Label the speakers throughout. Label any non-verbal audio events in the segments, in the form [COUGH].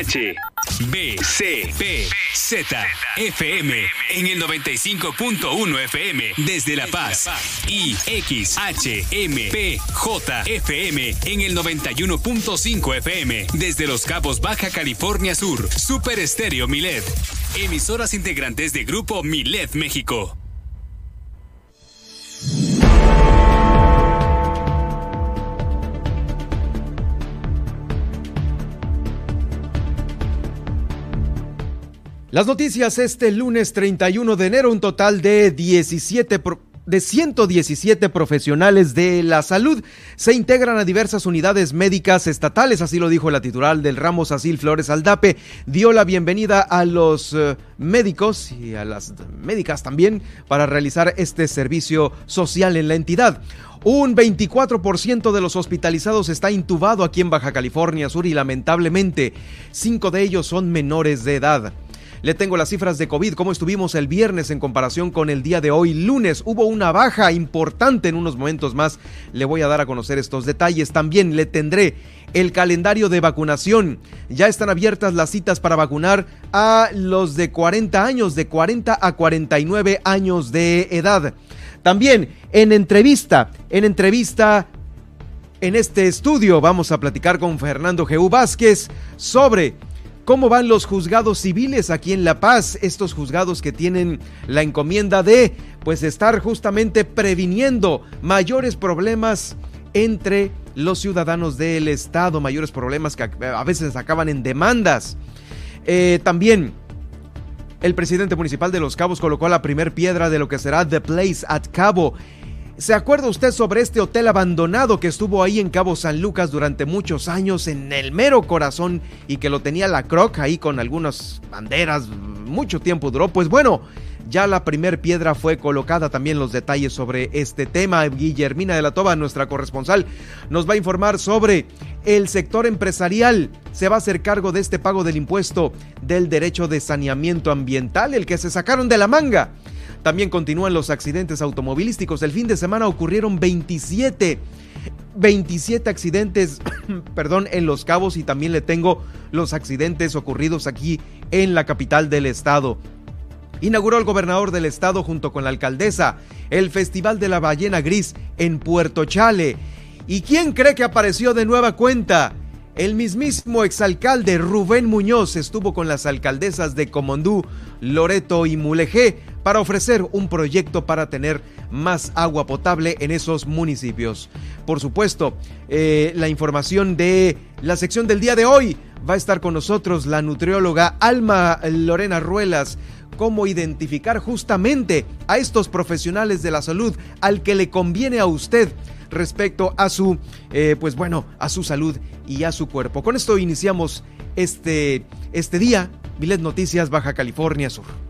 Speaker 1: H, B, C, P, Z, FM en el 95.1 FM desde La Paz y X, H, M, P, J, FM en el 91.5 FM desde Los Cabos, Baja California Sur. Super Estéreo Milet. Emisoras integrantes de Grupo Milet México.
Speaker 2: Las noticias este lunes 31 de enero, un total de 17 de 117 profesionales de la salud se integran a diversas unidades médicas estatales, así lo dijo la titular del Ramos Asil Flores Aldape, dio la bienvenida a los eh, médicos y a las médicas también para realizar este servicio social en la entidad. Un 24% de los hospitalizados está intubado aquí en Baja California Sur y lamentablemente cinco de ellos son menores de edad. Le tengo las cifras de COVID, cómo estuvimos el viernes en comparación con el día de hoy, lunes. Hubo una baja importante en unos momentos más. Le voy a dar a conocer estos detalles. También le tendré el calendario de vacunación. Ya están abiertas las citas para vacunar a los de 40 años, de 40 a 49 años de edad. También en entrevista, en entrevista en este estudio vamos a platicar con Fernando G. Vázquez sobre ¿Cómo van los juzgados civiles aquí en La Paz? Estos juzgados que tienen la encomienda de pues estar justamente previniendo mayores problemas entre los ciudadanos del Estado, mayores problemas que a veces acaban en demandas. Eh, también el presidente municipal de Los Cabos colocó la primer piedra de lo que será The Place at Cabo ¿Se acuerda usted sobre este hotel abandonado que estuvo ahí en Cabo San Lucas durante muchos años en el mero corazón y que lo tenía la Croc ahí con algunas banderas? Mucho tiempo duró. Pues bueno, ya la primer piedra fue colocada. También los detalles sobre este tema. Guillermina de la Toba, nuestra corresponsal, nos va a informar sobre el sector empresarial. Se va a hacer cargo de este pago del impuesto del derecho de saneamiento ambiental, el que se sacaron de la manga. También continúan los accidentes automovilísticos. El fin de semana ocurrieron 27 27 accidentes, [CLEARS THROAT] perdón, en Los Cabos y también le tengo los accidentes ocurridos aquí en la capital del estado. Inauguró el gobernador del estado junto con la alcaldesa el Festival de la Ballena Gris en Puerto Chale. ¿Y quién cree que apareció de nueva cuenta? El mismísimo exalcalde Rubén Muñoz estuvo con las alcaldesas de Comondú, Loreto y Mulegé para ofrecer un proyecto para tener más agua potable en esos municipios. Por supuesto, eh, la información de la sección del día de hoy va a estar con nosotros la nutrióloga Alma Lorena Ruelas cómo identificar justamente a estos profesionales de la salud al que le conviene a usted respecto a su, eh, pues bueno, a su salud y a su cuerpo. Con esto iniciamos este, este día, Milet Noticias, Baja California Sur.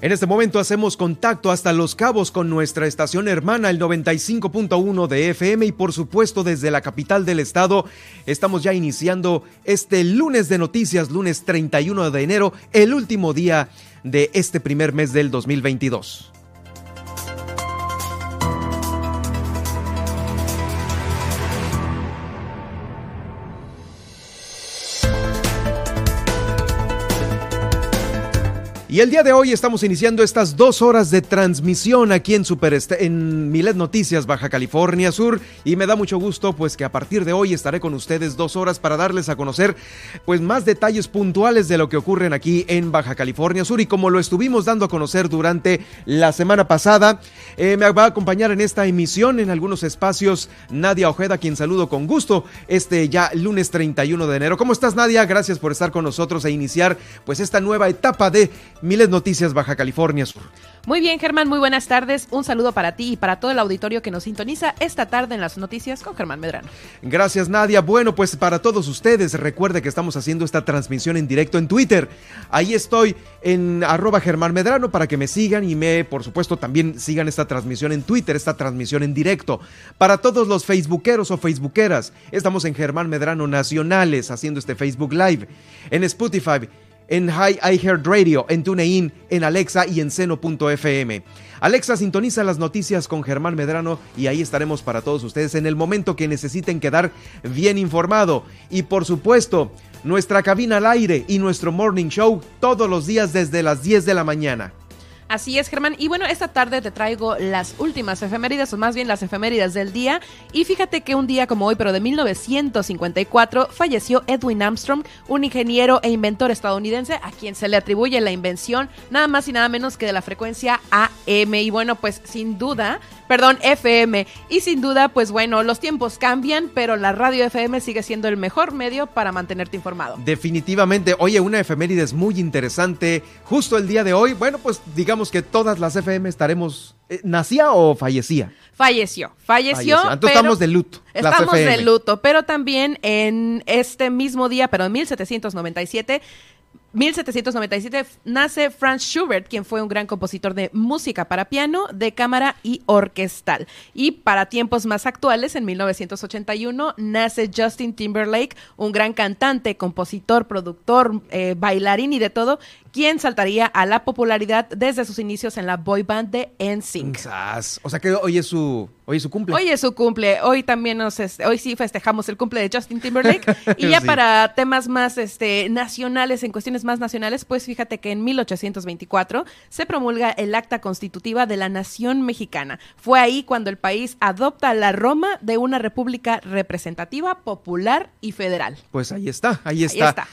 Speaker 2: En este momento hacemos contacto hasta Los Cabos con nuestra estación hermana, el 95.1 de FM y por supuesto desde la capital del estado estamos ya iniciando este lunes de noticias, lunes 31 de enero, el último día de este primer mes del 2022. Y el día de hoy estamos iniciando estas dos horas de transmisión aquí en Super en Milet Noticias Baja California Sur y me da mucho gusto pues que a partir de hoy estaré con ustedes dos horas para darles a conocer pues más detalles puntuales de lo que ocurren aquí en Baja California Sur y como lo estuvimos dando a conocer durante la semana pasada eh, me va a acompañar en esta emisión en algunos espacios Nadia Ojeda quien saludo con gusto este ya lunes 31 de enero. ¿Cómo estás Nadia? Gracias por estar con nosotros e iniciar pues esta nueva etapa de Miles Noticias Baja California Sur.
Speaker 3: Muy bien, Germán, muy buenas tardes. Un saludo para ti y para todo el auditorio que nos sintoniza esta tarde en las noticias con Germán Medrano.
Speaker 2: Gracias, Nadia. Bueno, pues para todos ustedes, recuerde que estamos haciendo esta transmisión en directo en Twitter. Ahí estoy en arroba Germán Medrano para que me sigan y me, por supuesto, también sigan esta transmisión en Twitter, esta transmisión en directo. Para todos los facebookeros o facebookeras, estamos en Germán Medrano Nacionales haciendo este Facebook Live. En Spotify en High iHeart Radio, en TuneIn, en Alexa y en Seno.fm. Alexa sintoniza las noticias con Germán Medrano y ahí estaremos para todos ustedes en el momento que necesiten quedar bien informado. Y por supuesto, nuestra cabina al aire y nuestro morning show todos los días desde las 10 de la mañana.
Speaker 3: Así es, Germán. Y bueno, esta tarde te traigo las últimas efemérides, o más bien las efemérides del día. Y fíjate que un día como hoy, pero de 1954, falleció Edwin Armstrong, un ingeniero e inventor estadounidense a quien se le atribuye la invención nada más y nada menos que de la frecuencia AM. Y bueno, pues sin duda, perdón, FM. Y sin duda, pues bueno, los tiempos cambian, pero la radio FM sigue siendo el mejor medio para mantenerte informado.
Speaker 2: Definitivamente. Oye, una efeméride es muy interesante. Justo el día de hoy, bueno, pues digamos que todas las FM estaremos. Eh, ¿Nacía o fallecía?
Speaker 3: Falleció, falleció.
Speaker 2: Entonces estamos de luto.
Speaker 3: Estamos de luto, pero también en este mismo día, pero en 1797 1797 nace Franz Schubert, quien fue un gran compositor de música para piano, de cámara y orquestal. Y para tiempos más actuales, en 1981, nace Justin Timberlake, un gran cantante, compositor, productor, eh, bailarín y de todo, quien saltaría a la popularidad desde sus inicios en la boy band de NSYNC.
Speaker 2: O sea que hoy es su hoy es su cumple.
Speaker 3: Hoy es su cumple. Hoy también nos este, hoy sí festejamos el cumple de Justin Timberlake [LAUGHS] y ya para temas más este nacionales en cuestiones más nacionales, pues fíjate que en 1824 se promulga el Acta Constitutiva de la Nación Mexicana. Fue ahí cuando el país adopta la Roma de una república representativa, popular y federal.
Speaker 2: Pues ahí está, ahí está. Ahí está.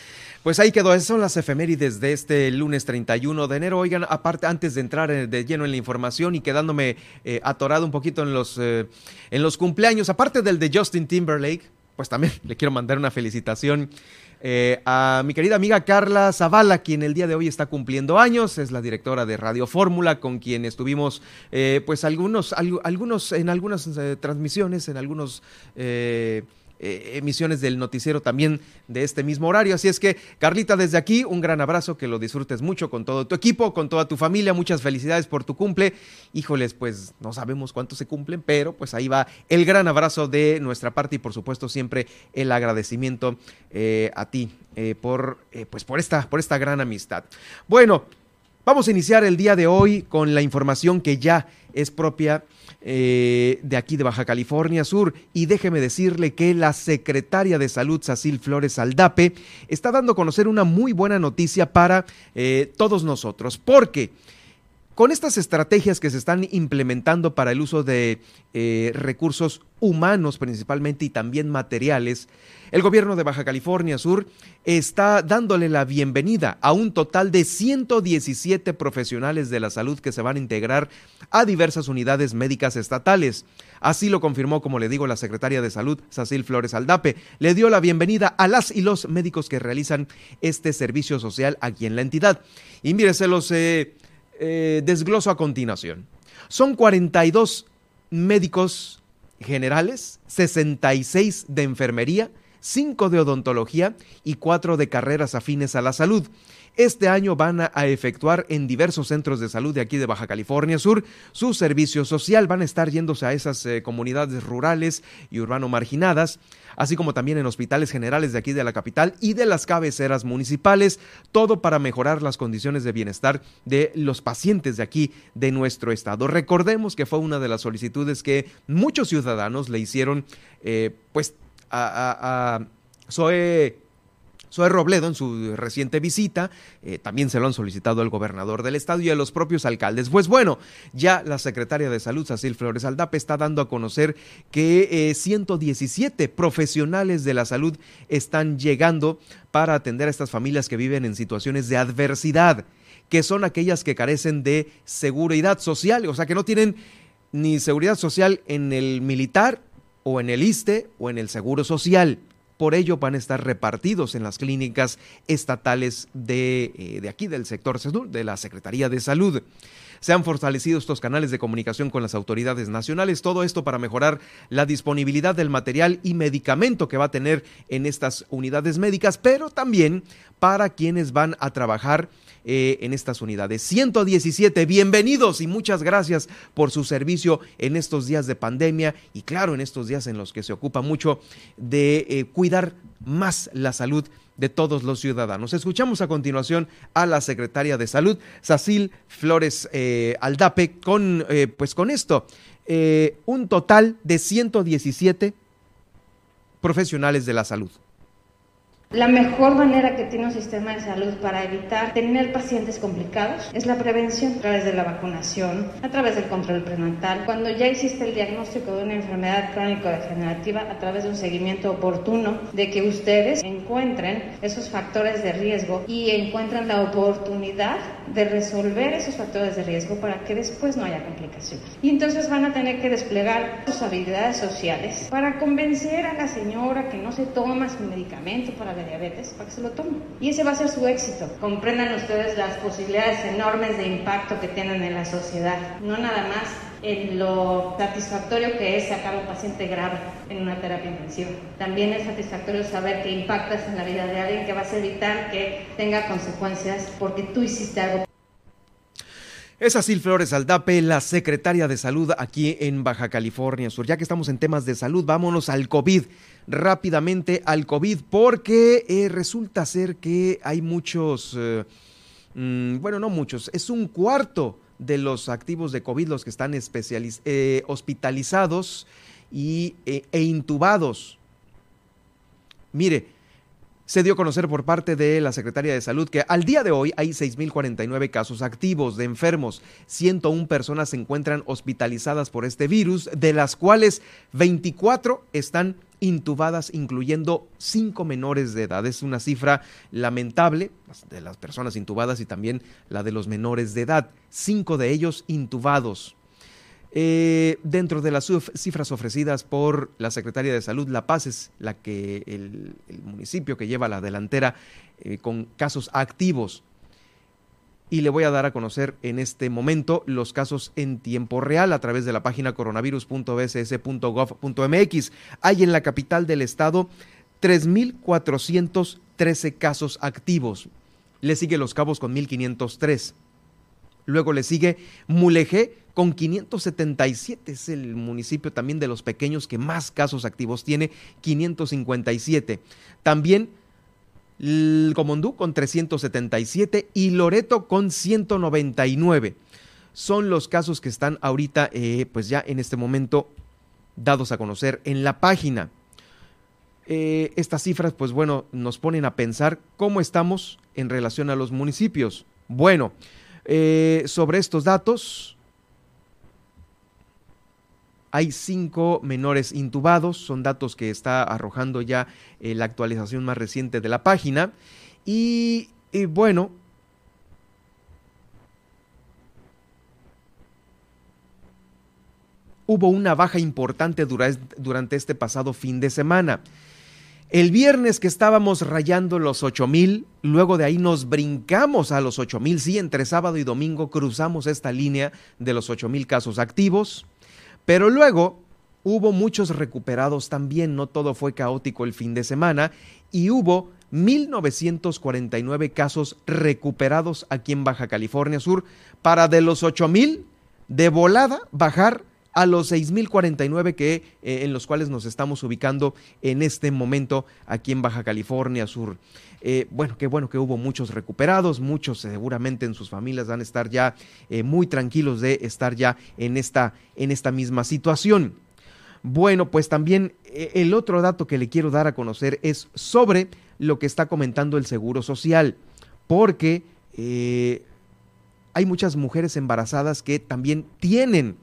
Speaker 2: Pues ahí quedó, esas son las efemérides de este lunes 31 de enero. Oigan, aparte, antes de entrar eh, de lleno en la información y quedándome eh, atorado un poquito en los, eh, en los cumpleaños, aparte del de Justin Timberlake, pues también [LAUGHS] le quiero mandar una felicitación a mi querida amiga Carla Zavala, quien el día de hoy está cumpliendo años, es la directora de Radio Fórmula, con quien estuvimos pues algunos, algunos, en algunas transmisiones, en algunos eh, emisiones del noticiero también de este mismo horario. Así es que, Carlita, desde aquí, un gran abrazo, que lo disfrutes mucho con todo tu equipo, con toda tu familia. Muchas felicidades por tu cumple. Híjoles, pues no sabemos cuántos se cumplen, pero pues ahí va el gran abrazo de nuestra parte y por supuesto siempre el agradecimiento eh, a ti eh, por, pues por esta, por esta gran amistad. Bueno, vamos a iniciar el día de hoy con la información que ya es propia eh, de aquí de Baja California Sur. Y déjeme decirle que la secretaria de Salud, Sacil Flores Aldape, está dando a conocer una muy buena noticia para eh, todos nosotros, porque con estas estrategias que se están implementando para el uso de eh, recursos humanos principalmente y también materiales, el gobierno de Baja California Sur está dándole la bienvenida a un total de 117 profesionales de la salud que se van a integrar a diversas unidades médicas estatales. Así lo confirmó, como le digo, la secretaria de Salud, Sacil Flores Aldape. Le dio la bienvenida a las y los médicos que realizan este servicio social aquí en la entidad. Y mire, se los eh, eh, desgloso a continuación. Son 42 médicos generales, 66 de enfermería, cinco de odontología y cuatro de carreras afines a la salud. Este año van a efectuar en diversos centros de salud de aquí de Baja California Sur su servicio social. Van a estar yéndose a esas eh, comunidades rurales y urbano marginadas, así como también en hospitales generales de aquí de la capital y de las cabeceras municipales, todo para mejorar las condiciones de bienestar de los pacientes de aquí de nuestro estado. Recordemos que fue una de las solicitudes que muchos ciudadanos le hicieron, eh, pues a, a, Zoe Robledo en su reciente visita, eh, también se lo han solicitado al gobernador del estado y a los propios alcaldes. Pues bueno, ya la secretaria de Salud, Sacil Flores Aldape, está dando a conocer que 117 eh, profesionales de la salud están llegando para atender a estas familias que viven en situaciones de adversidad, que son aquellas que carecen de seguridad social, o sea, que no tienen ni seguridad social en el militar o en el ISTE o en el Seguro Social. Por ello van a estar repartidos en las clínicas estatales de, eh, de aquí del sector de la Secretaría de Salud. Se han fortalecido estos canales de comunicación con las autoridades nacionales, todo esto para mejorar la disponibilidad del material y medicamento que va a tener en estas unidades médicas, pero también para quienes van a trabajar eh, en estas unidades. 117, bienvenidos y muchas gracias por su servicio en estos días de pandemia y claro, en estos días en los que se ocupa mucho de eh, cuidar más la salud de todos los ciudadanos. Escuchamos a continuación a la secretaria de Salud, Sacil Flores eh, Aldape, con, pues con esto, un total de 117 profesionales de la salud.
Speaker 4: La mejor manera que tiene un sistema de salud para evitar tener pacientes complicados es la prevención a través de la vacunación, a través del control prenatal, cuando ya existe el diagnóstico de una enfermedad crónico-degenerativa, a través de un seguimiento oportuno de que ustedes encuentren esos factores de riesgo y encuentren la oportunidad de resolver esos factores de riesgo para que después no haya complicaciones. Y entonces van a tener que desplegar sus habilidades sociales para convencer a la señora que no se toma su medicamento para la diabetes para que se lo tome. Y ese va a ser su éxito. Comprendan ustedes las posibilidades enormes de impacto que tienen en la sociedad. No nada más en lo satisfactorio que es sacar a un paciente grave en una terapia intensiva. También es satisfactorio saber que impactas en la vida de alguien, que vas a evitar que tenga consecuencias porque tú hiciste algo
Speaker 2: es Asil Flores Aldape, la secretaria de salud aquí en Baja California Sur. Ya que estamos en temas de salud, vámonos al COVID. Rápidamente al COVID, porque eh, resulta ser que hay muchos, eh, mm, bueno, no muchos, es un cuarto de los activos de COVID los que están eh, hospitalizados y, e intubados. Mire, se dio a conocer por parte de la Secretaría de Salud que al día de hoy hay 6.049 casos activos de enfermos. 101 personas se encuentran hospitalizadas por este virus, de las cuales 24 están intubadas, incluyendo 5 menores de edad. Es una cifra lamentable de las personas intubadas y también la de los menores de edad. Cinco de ellos intubados. Eh, dentro de las cifras ofrecidas por la Secretaría de Salud, La Paz es la que el, municipio que lleva la delantera eh, con casos activos. Y le voy a dar a conocer en este momento los casos en tiempo real a través de la página coronavirus.bss.gov.mx. Hay en la capital del estado 3.413 casos activos. Le sigue Los Cabos con 1.503. Luego le sigue Mulegé con 577. Es el municipio también de los pequeños que más casos activos tiene, 557. También Comondú con 377 y Loreto con 199. Son los casos que están ahorita, eh, pues ya en este momento, dados a conocer en la página. Eh, estas cifras, pues bueno, nos ponen a pensar cómo estamos en relación a los municipios. Bueno, eh, sobre estos datos, hay cinco menores intubados, son datos que está arrojando ya eh, la actualización más reciente de la página. Y, bueno, hubo una baja importante durante este pasado fin de semana. El viernes que estábamos rayando los 8000, luego de ahí nos brincamos a los 8000, sí, entre sábado y domingo cruzamos esta línea de los 8000 casos activos. Pero luego hubo muchos recuperados también, no todo fue caótico el fin de semana y hubo 1.949 casos recuperados aquí en Baja California Sur para de los 8.000 de volada bajar a los 6.049 que, eh, en los cuales nos estamos ubicando en este momento aquí en Baja California Sur. Eh, bueno, qué bueno que hubo muchos recuperados, muchos seguramente en sus familias van a estar ya eh, muy tranquilos de estar ya en esta, en esta misma situación. Bueno, pues también el otro dato que le quiero dar a conocer es sobre lo que está comentando el Seguro Social, porque hay muchas mujeres embarazadas que también tienen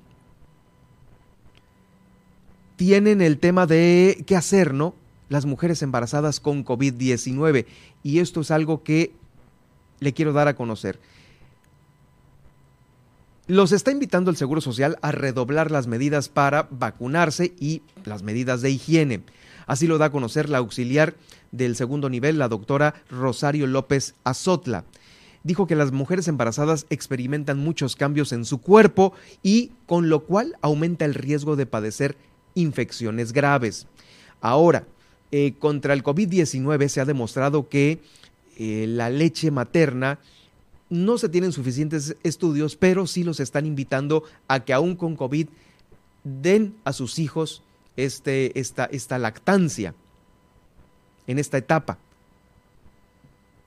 Speaker 2: tienen el tema de qué hacer, ¿no? Las mujeres embarazadas con COVID-19. Y esto es algo que le quiero dar a conocer. los está invitando el Seguro Social a redoblar las medidas para vacunarse y las medidas de higiene. Así lo da a conocer la auxiliar del segundo nivel, la doctora Rosario López Azotla. Dijo que las mujeres embarazadas experimentan muchos cambios en su cuerpo y con lo cual aumenta el riesgo de padecer infecciones graves. Ahora, eh, contra el COVID-19 se ha demostrado que eh, la leche materna no se tienen suficientes estudios, pero sí los están invitando a que aún con COVID den a sus hijos este, esta, esta lactancia en esta etapa.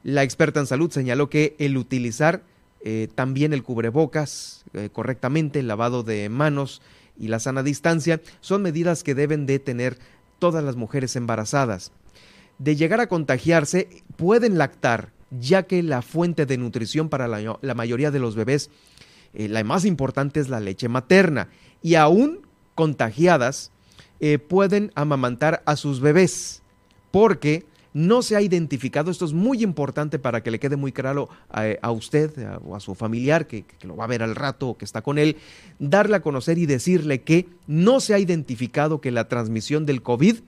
Speaker 2: La experta en salud señaló que el utilizar eh, también el cubrebocas correctamente, el lavado de manos y la sana distancia son medidas que deben de tener todas las mujeres embarazadas. De llegar a contagiarse, pueden lactar, ya que la fuente de nutrición para la, mayoría de los bebés, eh, la más importante es la leche materna, y aún contagiadas, eh, pueden amamantar a sus bebés, porque no se ha identificado, esto es muy importante para que le quede muy claro a, usted o a su familiar que, lo va a ver al rato o que está con él, darle a conocer y decirle que no se ha identificado que la transmisión del COVID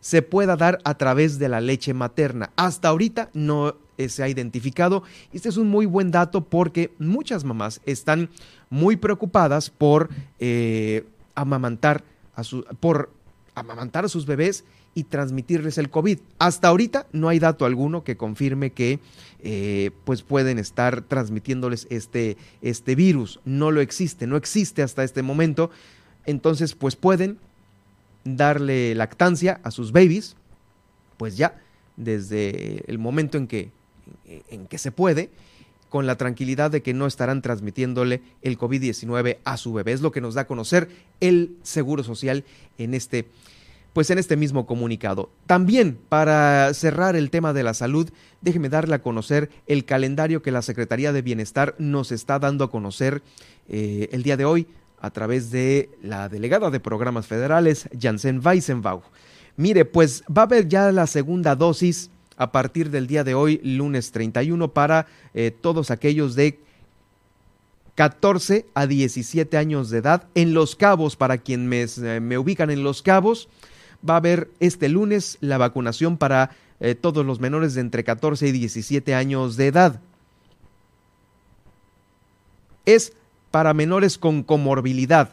Speaker 2: se pueda dar a través de la leche materna. Hasta ahorita no eh, se ha identificado. Este es un muy buen dato porque muchas mamás están muy preocupadas por eh, amamantar a por amamantar a sus bebés y transmitirles el COVID. Hasta ahorita no hay dato alguno que confirme que eh, pues pueden estar transmitiéndoles este, este virus. No lo existe, no existe hasta este momento. Entonces, pues pueden darle lactancia a sus babies, pues ya desde el momento en que en que se puede, con la tranquilidad de que no estarán transmitiéndole el COVID-19 a su bebé. Es lo que nos da a conocer el Seguro Social en este pues en este mismo comunicado. También para cerrar el tema de la salud, déjeme darle a conocer el calendario que la Secretaría de Bienestar nos está dando a conocer eh, el día de hoy a través de la delegada de programas federales, Janssen Weisenbach. Mire, pues va a haber ya la segunda dosis a partir del día de hoy, lunes 31, para eh, todos aquellos de 14 a 17 años de edad. En Los Cabos, para quienes eh, me ubican en Los Cabos, va a haber este lunes la vacunación para eh, todos los menores de entre 14 y 17 años de edad. Es para menores con comorbilidad.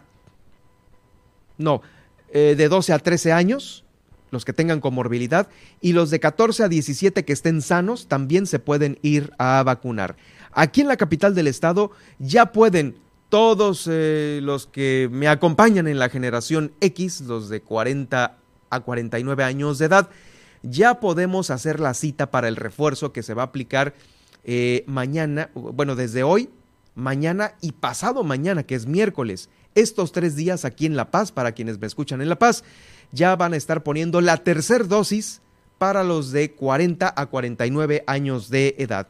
Speaker 2: No, de 12 a 13 años los que tengan comorbilidad, y los de 14 a 17 que estén sanos también se pueden ir a vacunar. Aquí en la capital del estado ya pueden todos eh, los que me acompañan en la generación X, los de 40 a 49 años de edad, ya podemos hacer la cita para el refuerzo que se va a aplicar eh, mañana, bueno, desde hoy, mañana y pasado mañana, que es miércoles. Estos tres días aquí en La Paz, para quienes me escuchan en La Paz, ya van a estar poniendo la tercer dosis para los de 40 a 49 años de edad.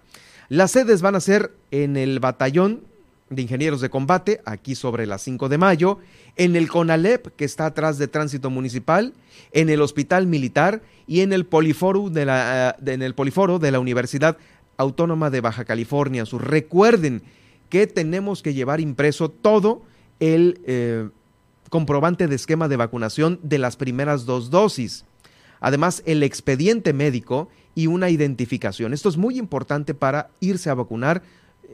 Speaker 2: Las sedes van a ser en el batallón de ingenieros de combate, aquí sobre las 5 de mayo, en el CONALEP, que está atrás de tránsito municipal, en el hospital militar y en el poliforo de la, eh, en el poliforo de la Universidad Autónoma de Baja California Sur. Recuerden que tenemos que llevar impreso todo el eh, comprobante de esquema de vacunación de las primeras dos dosis. Además, el expediente médico y una identificación. Esto es muy importante para irse a vacunar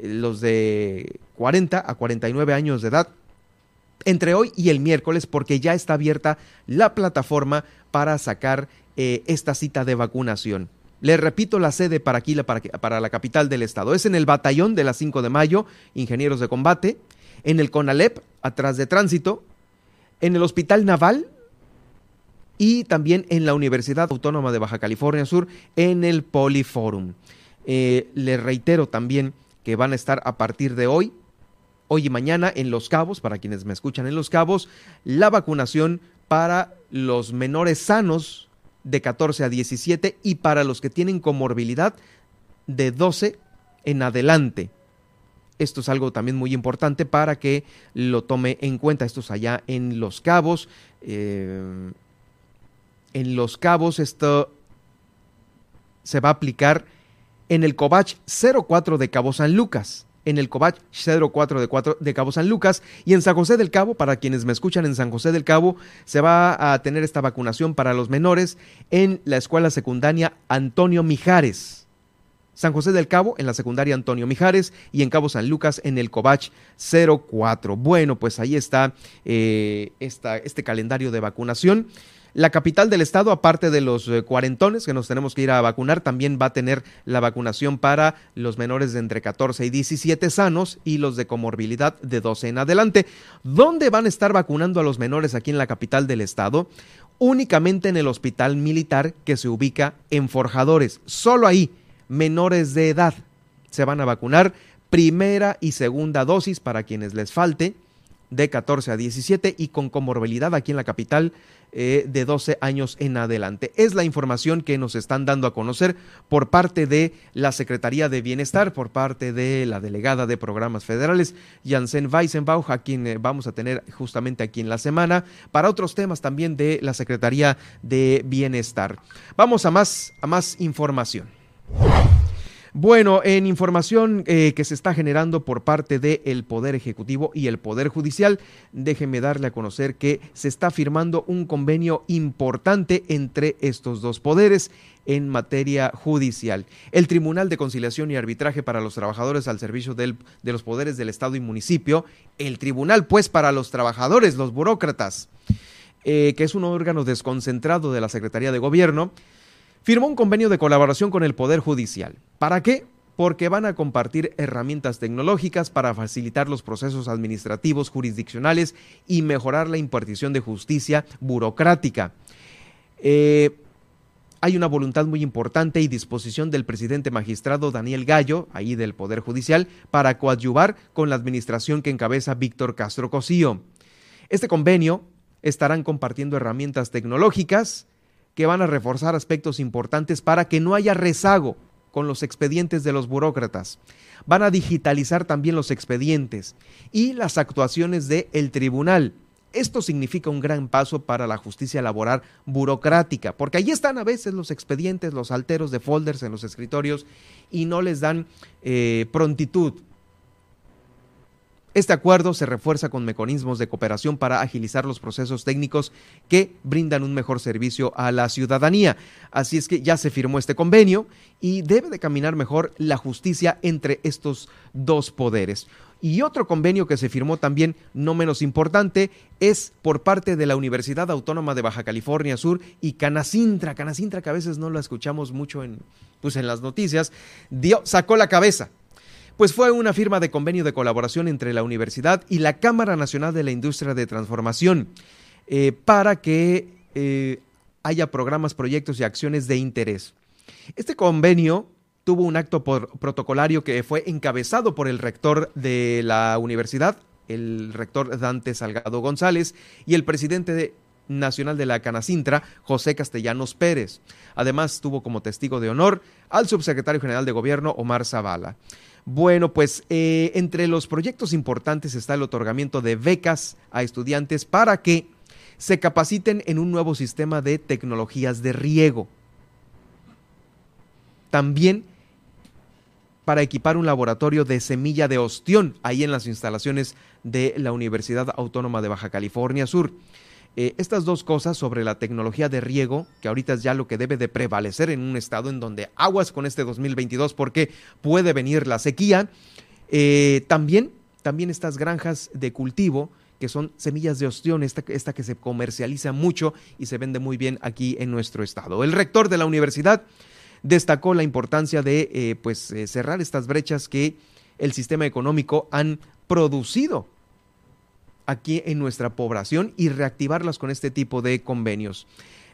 Speaker 2: los de 40 a 49 años de edad entre hoy y el miércoles porque ya está abierta la plataforma para sacar eh, esta cita de vacunación. Les repito la sede para aquí, para, para la capital del estado. Es en el batallón de la 5 de mayo, ingenieros de combate, en el CONALEP, atrás de tránsito, en el Hospital Naval y también en la Universidad Autónoma de Baja California Sur en el Poliforum. Eh, reitero también que van a estar a partir de hoy, hoy y mañana en Los Cabos, para quienes me escuchan en Los Cabos, la vacunación para los menores sanos de 14 a 17 y para los que tienen comorbilidad de 12 en adelante. Esto es algo también muy importante para que lo tome en cuenta. Esto es allá en Los Cabos. Eh, en Los Cabos esto se va a aplicar en el Covach 04 de Cabo San Lucas. en el Cobach 04 de, de Cabo San Lucas y en San José del Cabo, para quienes me escuchan en San José del Cabo, se va a tener esta vacunación para los menores en la escuela secundaria Antonio Mijares. San José del Cabo en la secundaria Antonio Mijares y en Cabo San Lucas en el Cobach 04. Bueno, pues ahí está eh, este calendario de vacunación. La capital del estado, aparte de los eh, cuarentones que nos tenemos que ir a vacunar, también va a tener la vacunación para los menores de entre 14 y 17 sanos y los de comorbilidad de 12 en adelante. ¿Dónde van a estar vacunando a los menores aquí en la capital del estado? Únicamente en el hospital militar que se ubica en Forjadores. Solo ahí, menores de edad se van a vacunar primera y segunda dosis para quienes les falte de 14 a 17 y con comorbilidad aquí en la capital eh, de 12 años en adelante. Es la información que nos están dando a conocer por parte de la Secretaría de Bienestar, por parte de la delegada de programas federales, Janssen Weissenbauch, a quien eh, vamos a tener justamente aquí en la semana, para otros temas también de la Secretaría de Bienestar. Vamos a más, a más información. Bueno, en información eh, que se está generando por parte del Poder Ejecutivo y el Poder Judicial, déjeme darle a conocer que se está firmando un convenio importante entre estos dos poderes en materia judicial. El Tribunal de Conciliación y Arbitraje para los Trabajadores al servicio de los poderes del Estado y municipio, el Tribunal pues para los trabajadores, los burócratas, eh, que es un órgano desconcentrado de la Secretaría de Gobierno, firmó un convenio de colaboración con el Poder Judicial. ¿Para qué? Porque van a compartir herramientas tecnológicas para facilitar los procesos administrativos jurisdiccionales y mejorar la impartición de justicia burocrática. Eh, hay una voluntad muy importante y disposición del presidente magistrado Daniel Gallo, ahí del Poder Judicial, para coadyuvar con la administración que encabeza Víctor Castro Cosío. Este convenio estarán compartiendo herramientas tecnológicas, que van a reforzar aspectos importantes para que no haya rezago con los expedientes de los burócratas. Van a digitalizar también los expedientes y las actuaciones del el tribunal. Esto significa un gran paso para la justicia laboral burocrática, porque allí están a veces los expedientes, los alteros de folders en los escritorios y no les dan eh, prontitud este acuerdo se refuerza con mecanismos de cooperación para agilizar los procesos técnicos que brindan un mejor servicio a la ciudadanía. Así es que ya se firmó este convenio y debe de caminar mejor la justicia entre estos dos poderes. Y otro convenio que se firmó también, no menos importante, es por parte de la Universidad Autónoma de Baja California Sur y Canacintra. Canacintra, que a veces no lo escuchamos mucho en, pues en las noticias, dio, sacó la cabeza pues fue una firma de convenio de colaboración entre la universidad y la Cámara Nacional de la Industria de Transformación eh, para que eh, haya programas, proyectos y acciones de interés. Este convenio tuvo un acto protocolario que fue encabezado por el rector de la universidad, el rector Dante Salgado González, y el presidente nacional de la Canacintra, José Castellanos Pérez. Además, tuvo como testigo de honor al subsecretario general de Gobierno, Omar Zavala. Bueno, pues eh, entre los proyectos importantes está el otorgamiento de becas a estudiantes para que se capaciten en un nuevo sistema de tecnologías de riego. También para equipar un laboratorio de semilla de ostión ahí en las instalaciones de la Universidad Autónoma de Baja California Sur. Eh, estas dos cosas sobre la tecnología de riego, que ahorita es ya lo que debe de prevalecer en un estado en donde aguas con este 2022 porque puede venir la sequía, eh, también, también estas granjas de cultivo que son semillas de ostión, esta, esta, que se comercializa mucho y se vende muy bien aquí en nuestro estado. El rector de la universidad destacó la importancia de eh, pues, cerrar estas brechas que el sistema económico han producido aquí en nuestra población y reactivarlas con este tipo de convenios.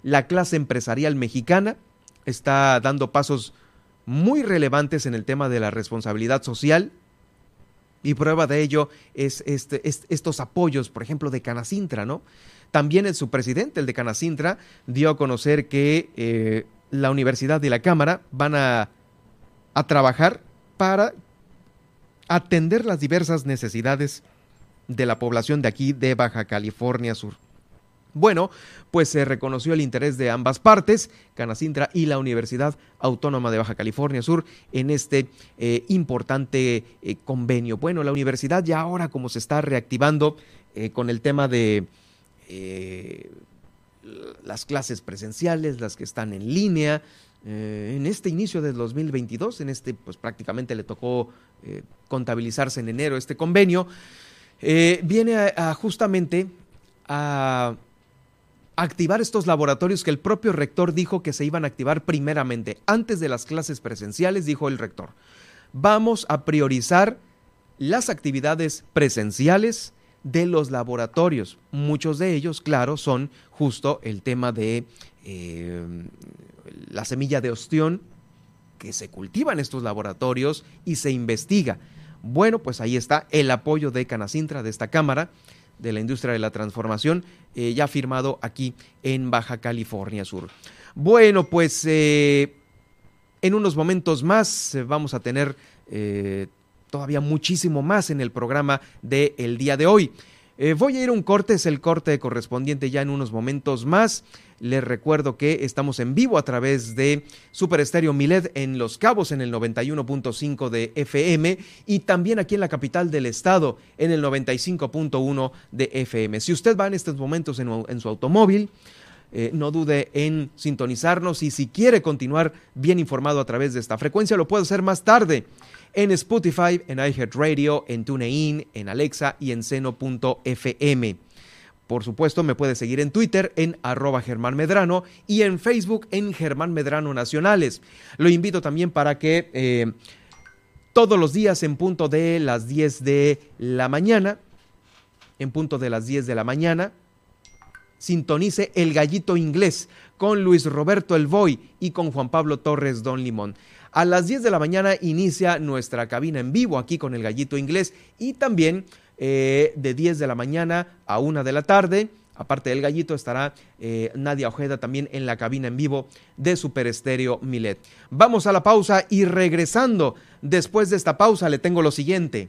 Speaker 2: La clase empresarial mexicana está dando pasos muy relevantes en el tema de la responsabilidad social y prueba de ello es, este, estos apoyos, por ejemplo, de Canacintra, ¿no? También el su presidente, el de Canacintra, dio a conocer que eh, la universidad y la Cámara van a, a trabajar para atender las diversas necesidades de la población de aquí de Baja California Sur. Bueno, pues se reconoció el interés de ambas partes, Canacintra y la Universidad Autónoma de Baja California Sur, en este eh, importante eh, convenio. Bueno, la universidad ya ahora como se está reactivando eh, con el tema de las clases presenciales, las que están en línea, en este inicio del 2022, en este pues prácticamente le tocó contabilizarse en enero este convenio, viene a justamente a activar estos laboratorios que el propio rector dijo que se iban a activar primeramente. Antes de las clases presenciales, dijo el rector, vamos a priorizar las actividades presenciales de los laboratorios. Muchos de ellos, claro, son justo el tema de eh, la semilla de ostión que se cultiva en estos laboratorios y se investiga. Bueno, pues ahí está el apoyo de Canacintra, de esta Cámara, de la industria de la transformación, eh, ya firmado aquí en Baja California Sur. Bueno, pues eh, en unos momentos más eh, vamos a tener todavía muchísimo más en el programa del el día de hoy. Voy a ir a un corte, es el corte correspondiente ya en unos momentos más. Les recuerdo que estamos en vivo a través de Super Estéreo Milet en Los Cabos en el 91.5 de FM y también aquí en la capital del estado en el 95.1 de FM. Si usted va en estos momentos en, su automóvil, eh, no dude en sintonizarnos y si quiere continuar bien informado a través de esta frecuencia, lo puede hacer más tarde en Spotify, en iHeartRadio, en TuneIn, en Alexa y en seno.fm. Por supuesto, me puede seguir en Twitter en arroba Germán Medrano y en Facebook en Germán Medrano Nacionales. Lo invito también para que eh, todos los días en punto de las 10 de la mañana, en punto de las 10 de la mañana, sintonice El Gallito Inglés con Luis Roberto El Boy y con Juan Pablo Torres Don Limón. A las 10 de la mañana inicia nuestra cabina en vivo aquí con El Gallito Inglés y también eh, de 10 de la mañana a 1 de la tarde. Aparte del gallito estará eh, Nadia Ojeda también en la cabina en vivo de Super Estéreo Milet. Vamos a la pausa y regresando después de esta pausa le tengo lo siguiente.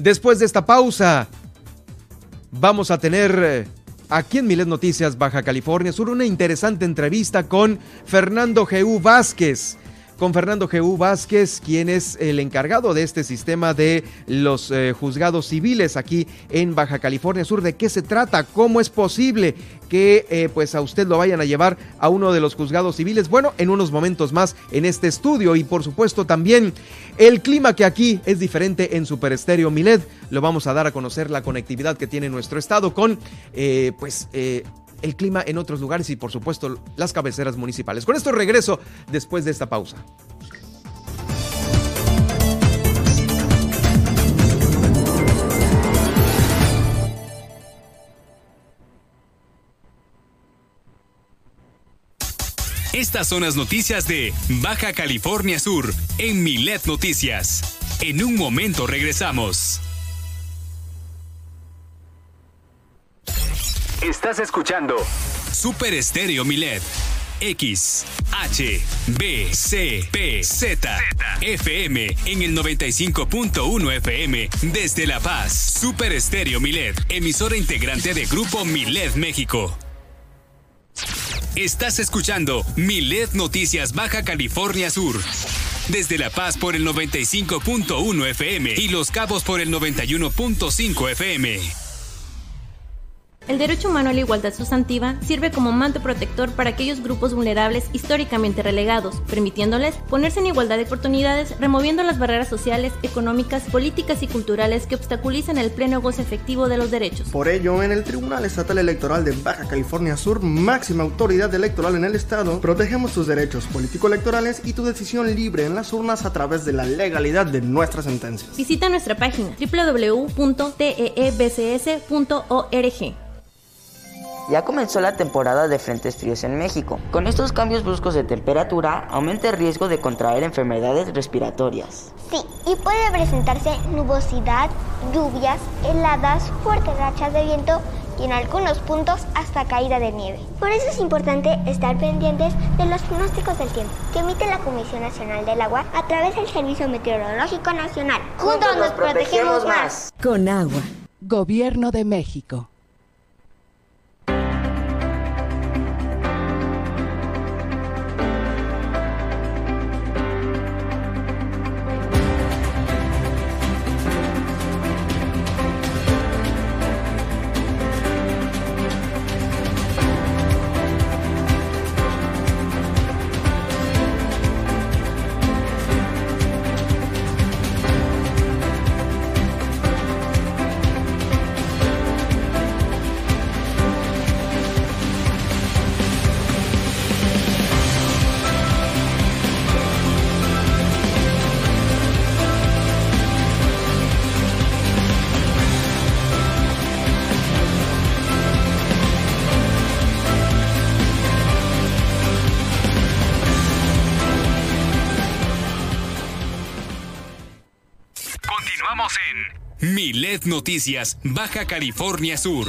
Speaker 2: Después de esta pausa, vamos a tener eh, aquí en Milet Noticias Baja California Sur una interesante entrevista con Fernando G.U. Vázquez con Fernando G.U. Vázquez, quien es el encargado de este sistema de los eh, juzgados civiles aquí en Baja California Sur. ¿De qué se trata? ¿Cómo es posible que eh, pues a usted lo vayan a llevar a uno de los juzgados civiles? Bueno, en unos momentos más en este estudio y por supuesto también el clima que aquí es diferente en Super Estéreo Milet. Lo vamos a dar a conocer la conectividad que tiene nuestro estado con eh, pues el clima en otros lugares y por supuesto las cabeceras municipales. Con esto regreso después de esta pausa.
Speaker 1: Estas son las noticias de Baja California Sur en Milet Noticias. En un momento regresamos. Estás escuchando Super Estéreo Milet. X, H, B, C, P, Z, FM en el 95.1 FM desde La Paz. Super Estéreo Milet, emisora integrante de Grupo Milet México. Estás escuchando Milet Noticias Baja California Sur. Desde La Paz por el 95.1 FM y Los Cabos por el 91.5 FM.
Speaker 5: El derecho humano a la igualdad sustantiva sirve como manto protector para aquellos grupos vulnerables históricamente relegados, permitiéndoles ponerse en igualdad de oportunidades, removiendo las barreras sociales, económicas, políticas y culturales que obstaculizan el pleno goce efectivo de los derechos.
Speaker 6: Por ello, en el Tribunal Estatal Electoral de Baja California Sur, máxima autoridad electoral en el Estado, protegemos tus derechos político-electorales y tu decisión libre en las urnas a través de la legalidad de nuestras sentencias.
Speaker 5: Visita nuestra página www.teebcs.org.
Speaker 7: Ya comenzó la temporada de frentes fríos en México. Con estos cambios bruscos de temperatura, aumenta el riesgo de contraer enfermedades respiratorias.
Speaker 8: Sí, y puede presentarse nubosidad, lluvias, heladas, fuertes rachas de viento y en algunos puntos hasta caída de nieve. Por eso es importante estar pendientes de los pronósticos del tiempo que emite la Comisión Nacional del Agua a través del Servicio Meteorológico Nacional. Juntos nos protegemos más.
Speaker 9: Con agua. Gobierno de México.
Speaker 1: Noticias, Baja California Sur.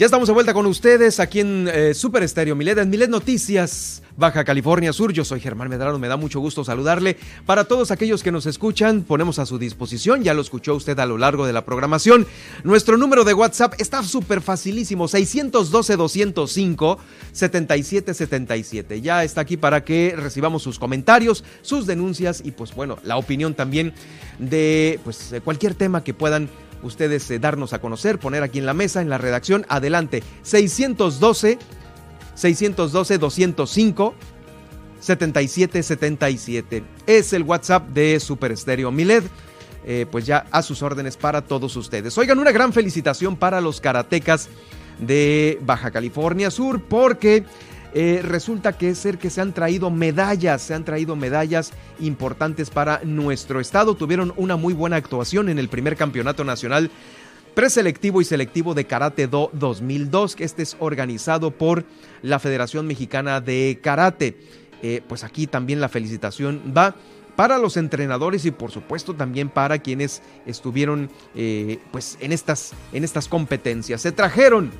Speaker 2: Ya estamos de vuelta con ustedes aquí en eh, Super Estéreo Milet, en Milet Noticias, Baja California Sur. Yo soy Germán Medrano, me da mucho gusto saludarle. Para todos aquellos que nos escuchan, ponemos a su disposición, ya lo escuchó usted a lo largo de la programación. Nuestro número de WhatsApp está súper facilísimo, 612-205-7777. Ya está aquí para que recibamos sus comentarios, sus denuncias y pues bueno, la opinión también de pues cualquier tema que puedan ustedes eh, darnos a conocer, poner aquí en la mesa, en la redacción. Adelante, 612 612 205 7777. Es el WhatsApp de Super Estéreo Milet. Eh, pues ya a sus órdenes para todos ustedes. Oigan, una gran felicitación para los karatecas de Baja California Sur porque eh, resulta que es ser que se han traído medallas, se han traído medallas importantes para nuestro estado. Tuvieron una muy buena actuación en el primer campeonato nacional preselectivo y selectivo de Karate Do 2002, que este es organizado por la Federación Mexicana de Karate. Eh, pues aquí también la felicitación va para los entrenadores y por supuesto también para quienes estuvieron eh, pues en estas, en estas competencias. Se trajeron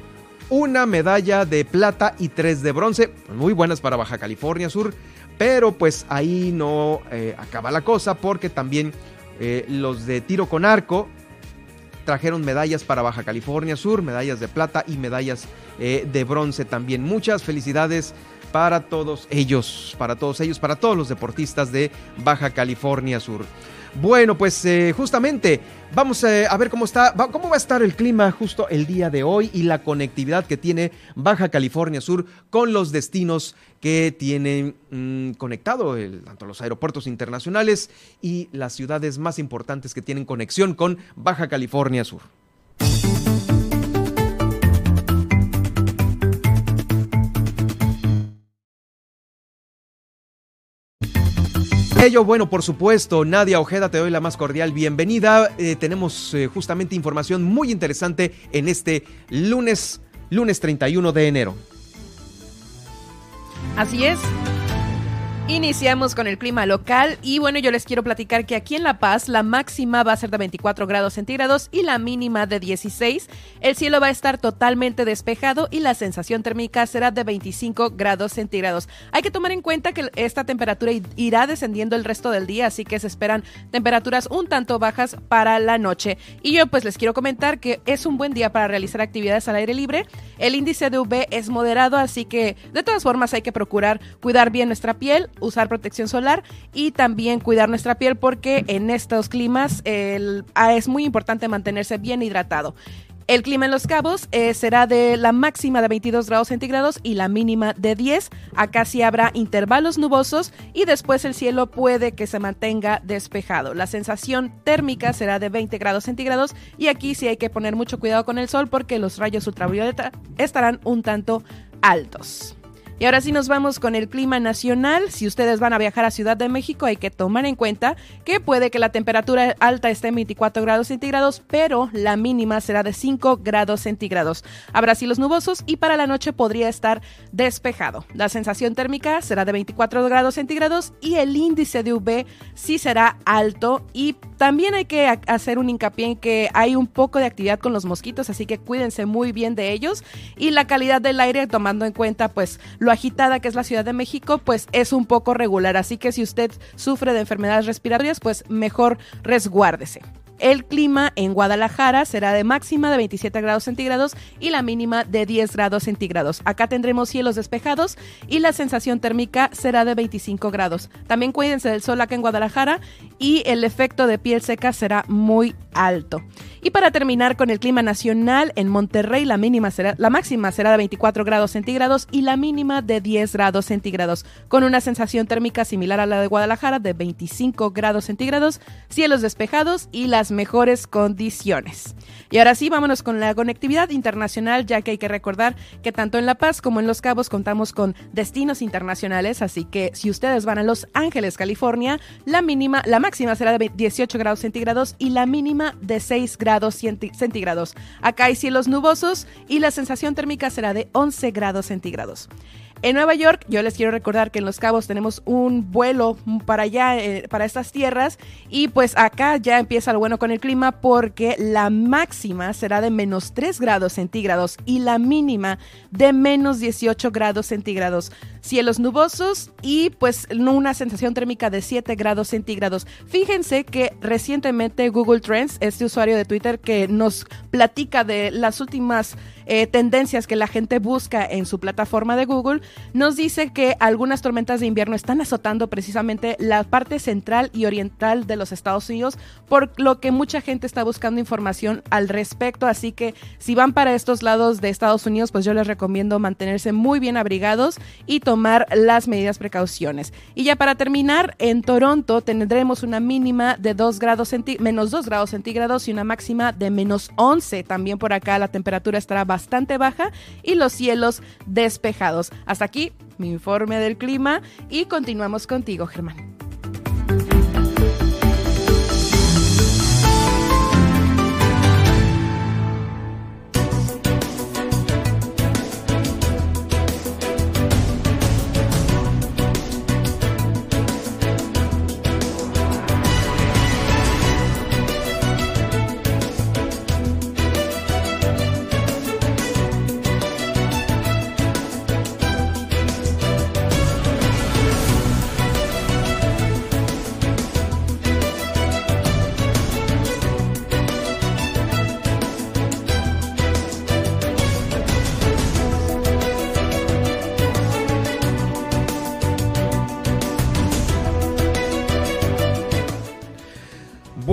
Speaker 2: una medalla de plata y tres de bronce, muy buenas para Baja California Sur, pero pues ahí no eh, acaba la cosa porque también eh, los de tiro con arco trajeron medallas para Baja California Sur, medallas de plata y medallas eh, de bronce también. Muchas felicidades para todos ellos, para todos ellos, para todos los deportistas de Baja California Sur. Bueno, pues eh, justamente vamos eh, a ver cómo está, cómo va a estar el clima justo el día de hoy y la conectividad que tiene Baja California Sur con los destinos que tienen mm, conectado tanto los aeropuertos internacionales y las ciudades más importantes que tienen conexión con Baja California Sur. Ello, bueno, por supuesto, Nadia Ojeda, te doy la más cordial bienvenida. Eh, tenemos eh, justamente información muy interesante en este lunes, lunes 31 de enero.
Speaker 3: Así es. Iniciamos con el clima local y bueno, yo les quiero platicar que aquí en La Paz la máxima va a ser de 24 grados centígrados y la mínima de 16. El cielo va a estar totalmente despejado y la sensación térmica será de 25 grados centígrados. Hay que tomar en cuenta que esta temperatura irá descendiendo el resto del día, así que se esperan temperaturas un tanto bajas para la noche. Y yo pues les quiero comentar que es un buen día para realizar actividades al aire libre. El índice de UV es moderado, así que de todas formas hay que procurar cuidar bien nuestra piel usar protección solar y también cuidar nuestra piel porque en estos climas ah, es muy importante mantenerse bien hidratado. El clima en Los Cabos eh, será de la máxima de 22 grados centígrados y la mínima de 10. Acá sí habrá intervalos nubosos y después el cielo puede que se mantenga despejado. La sensación térmica será de 20 grados centígrados y aquí sí hay que poner mucho cuidado con el sol porque los rayos ultravioleta estarán un tanto altos. Y ahora sí nos vamos con el clima nacional. Si ustedes van a viajar a Ciudad de México, hay que tomar en cuenta que puede que la temperatura alta esté en 24 grados centígrados, pero la mínima será de 5 grados centígrados. Habrá cielos nubosos y para la noche podría estar despejado. La sensación térmica será de 24 grados centígrados y el índice de UV sí será alto. Y también hay que hacer un hincapié en que hay un poco de actividad con los mosquitos, así que cuídense muy bien de ellos. Y la calidad del aire, tomando en cuenta pues lo agitada que es la Ciudad de México, pues es un poco regular. Así que si usted sufre de enfermedades respiratorias, pues mejor resguárdese. El clima en Guadalajara será de máxima de 27 grados centígrados y la mínima de 10 grados centígrados. Acá tendremos cielos despejados y la sensación térmica será de 25 grados. También cuídense del sol acá en Guadalajara y el efecto de piel seca será muy alto. Y para terminar con el clima nacional, en Monterrey la mínima será, la máxima será de 24 grados centígrados y la mínima de 10 grados centígrados, con una sensación térmica similar a la de Guadalajara de 25 grados centígrados, cielos despejados y las mejores condiciones. Y ahora sí, vámonos con la conectividad internacional, ya que hay que recordar que tanto en La Paz como en Los Cabos contamos con destinos internacionales, así que si ustedes van a Los Ángeles, California, la mínima, la máxima será de 18 grados centígrados y la mínima de 6 grados grados centígrados. Acá hay cielos nubosos y la sensación térmica será de 11 grados centígrados. En Nueva York, yo les quiero recordar que en Los Cabos tenemos un vuelo para allá, eh, para estas tierras, y pues acá ya empieza lo bueno con el clima porque la máxima será de menos 3 grados centígrados y la mínima de menos 18 grados centígrados. Cielos nubosos y pues una sensación térmica de 7 grados centígrados. Fíjense que recientemente Google Trends, este usuario de Twitter que nos platica de las últimas eh, tendencias que la gente busca en su plataforma de Google, nos dice que algunas tormentas de invierno están azotando precisamente la parte central y oriental de los Estados Unidos, por lo que mucha gente está buscando información al respecto. Así que si van para estos lados de Estados Unidos, pues yo les recomiendo mantenerse muy bien abrigados y tomar las medidas precauciones. Y ya para terminar, en Toronto tendremos una mínima de 2 grados menos 2 grados centígrados y una máxima de menos 11. También por acá la temperatura estará bastante bastante baja y los cielos despejados. Hasta aquí mi informe del clima y continuamos contigo, Germán.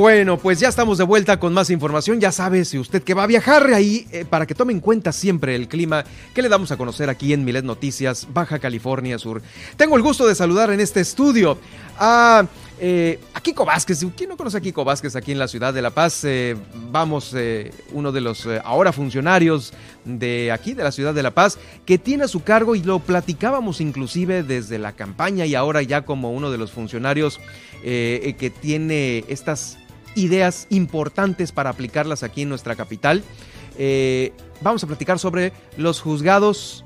Speaker 2: Bueno, pues ya estamos de vuelta con más información. Ya sabe, si usted que va a viajar ahí, eh, para que tome en cuenta siempre el clima que le damos a conocer aquí en Milet Noticias, Baja California Sur. Tengo el gusto de saludar en este estudio a, eh, Kiko Vázquez. ¿Quién no conoce a Kiko Vázquez aquí en la ciudad de La Paz? Eh, vamos, uno de los ahora funcionarios de aquí, de la ciudad de La Paz, que tiene a su cargo y lo platicábamos inclusive desde la campaña y ahora ya como uno de los funcionarios que tiene estas ideas importantes para aplicarlas aquí en nuestra capital. Eh, vamos a platicar sobre los juzgados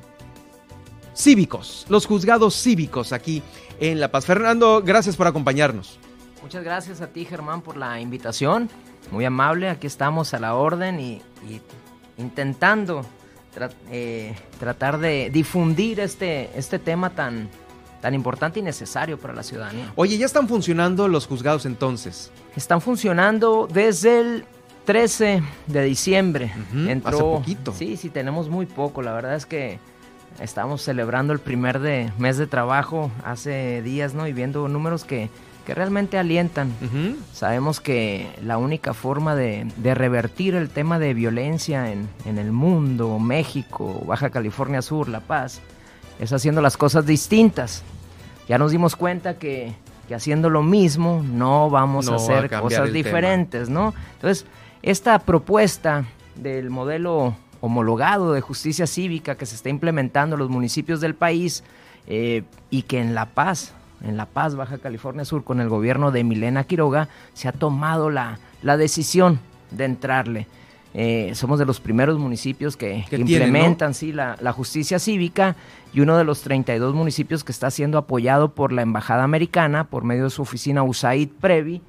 Speaker 2: cívicos, los juzgados cívicos aquí en La Paz. Fernando, gracias por acompañarnos.
Speaker 10: Muchas gracias a ti, Germán, por la invitación. Muy amable, aquí estamos a la orden y, intentando eh, tratar de difundir este, este tema tan, tan importante y necesario para la ciudadanía.
Speaker 2: Oye, ¿ya están funcionando los juzgados entonces?
Speaker 10: Están funcionando desde el 13 de diciembre.
Speaker 2: hace poquito.
Speaker 10: Sí, sí, tenemos muy poco. La verdad es que estamos celebrando el primer de, mes de trabajo hace días, ¿no? Y viendo números que, que realmente alientan. Sabemos que la única forma de, de, revertir el tema de violencia en, en el mundo, México, Baja California Sur, La Paz, es haciendo las cosas distintas. Ya nos dimos cuenta que, haciendo lo mismo no vamos a hacer cosas diferentes, ¿no? Entonces, esta propuesta del modelo homologado de justicia cívica que se está implementando en los municipios del país eh, y que en La Paz, en La Paz, Baja California Sur, con el gobierno de Milena Quiroga, se ha tomado la, la decisión de entrarle. Eh, somos de los primeros municipios que, implementan sí, la, justicia cívica y uno de los 32 municipios que está siendo apoyado por la Embajada Americana por medio de su oficina USAID Previ,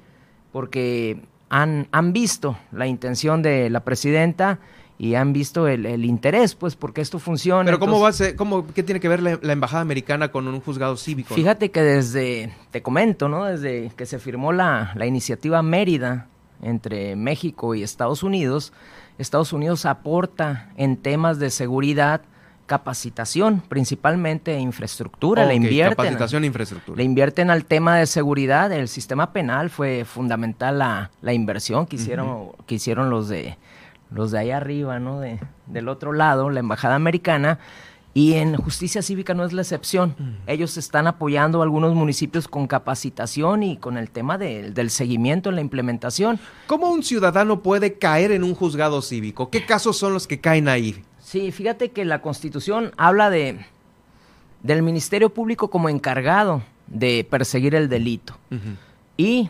Speaker 10: porque han, han visto la intención de la presidenta y han visto el, interés, pues, porque esto funciona.
Speaker 2: Pero ¿cómo va a ser, cómo, qué tiene que ver la, Embajada Americana con un juzgado cívico?
Speaker 10: Fíjate que desde, te comento, ¿no? Desde que se firmó la, la iniciativa Mérida entre México y Estados Unidos, Estados Unidos aporta en temas de seguridad capacitación, principalmente infraestructura, le invierten.
Speaker 2: Capacitación e infraestructura.
Speaker 10: Le invierten al tema de seguridad, el sistema penal fue fundamental la, la inversión que hicieron, que hicieron los de los de ahí arriba, ¿no? De, del otro lado, la embajada americana, y en justicia cívica no es la excepción. Mm. Ellos están apoyando a algunos municipios con capacitación y con el tema del seguimiento en la implementación.
Speaker 2: ¿Cómo un ciudadano puede caer en un juzgado cívico? ¿Qué casos son los que caen ahí?
Speaker 10: Sí, fíjate que la Constitución habla de del Ministerio Público como encargado de perseguir el delito. Y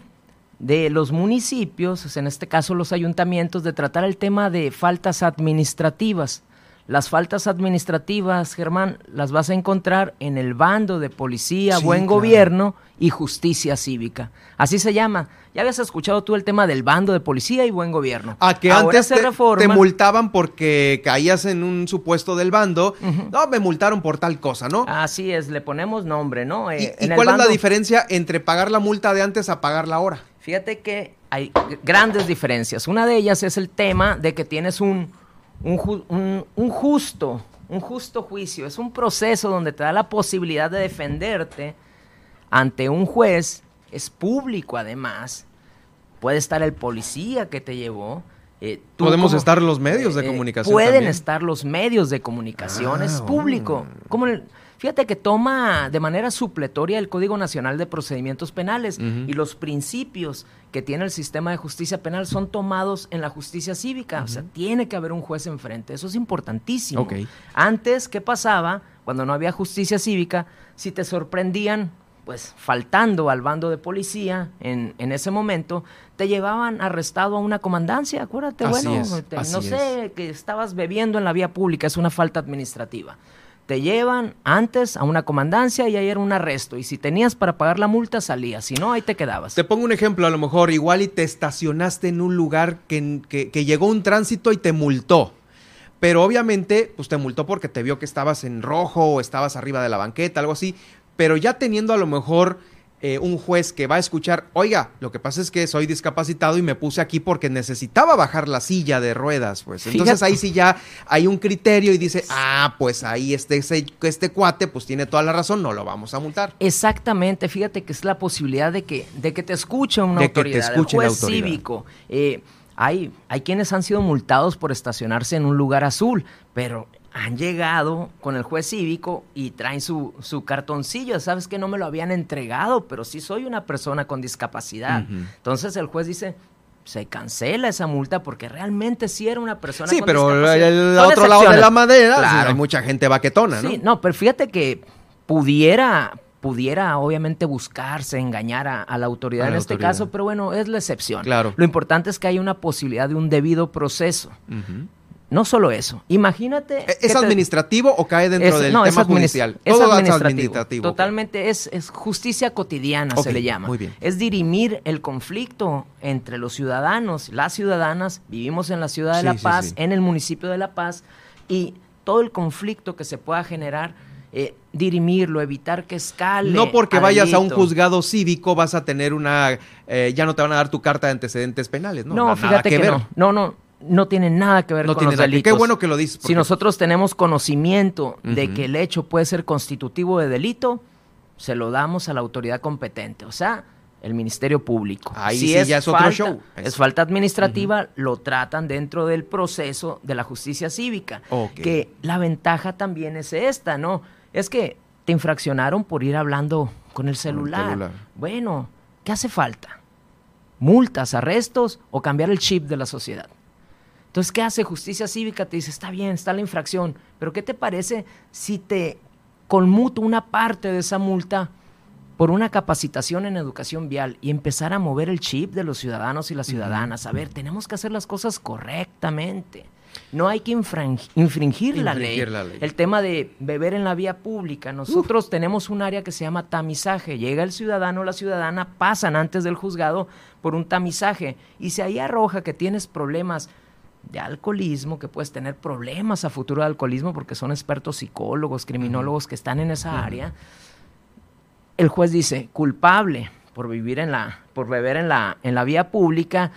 Speaker 10: de los municipios, en este caso los ayuntamientos, de tratar el tema de faltas administrativas. Las faltas administrativas, Germán, las vas a encontrar en el bando de policía, buen gobierno y justicia cívica. Así se llama. Ya habías escuchado tú el tema del bando de policía y buen gobierno.
Speaker 2: A que antes te, multaban porque caías en un supuesto del bando. No, me multaron por tal cosa, ¿no?
Speaker 10: Así es, le ponemos nombre, ¿no?
Speaker 2: ¿Y, eh, cuál es la diferencia entre pagar la multa de antes a pagarla ahora?
Speaker 10: Fíjate que hay grandes diferencias. Una de ellas es el tema de que tienes un un, justo, un justo juicio. Es un proceso donde te da la posibilidad de defenderte ante un juez. Es público además. Puede estar el policía que te llevó.
Speaker 2: Eh, Podemos estar los medios de eh, comunicación.
Speaker 10: Pueden estar los medios de comunicación. es ah, público. Como el, Fíjate que toma de manera supletoria el Código Nacional de Procedimientos Penales y los principios que tiene el sistema de justicia penal son tomados en la justicia cívica. O sea, tiene que haber un juez enfrente. Eso es importantísimo. Antes, ¿qué pasaba cuando no había justicia cívica? Si te sorprendían, pues faltando al bando de policía en, en ese momento, te llevaban arrestado a una comandancia, acuérdate, bueno, no sé, que estabas bebiendo en la vía pública, es una falta administrativa te llevan antes a una comandancia y ahí era un arresto. Y si tenías para pagar la multa, salías. Si no, ahí te quedabas.
Speaker 2: Te pongo un ejemplo, a lo mejor igual y te estacionaste en un lugar que, que, llegó un tránsito y te multó. Pero obviamente, pues te multó porque te vio que estabas en rojo o estabas arriba de la banqueta, algo así. Pero ya teniendo a lo mejor eh, un juez que va a escuchar, oiga, lo que pasa es que soy discapacitado y me puse aquí porque necesitaba bajar la silla de ruedas, pues. Entonces ahí sí ya hay un criterio y dice, ah, pues ahí este, este cuate pues tiene toda la razón, no lo vamos a multar.
Speaker 10: Exactamente, fíjate que es la posibilidad de que, de que te escuche una autoridad, que te escuche juez cívico. Eh, hay, hay quienes han sido multados por estacionarse en un lugar azul, pero han llegado con el juez cívico y traen su, su, cartoncillo. Sabes que no me lo habían entregado, pero sí soy una persona con discapacidad. Entonces el juez dice, se cancela esa multa porque realmente sí era una persona
Speaker 2: sí, pero el otro lado de la madera hay mucha gente baquetona, ¿no? Sí,
Speaker 10: no, pero fíjate que pudiera pudiera obviamente buscarse, engañar a, la autoridad en este caso, pero bueno, es la excepción.
Speaker 2: Claro.
Speaker 10: Lo importante es que hay una posibilidad de un debido proceso no solo eso. Imagínate.
Speaker 2: ¿E-, ¿Es administrativo o cae dentro del tema judicial?
Speaker 10: Es Todo administrativo. Totalmente. Es, justicia cotidiana, se le llama.
Speaker 2: Muy bien.
Speaker 10: Es dirimir el conflicto entre los ciudadanos, las ciudadanas. Vivimos en la ciudad de La Paz, en el municipio de La Paz, y todo el conflicto que se pueda generar. Eh, dirimirlo, evitar que escale.
Speaker 2: No porque vayas a un juzgado cívico vas a tener una, eh, ya no te van a dar tu carta de antecedentes penales, ¿no?
Speaker 10: No, fíjate que, no. No, no, no tiene nada que ver con los delitos.
Speaker 2: Qué bueno que lo dices.
Speaker 10: Si nosotros tenemos conocimiento de que el hecho puede ser constitutivo de delito, se lo damos a la autoridad competente, o sea, el Ministerio Público.
Speaker 2: Ahí si sí es ya es otro show.
Speaker 10: Es falta administrativa, lo tratan dentro del proceso de la justicia cívica. Que la ventaja también es esta, ¿no? Es que te infraccionaron por ir hablando con el celular. Bueno, ¿qué hace falta? ¿Multas, arrestos o cambiar el chip de la sociedad? Entonces, ¿qué hace justicia cívica? Te dice, está bien, está la infracción, pero ¿qué te parece si te conmuto una parte de esa multa por una capacitación en educación vial y empezar a mover el chip de los ciudadanos y las ciudadanas? A ver, tenemos que hacer las cosas correctamente. No hay que infringir, la, ley. El tema de beber en la vía pública. Nosotros tenemos un área que se llama tamizaje. Llega el ciudadano o la ciudadana, pasan antes del juzgado por un tamizaje. Y si ahí arroja que tienes problemas de alcoholismo, que puedes tener problemas a futuro de alcoholismo porque son expertos psicólogos, criminólogos que están en esa área, el juez dice, culpable por vivir en la, por beber en la, en la vía pública,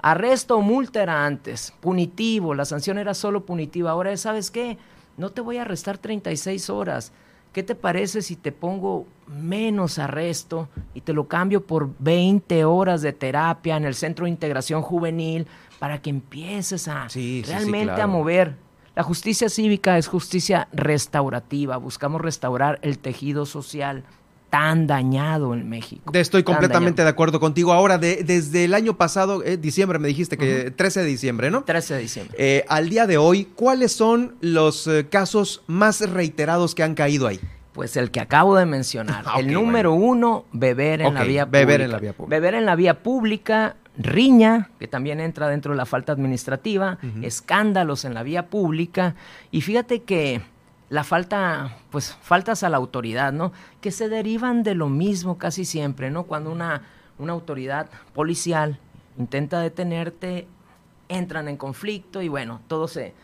Speaker 10: arresto o multa era antes, punitivo, la sanción era solo punitiva, ahora ¿sabes qué? No te voy a arrestar 36 horas. ¿Qué te parece si te pongo menos arresto y te lo cambio por 20 horas de terapia en el Centro de Integración Juvenil para que empieces a realmente a mover. La justicia cívica es justicia restaurativa, buscamos restaurar el tejido social tan dañado en México.
Speaker 2: Estoy completamente de acuerdo contigo. Ahora, de, desde el año pasado, eh, diciembre, me dijiste que 13 de diciembre, ¿no?
Speaker 10: 13 de diciembre.
Speaker 2: Eh, al día de hoy, ¿cuáles son los eh, casos más reiterados que han caído ahí?
Speaker 10: Pues el que acabo de mencionar. Ah, el número uno, beber en la vía pública.
Speaker 2: Beber en la vía pública.
Speaker 10: Beber en la vía pública, riña, que también entra dentro de la falta administrativa, escándalos en la vía pública. Y fíjate que la falta, pues faltas a la autoridad, ¿no? Que se derivan de lo mismo casi siempre, ¿no? Cuando una, una autoridad policial intenta detenerte, entran en conflicto y bueno, todo se,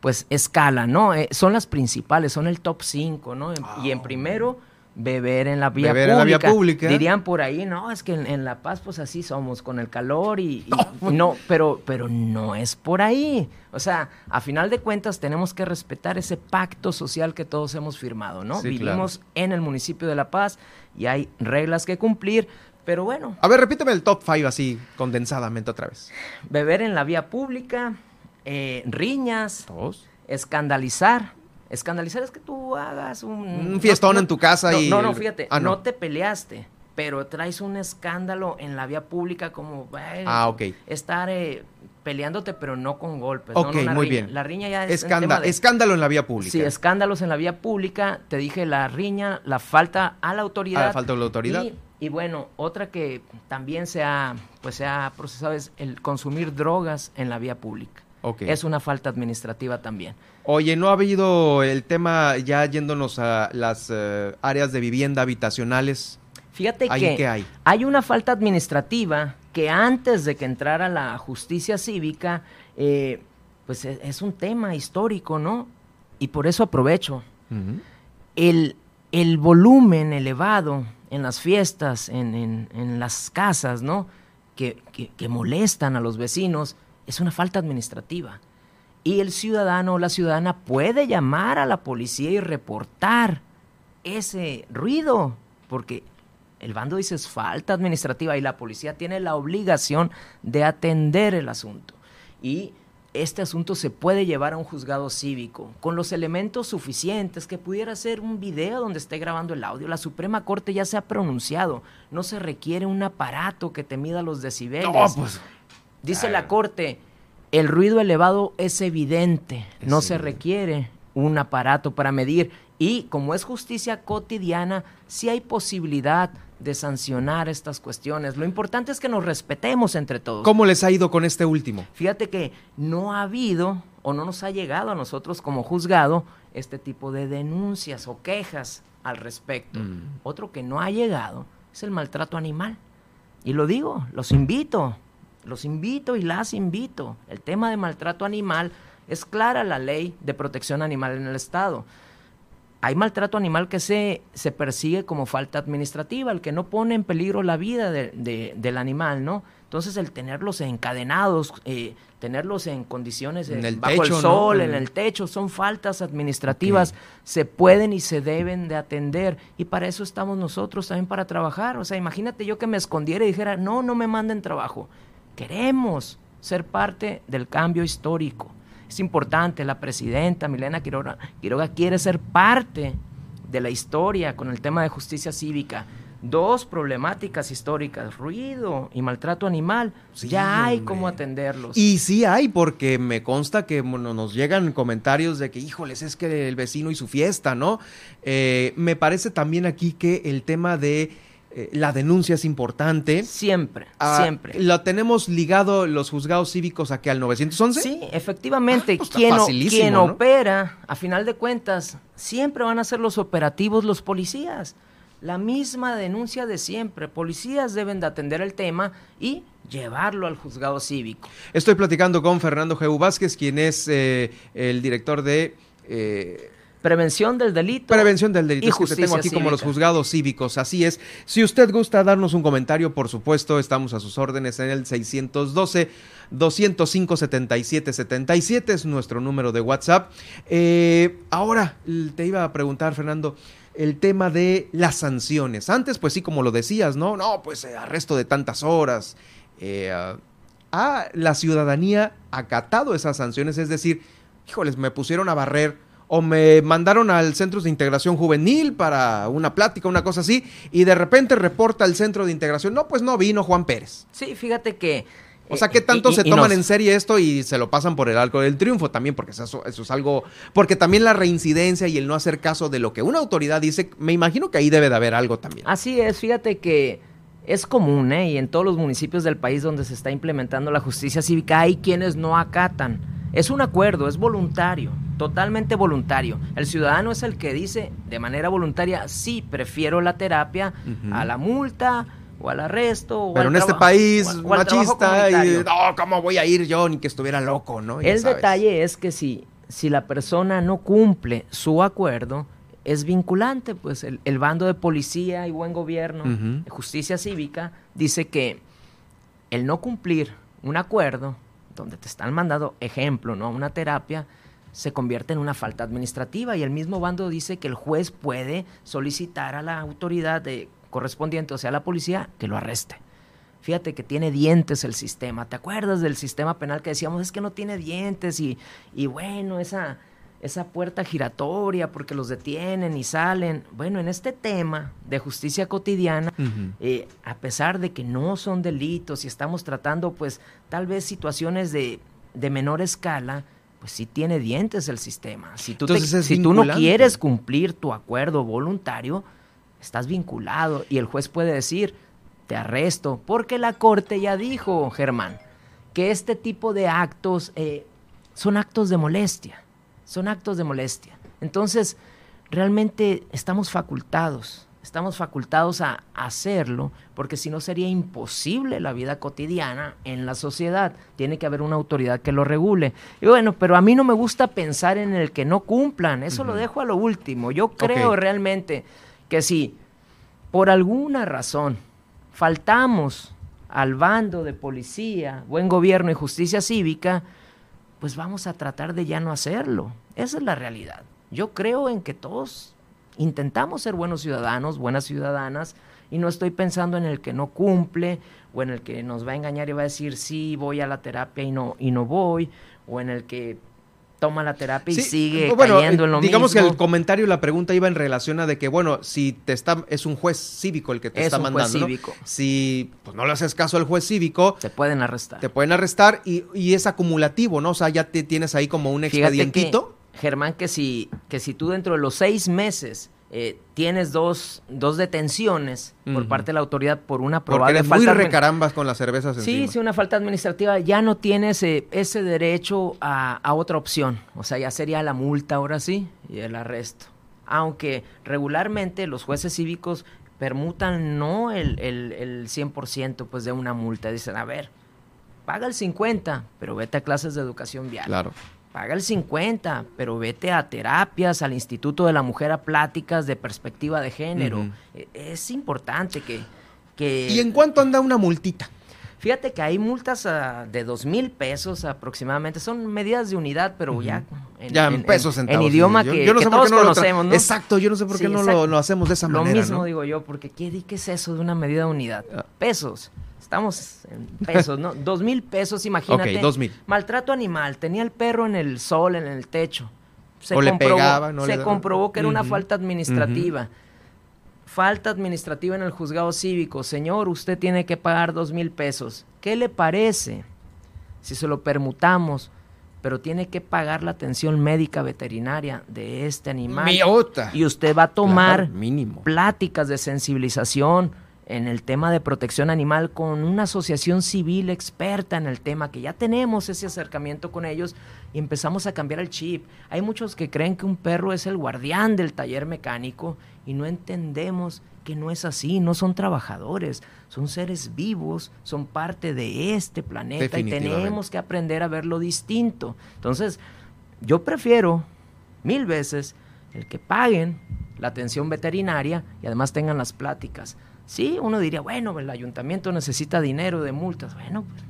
Speaker 10: pues escala, ¿no? Eh, son las principales, son el top 5, ¿no? y en ah, primero beber en la vía, pública. En la vía pública. Dirían por ahí, no, es que en, La Paz pues así somos, con el calor y, no, pero, pero no es por ahí. O sea, a final de cuentas tenemos que respetar ese pacto social que todos hemos firmado, ¿no? Vivimos en el municipio de La Paz y hay reglas que cumplir, pero bueno.
Speaker 2: A ver, repíteme el top 5 así, condensadamente otra vez.
Speaker 10: Beber en la vía pública, eh, riñas, escandalizar, Escandalizar es que tú hagas un...
Speaker 2: Un fiestón en tu casa
Speaker 10: no,
Speaker 2: y...
Speaker 10: No, no, fíjate, ah, no. te peleaste, pero traes un escándalo en la vía pública como...
Speaker 2: ah, ok.
Speaker 10: Estar eh, peleándote, pero no con golpes.
Speaker 2: Ok, muy
Speaker 10: bien. La riña ya es... Escándalo,
Speaker 2: escándalo en la vía pública.
Speaker 10: Sí, escándalos en la vía pública. Te dije la riña, la falta a la autoridad. A
Speaker 2: la falta de la autoridad.
Speaker 10: Y, bueno, otra que también se ha, pues se ha procesado es el consumir drogas en la vía pública. Okay. Es una falta administrativa también.
Speaker 2: Oye, ¿no ha habido el tema ya yéndonos a las eh, áreas de vivienda habitacionales?
Speaker 10: Fíjate que hay? hay? una falta administrativa que antes de que entrara la justicia cívica, eh, pues e, es, un tema histórico, ¿no? Y por eso aprovecho. el, el, volumen elevado en las fiestas, en, en, las casas, ¿no? que, que molestan a los vecinos, es una falta administrativa y el ciudadano o la ciudadana puede llamar a la policía y reportar ese ruido, porque el bando dice es falta administrativa y la policía tiene la obligación de atender el asunto. Y este asunto se puede llevar a un juzgado cívico con los elementos suficientes que pudiera ser un video donde esté grabando el audio. La Suprema Corte ya se ha pronunciado, no se requiere un aparato que te mida los decibeles. Pues, dice la Corte, el ruido elevado es evidente, no se requiere un aparato para medir y como es justicia cotidiana, sí hay posibilidad de sancionar estas cuestiones. Lo importante es que nos respetemos entre todos.
Speaker 2: ¿Cómo les ha ido con este último?
Speaker 10: Fíjate que no ha habido o no nos ha llegado a nosotros como juzgado este tipo de denuncias o quejas al respecto. Mm. Otro que no ha llegado es el maltrato animal. Y lo digo, los invito, los invito y las invito. El tema de maltrato animal es clara la ley de protección animal en el Estado. Hay maltrato animal que se, se persigue como falta administrativa, el que no pone en peligro la vida del animal, ¿no? Entonces el tenerlos encadenados, eh, tenerlos en condiciones bajo el sol, en el techo, son faltas administrativas, se pueden y se deben de atender y para eso estamos nosotros también para trabajar. O sea, imagínate yo que me escondiera y dijera, no, no me manden trabajo. Queremos ser parte del cambio histórico. Es importante, la presidenta Milena Quiroga, Quiroga quiere ser parte de la historia con el tema de justicia cívica dos problemáticas históricas, ruido y maltrato animal. ya hay cómo atenderlos.
Speaker 2: Y sí hay, porque me consta que nos llegan comentarios de que, híjoles, es que el vecino y su fiesta, ¿no? Eh, me parece también aquí que el tema de eh, la denuncia es importante.
Speaker 10: Siempre, ah, siempre.
Speaker 2: ¿Lo tenemos ligado los juzgados cívicos aquí al 911?
Speaker 10: Sí, efectivamente. [LAUGHS] Ah, pues quien, opera, a final de cuentas, siempre van a ser los operativos los policías la misma denuncia de siempre. Policías deben de atender el tema y llevarlo al juzgado cívico.
Speaker 2: Estoy platicando con Fernando G. Vázquez, quien es eh, el director de...
Speaker 10: Eh, Prevención del delito.
Speaker 2: Prevención del delito. Y justicia tengo aquí como los juzgados cívicos. Así es. Si usted gusta darnos un comentario, por supuesto, estamos a sus órdenes en el 612 205 77 77 es nuestro número de WhatsApp. Eh, ahora te iba a preguntar, Fernando, el tema de las sanciones. Antes, pues sí, como lo decías, ¿no? No, pues eh, arresto de tantas horas. Eh, ah, la ciudadanía acatado esas sanciones, es decir, híjoles, me pusieron a barrer o me mandaron al centro de integración juvenil para una plática, una cosa así, y de repente reporta el centro de integración, no, pues no vino Juan Pérez.
Speaker 10: Sí, fíjate que
Speaker 2: o sea, ¿qué tanto se toman en serie esto y se lo pasan por el arco del triunfo también? Porque eso, eso, es algo. Porque también la reincidencia y el no hacer caso de lo que una autoridad dice, me imagino que ahí debe de haber algo también.
Speaker 10: Así es, fíjate que es común, ¿eh? Y en todos los municipios del país donde se está implementando la justicia cívica hay quienes no acatan. Es un acuerdo, es voluntario, totalmente voluntario. El ciudadano es el que dice de manera voluntaria, sí, prefiero la terapia a la multa o al arresto. O
Speaker 2: Pero en este país machista, y, no, ¿cómo voy a ir yo ni que estuviera loco, no?
Speaker 10: el detalle es que si, si la persona no cumple su acuerdo, es vinculante, pues el, bando de policía y buen gobierno, justicia cívica, dice que el no cumplir un acuerdo, donde te están mandando ejemplo, ¿no? Una terapia, se convierte en una falta administrativa y el mismo bando dice que el juez puede solicitar a la autoridad de correspondiente, o sea, la policía, que lo arreste. Fíjate que tiene dientes el sistema. ¿Te acuerdas del sistema penal que decíamos es que no tiene dientes y, y bueno, esa, esa puerta giratoria porque los detienen y salen? Bueno, en este tema de justicia cotidiana, eh, a pesar de que no son delitos y estamos tratando pues tal vez situaciones de, de menor escala, pues sí tiene dientes el sistema. Si tú, si tú no quieres cumplir tu acuerdo voluntario, estás vinculado y el juez puede decir, te arresto, porque la corte ya dijo, Germán, que este tipo de actos eh, son actos de molestia, son actos de molestia. Entonces, realmente estamos facultados, estamos facultados a hacerlo, porque si no sería imposible la vida cotidiana en la sociedad. Tiene que haber una autoridad que lo regule. Y bueno, pero a mí no me gusta pensar en el que no cumplan, eso lo dejo a lo último. Yo creo realmente que si por alguna razón faltamos al bando de policía, buen gobierno y justicia cívica, pues vamos a tratar de ya no hacerlo. Esa es la realidad. Yo creo en que todos intentamos ser buenos ciudadanos, buenas ciudadanas, y no estoy pensando en el que no cumple, o en el que nos va a engañar y va a decir sí, voy a la terapia y no, y no voy, o en el que toma la terapia y sigue cayendo en lo
Speaker 2: digamos
Speaker 10: mismo.
Speaker 2: que el comentario y la pregunta iba en relación a de que bueno si te está es un juez cívico el que te está mandando cívico. si pues no le haces caso al juez cívico
Speaker 10: te pueden arrestar
Speaker 2: te pueden arrestar y, y es acumulativo no o sea ya te tienes ahí como un expedientito
Speaker 10: Germán que si que si tú dentro de los seis meses eh, tienes dos, dos detenciones por parte de la autoridad por una
Speaker 2: Porque
Speaker 10: probable
Speaker 2: muy
Speaker 10: falta. admi-
Speaker 2: recarambas con las cervezas
Speaker 10: Sí,
Speaker 2: encima.
Speaker 10: sí, una falta administrativa, ya no tienes eh, ese derecho a, a otra opción. O sea, ya sería la multa ahora sí y el arresto. Aunque regularmente los jueces cívicos permutan no el, el, el 100% pues, de una multa. Dicen, a ver, paga el 50, pero vete a clases de educación vial.
Speaker 2: Claro.
Speaker 10: Paga el 50, pero vete a terapias, al Instituto de la Mujer a pláticas de perspectiva de género. E- Es importante que... que
Speaker 2: ¿Y en cuánto anda una multita?
Speaker 10: Fíjate que hay multas ah, de dos mil pesos aproximadamente. Son medidas de unidad, pero ya en,
Speaker 2: Ya en,
Speaker 10: en-
Speaker 2: pesos
Speaker 10: en-
Speaker 2: centavos.
Speaker 10: en idioma
Speaker 2: Yo-
Speaker 10: que,
Speaker 2: yo no
Speaker 10: que
Speaker 2: sé por
Speaker 10: todos
Speaker 2: no lo
Speaker 10: conocemos, ¿no?
Speaker 2: Exacto, yo no sé por
Speaker 10: Sí,
Speaker 2: qué no lo, lo hacemos de esa
Speaker 10: Lo
Speaker 2: manera,
Speaker 10: mismo
Speaker 2: ¿no?
Speaker 10: digo yo, porque ¿qué, ¿qué es eso de una medida de unidad?
Speaker 2: Ah.
Speaker 10: Pesos. Estamos en pesos, ¿no? [LAUGHS] Dos mil pesos, imagínate.
Speaker 2: Ok, dos mil.
Speaker 10: Maltrato animal. Tenía el perro en el sol, en el techo. Se
Speaker 2: O le
Speaker 10: comprobó,
Speaker 2: pegaba, no
Speaker 10: se
Speaker 2: le
Speaker 10: comprobó que era una falta administrativa. Falta administrativa en el juzgado cívico. Señor, usted tiene que pagar dos mil pesos. ¿Qué le parece si se lo permutamos? Pero tiene que pagar la atención médica veterinaria de este animal.
Speaker 2: Miota.
Speaker 10: Y usted va a tomar
Speaker 2: Claro, mínimo.
Speaker 10: pláticas de sensibilización en el tema de protección animal con una asociación civil experta en el tema, que ya tenemos ese acercamiento con ellos y empezamos a cambiar el chip. Hay muchos que creen que un perro es el guardián del taller mecánico y no entendemos que no es así, no son trabajadores, son seres vivos, son parte de este planeta y tenemos que aprender a verlo distinto. Entonces, yo prefiero mil veces el que paguen la atención veterinaria y además tengan las pláticas. Sí, uno diría, bueno, el ayuntamiento necesita dinero de multas. Bueno, pues,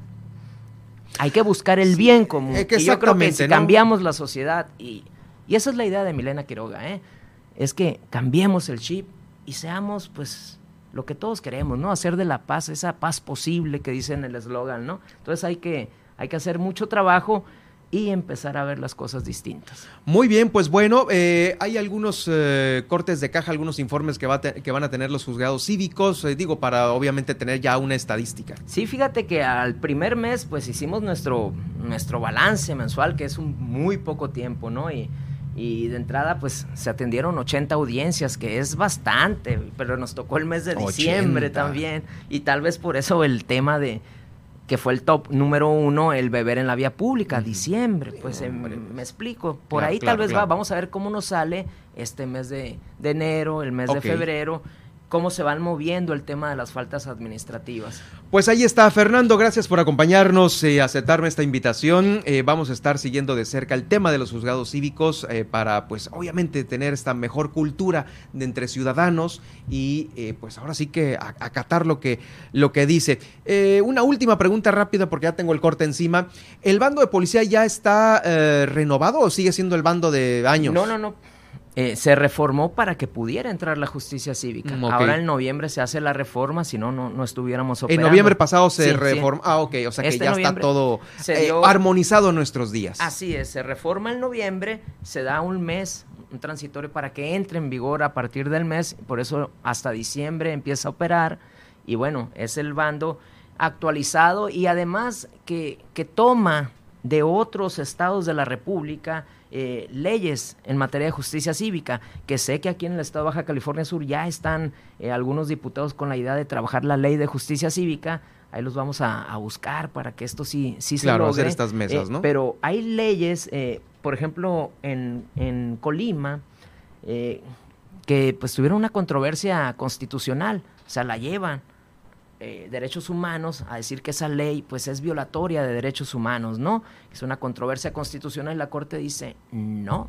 Speaker 10: hay que buscar el bien común.
Speaker 2: es que
Speaker 10: y yo creo que si
Speaker 2: exactamente, ¿no?
Speaker 10: cambiamos la sociedad, y, y esa es la idea de Milena Quiroga, ¿eh? es que cambiemos el chip y seamos, pues, lo que todos queremos, ¿no? Hacer de la paz esa paz posible que dice en el eslogan, ¿no? Entonces hay que, hay que hacer mucho trabajo y empezar a ver las cosas distintas.
Speaker 2: Muy bien, pues bueno, eh, hay algunos eh, cortes de caja, algunos informes que, va que van a tener los juzgados cívicos, eh, digo, para obviamente tener ya una estadística.
Speaker 10: Sí, fíjate que al primer mes pues hicimos nuestro, nuestro balance mensual, que es un muy poco tiempo, ¿no? Y, y de entrada pues se atendieron 80 audiencias, que es bastante, pero nos tocó el mes de diciembre
Speaker 2: 80.
Speaker 10: también. Y tal vez por eso el tema de que fue el top número uno, el beber en la vía pública, diciembre, pues em, me explico. Por
Speaker 2: Claro,
Speaker 10: ahí
Speaker 2: claro,
Speaker 10: tal vez
Speaker 2: claro.
Speaker 10: va, vamos a ver cómo nos sale este mes de, de enero, el mes de febrero, cómo se van moviendo el tema de las faltas administrativas.
Speaker 2: Pues ahí está, Fernando, gracias por acompañarnos y aceptarme esta invitación. Eh, vamos a estar siguiendo de cerca el tema de los juzgados cívicos eh, para, pues, obviamente tener esta mejor cultura de entre ciudadanos y, eh, pues, ahora sí que acatar lo que, lo que dice. Eh, una última pregunta rápida porque ya tengo el corte encima. ¿El bando de policía ya está eh, renovado o sigue siendo el bando de años?
Speaker 10: No, no, no. Eh, se reformó para que pudiera entrar la justicia cívica.
Speaker 2: Mm.
Speaker 10: Ahora en noviembre se hace la reforma, si no, no, no estuviéramos
Speaker 2: En
Speaker 10: operando.
Speaker 2: noviembre pasado se
Speaker 10: Sí, sí.
Speaker 2: reformó. Ah, ok, o sea que
Speaker 10: Este
Speaker 2: ya está todo eh,
Speaker 10: dio-
Speaker 2: armonizado en nuestros días.
Speaker 10: Así es, se reforma en noviembre, se da un mes, un transitorio para que entre en vigor a partir del mes, por eso hasta diciembre empieza a operar y bueno, es el bando actualizado y además que, que toma de otros estados de la República eh, leyes en materia de justicia cívica, que sé que aquí en el estado de Baja California Sur ya están eh, algunos diputados con la idea de trabajar la ley de justicia cívica, ahí los vamos a, a buscar para que esto sí, sí se logre.
Speaker 2: hacer estas mesas,
Speaker 10: Eh,
Speaker 2: ¿no?
Speaker 10: Pero hay leyes, eh, por ejemplo, en, en Colima, que pues tuvieron una controversia constitucional, o sea, la llevan eh, derechos humanos a decir que esa ley pues es violatoria de derechos humanos, ¿no? Es una controversia constitucional y la Corte dice, no,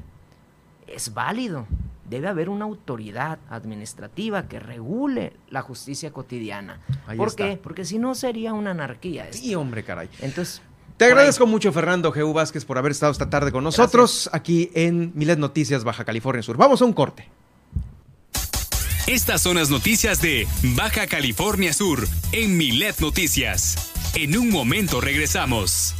Speaker 10: es válido. Debe haber una autoridad administrativa que regule la justicia cotidiana.
Speaker 2: Ahí
Speaker 10: ¿Por
Speaker 2: está.
Speaker 10: qué? Porque si no sería una anarquía.
Speaker 2: Sí, hombre, caray.
Speaker 10: Entonces,
Speaker 2: Te
Speaker 10: ahí.
Speaker 2: agradezco mucho, Fernando G. Vázquez, por haber estado esta tarde con nosotros aquí en Milet Noticias, Baja California Sur. Vamos a un corte.
Speaker 1: Estas son las noticias de Baja California Sur en Milet Noticias. En un momento regresamos.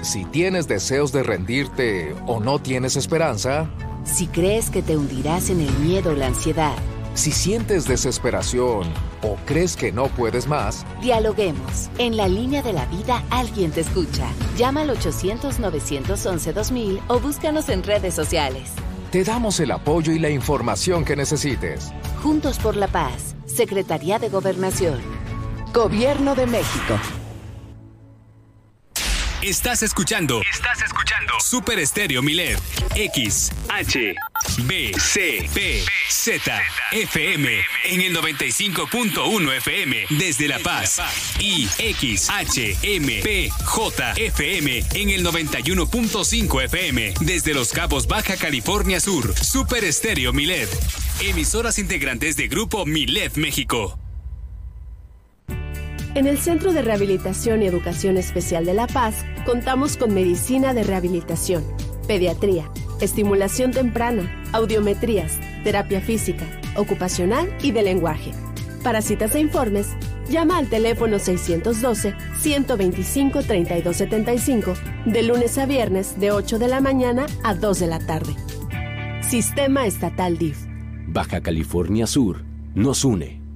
Speaker 11: Si tienes deseos de rendirte o no tienes esperanza,
Speaker 9: Si crees que te hundirás en el miedo o la ansiedad,
Speaker 11: Si sientes desesperación o crees que no puedes más,
Speaker 9: dialoguemos. En la línea de la vida alguien te escucha. Llama al 800-911-2000 o búscanos en redes sociales.
Speaker 11: Te damos el apoyo y la información que necesites.
Speaker 9: Juntos por la paz, Secretaría de Gobernación. Gobierno de México.
Speaker 1: Estás escuchando. Estás escuchando. Super Estéreo Milet. X, H, B, C, P, Z, FM. En el 95.1 FM. Desde La Paz. Y X, H, M, P, J, FM. En el 91.5 FM. Desde Los Cabos, Baja California Sur. Super Estéreo Milet. Emisoras integrantes de Grupo Milet México.
Speaker 12: En el Centro de Rehabilitación y Educación Especial de La Paz contamos con medicina de rehabilitación, pediatría, estimulación temprana, audiometrías, terapia física, ocupacional y de lenguaje. Para citas e informes, llama al teléfono 612-125-3275 de lunes a viernes de 8 de la mañana a 2 de la tarde. Sistema Estatal DIF.
Speaker 13: Baja California Sur nos une.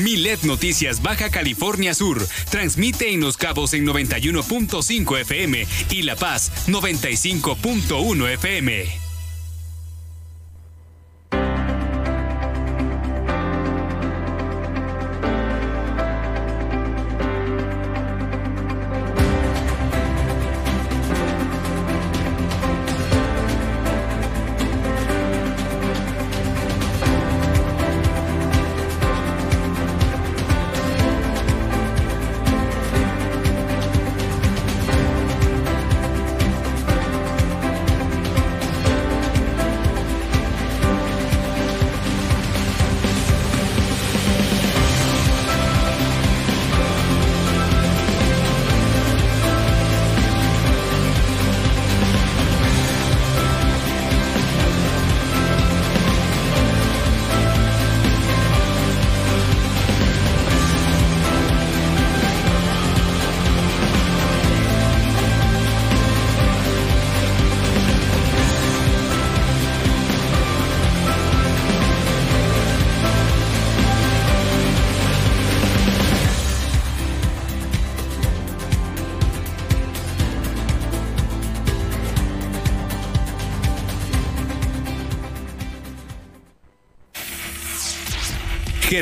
Speaker 1: Milet Noticias Baja California Sur transmite en Los Cabos en 91.5 FM y La Paz 95.1 FM.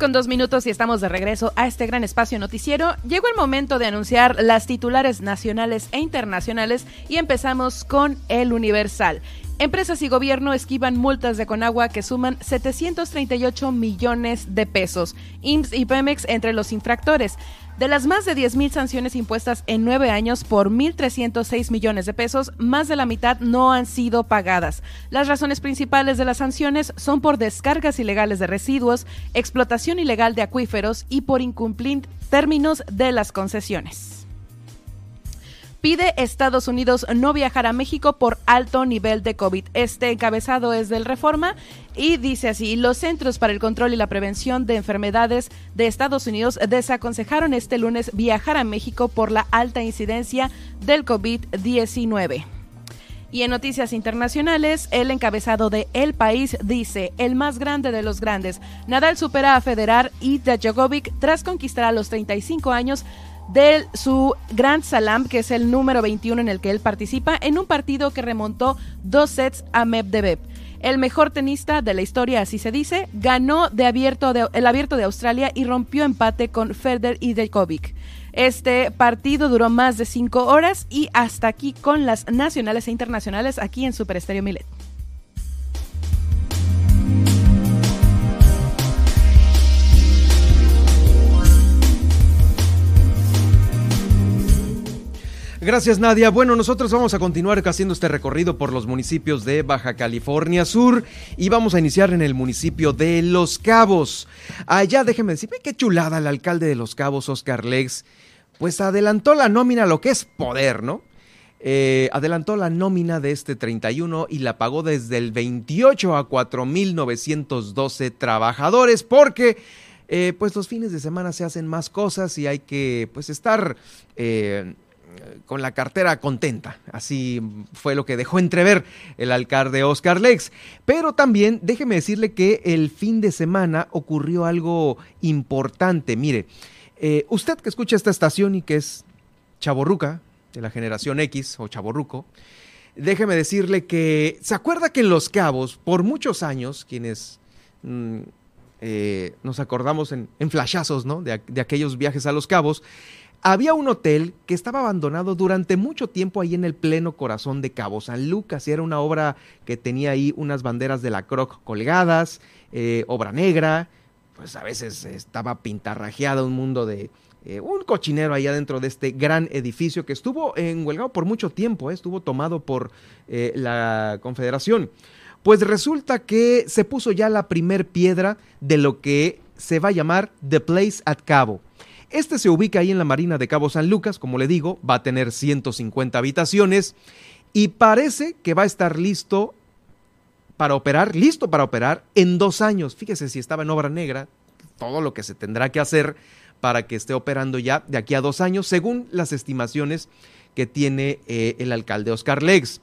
Speaker 3: Con dos minutos y estamos de regreso a este gran espacio noticiero. Llegó el momento de anunciar las titulares nacionales e internacionales y empezamos con el Universal. Empresas y gobierno esquivan multas de Conagua que suman 738 millones de pesos. IMSS y Pemex entre los infractores. De las más de 10.000 sanciones impuestas en nueve años por 1.306 millones de pesos, más de la mitad no han sido pagadas. Las razones principales de las sanciones son por descargas ilegales de residuos, explotación ilegal de acuíferos y por incumplir términos de las concesiones pide Estados Unidos no viajar a México por alto nivel de COVID. Este encabezado es del Reforma y dice así, los Centros para el Control y la Prevención de Enfermedades de Estados Unidos desaconsejaron este lunes viajar a México por la alta incidencia del COVID-19. Y en noticias internacionales, el encabezado de El País dice, el más grande de los grandes, Nadal supera a Federer y Djokovic tras conquistar a los 35 años de su Grand Salam, que es el número 21 en el que él participa, en un partido que remontó dos sets a Medvedev. El mejor tenista de la historia, así se dice, ganó de abierto el abierto de Australia y rompió empate con Federer y Djokovic. Este partido duró más de cinco horas y hasta aquí con las nacionales e internacionales aquí en Super Estéreo Milet.
Speaker 2: Gracias Nadia. Bueno, nosotros vamos a continuar haciendo este recorrido por los municipios de Baja California Sur y vamos a iniciar en el municipio de Los Cabos. Allá déjeme decirme qué chulada el alcalde de Los Cabos, Oscar Lex, pues adelantó la nómina, lo que es poder, ¿no? Eh, adelantó la nómina de este 31 y la pagó desde el 28 a 4.912 trabajadores porque eh, pues los fines de semana se hacen más cosas y hay que pues estar eh, con la cartera contenta. Así fue lo que dejó entrever el alcalde Oscar Lex. Pero también déjeme decirle que el fin de semana ocurrió algo importante. Mire, usted que escucha esta estación y que es chaborruca, de la generación X o chaborruco, déjeme decirle que se acuerda que en Los Cabos, por muchos años, quienes mm, eh, nos acordamos en, flashazos ¿no? de, aquellos viajes a Los Cabos, había un hotel que estaba abandonado durante mucho tiempo ahí en el pleno corazón de Cabo San Lucas y era una obra que tenía ahí unas banderas de la Croc colgadas, eh, obra negra, pues a veces estaba pintarrajeada un mundo de, eh, un cochinero ahí adentro de este gran edificio que estuvo enhuelgado por mucho tiempo, eh, estuvo tomado por la Confederación. Pues resulta que se puso ya la primer piedra de lo que se va a llamar The Place at Cabo. Este se ubica ahí en la Marina de Cabo San Lucas, como le digo, va a tener 150 habitaciones y parece que va a estar listo para operar, listo para operar en dos años. Fíjese si estaba en obra negra, todo lo que se tendrá que hacer para que esté operando ya de aquí a dos años, según las estimaciones que tiene eh, el alcalde Oscar Lex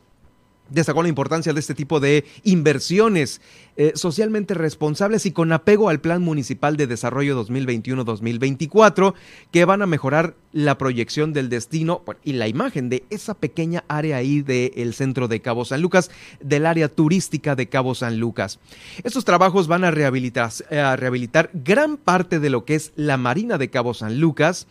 Speaker 2: destacó la importancia de este tipo de inversiones eh, socialmente responsables y con apego al Plan Municipal de Desarrollo 2021-2024 que van a mejorar la proyección del destino y la imagen de esa pequeña área ahí del centro de Cabo San Lucas, del área turística de Cabo San Lucas. Estos trabajos van a rehabilitar, a rehabilitar gran parte de lo que es la Marina de Cabo San Lucas,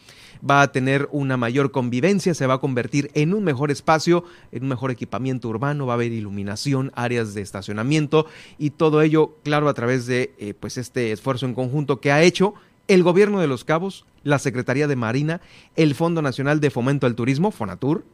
Speaker 2: va a tener una mayor convivencia, se va a convertir en un mejor espacio, en un mejor equipamiento urbano, va a haber iluminación, áreas de estacionamiento y todo ello, claro, a través de eh, pues este esfuerzo en conjunto que ha hecho el gobierno de Los Cabos, la Secretaría de Marina, el Fondo Nacional de Fomento al Turismo, FONATUR,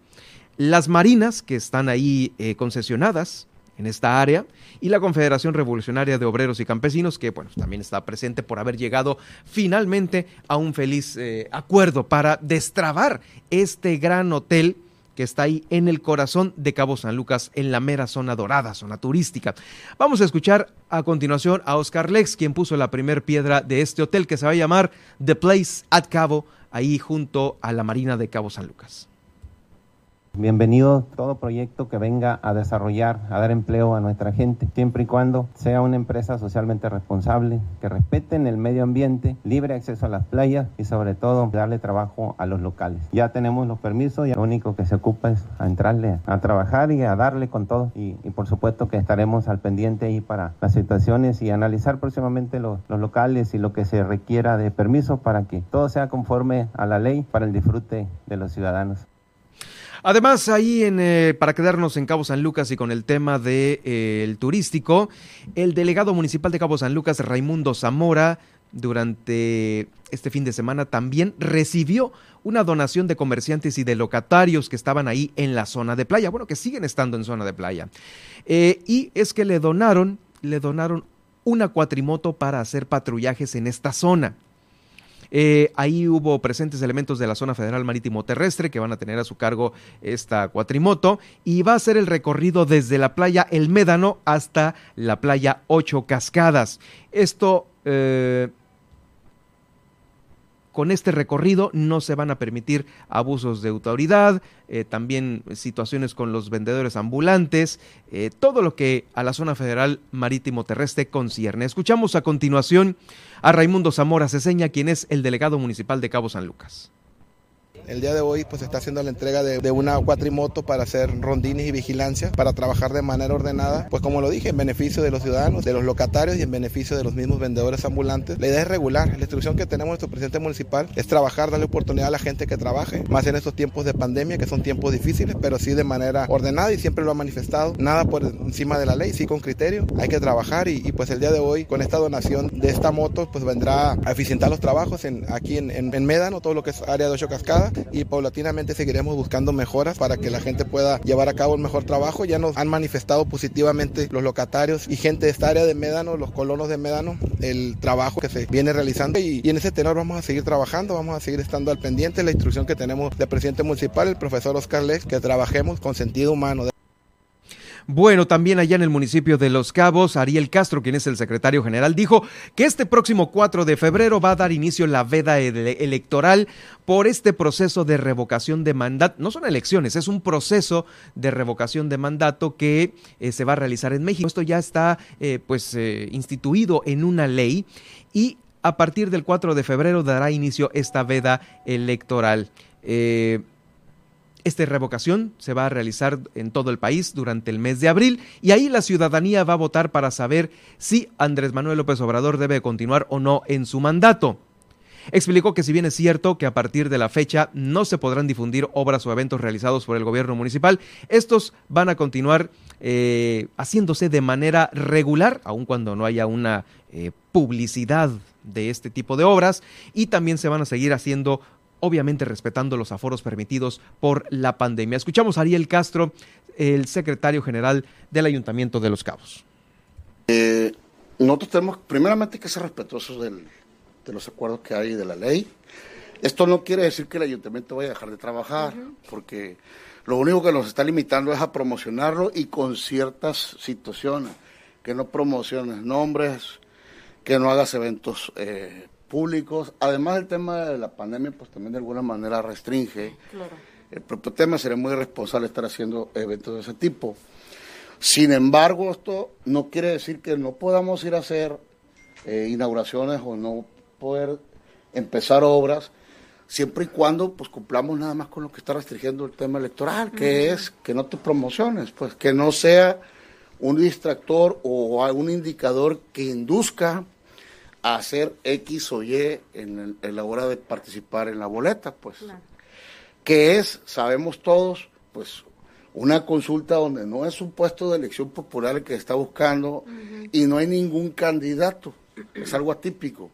Speaker 2: las marinas que están ahí eh, concesionadas, en esta área y la Confederación Revolucionaria de Obreros y Campesinos, que bueno, también está presente por haber llegado finalmente a un feliz eh, acuerdo para destrabar este gran hotel que está ahí en el corazón de Cabo San Lucas, en la mera zona dorada, zona turística. Vamos a escuchar a continuación a Oscar Lex, quien puso la primer piedra de este hotel que se va a llamar The Place at Cabo, ahí junto a la Marina de Cabo San Lucas.
Speaker 14: Bienvenido todo proyecto que venga a desarrollar, a dar empleo a nuestra gente, siempre y cuando sea una empresa socialmente responsable, que respeten el medio ambiente, libre acceso a las playas y sobre todo darle trabajo a los locales. Ya tenemos los permisos y lo único que se ocupa es a entrarle a trabajar y a darle con todo y, por supuesto que estaremos al pendiente ahí para las situaciones y analizar próximamente los, locales y lo que se requiera de permiso para que todo sea conforme a la ley para el disfrute de los ciudadanos.
Speaker 2: Además, ahí en, eh, para quedarnos en Cabo San Lucas y con el tema del de, eh, el turístico, el delegado municipal de Cabo San Lucas, Raimundo Zamora, durante este fin de semana también recibió una donación de comerciantes y de locatarios que estaban ahí en la zona de playa, bueno, que siguen estando en zona de playa. Eh, y es que le donaron, le donaron una cuatrimoto para hacer patrullajes en esta zona. Eh, ahí hubo presentes elementos de la zona federal marítimo terrestre que van a tener a su cargo esta cuatrimoto y va a ser el recorrido desde la playa El Médano hasta la playa Ocho Cascadas. Esto eh, con este recorrido no se van a permitir abusos de autoridad, eh, también situaciones con los vendedores ambulantes, eh, todo lo que a la zona federal marítimo terrestre concierne. Escuchamos a continuación a Raimundo Zamora Ceseña, quien es el delegado municipal de Cabo San Lucas.
Speaker 15: El día de hoy pues está haciendo la entrega de, una cuatrimoto para hacer rondines y vigilancia, para trabajar de manera ordenada, pues como lo dije, en beneficio de los ciudadanos, de los locatarios y en beneficio de los mismos vendedores ambulantes. La idea es regular, la instrucción que tenemos nuestro presidente municipal es trabajar, darle oportunidad a la gente que trabaje, más en estos tiempos de pandemia, que son tiempos difíciles, pero sí de manera ordenada y siempre lo ha manifestado, nada por encima de la ley, sí con criterio, hay que trabajar y, pues el día de hoy con esta donación de esta moto pues vendrá a eficientar los trabajos en, aquí en, en, Médano, todo lo que es área de ocho cascadas y paulatinamente seguiremos buscando mejoras para que la gente pueda llevar a cabo un mejor trabajo. Ya nos han manifestado positivamente los locatarios y gente de esta área de Médano, los colonos de Médano, el trabajo que se viene realizando y, y en ese tenor vamos a seguir trabajando, vamos a seguir estando al pendiente. La instrucción que tenemos del presidente municipal, el profesor Oscar Lex, que trabajemos con sentido humano.
Speaker 2: Bueno, también allá en el municipio de Los Cabos, Ariel Castro, quien es el secretario general, dijo que este próximo 4 de febrero va a dar inicio la veda ele electoral por este proceso de revocación de mandato. No son elecciones, es un proceso de revocación de mandato que eh, se va a realizar en México. Esto ya está eh, pues eh, instituido en una ley y a partir del 4 de febrero dará inicio esta veda electoral. Eh, esta revocación se va a realizar en todo el país durante el mes de abril y ahí la ciudadanía va a votar para saber si Andrés Manuel López Obrador debe continuar o no en su mandato. Explicó que si bien es cierto que a partir de la fecha no se podrán difundir obras o eventos realizados por el gobierno municipal, estos van a continuar eh, haciéndose de manera regular, aun cuando no haya una eh, publicidad de este tipo de obras, y también se van a seguir haciendo obviamente respetando los aforos permitidos por la pandemia. Escuchamos a Ariel Castro, el secretario general del Ayuntamiento de Los Cabos.
Speaker 16: Eh, nosotros tenemos primeramente que ser respetuosos del, de los acuerdos que hay de la ley. Esto no quiere decir que el ayuntamiento vaya a dejar de trabajar, uh -huh. porque lo único que nos está limitando es a promocionarlo y con ciertas situaciones, que no promociones nombres, que no hagas eventos eh, públicos. Además, el tema de la pandemia, pues también de alguna manera restringe. Claro. El propio tema sería muy irresponsable estar haciendo eventos de ese tipo. Sin embargo, esto no quiere decir que no podamos ir a hacer eh, inauguraciones o no poder empezar obras, siempre y cuando pues cumplamos nada más con lo que está restringiendo el tema electoral, que uh -huh. es que no te promociones, pues que no sea un distractor o un indicador que induzca hacer X o Y en, el, en, la hora de participar en la boleta, pues. Claro. Que es, sabemos todos, pues una consulta donde no es un puesto de elección popular el que está buscando uh -huh. y no hay ningún candidato. Es algo atípico.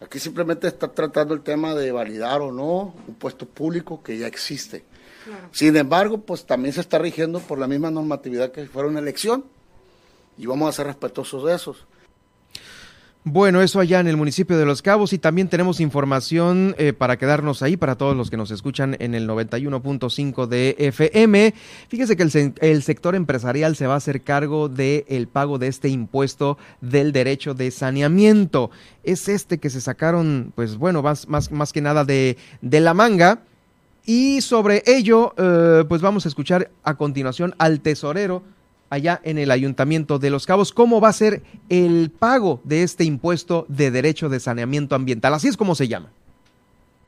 Speaker 16: Aquí simplemente está tratando el tema de validar o no un puesto público que ya existe. Claro. Sin embargo, pues también se está rigiendo por la misma normatividad que si fuera una elección y vamos a ser respetuosos de esos.
Speaker 2: Bueno, eso allá en el municipio de Los Cabos y también tenemos información eh, para quedarnos ahí para todos los que nos escuchan en el 91.5 de FM. Fíjese que el, sector empresarial se va a hacer cargo del el pago de este impuesto del derecho de saneamiento. Es este que se sacaron, pues bueno, más, más, más que nada de, de la manga. Y sobre ello, eh, pues vamos a escuchar a continuación al tesorero allá en el Ayuntamiento de Los Cabos, cómo va a ser el pago de este impuesto de derecho de saneamiento ambiental. Así es como se llama.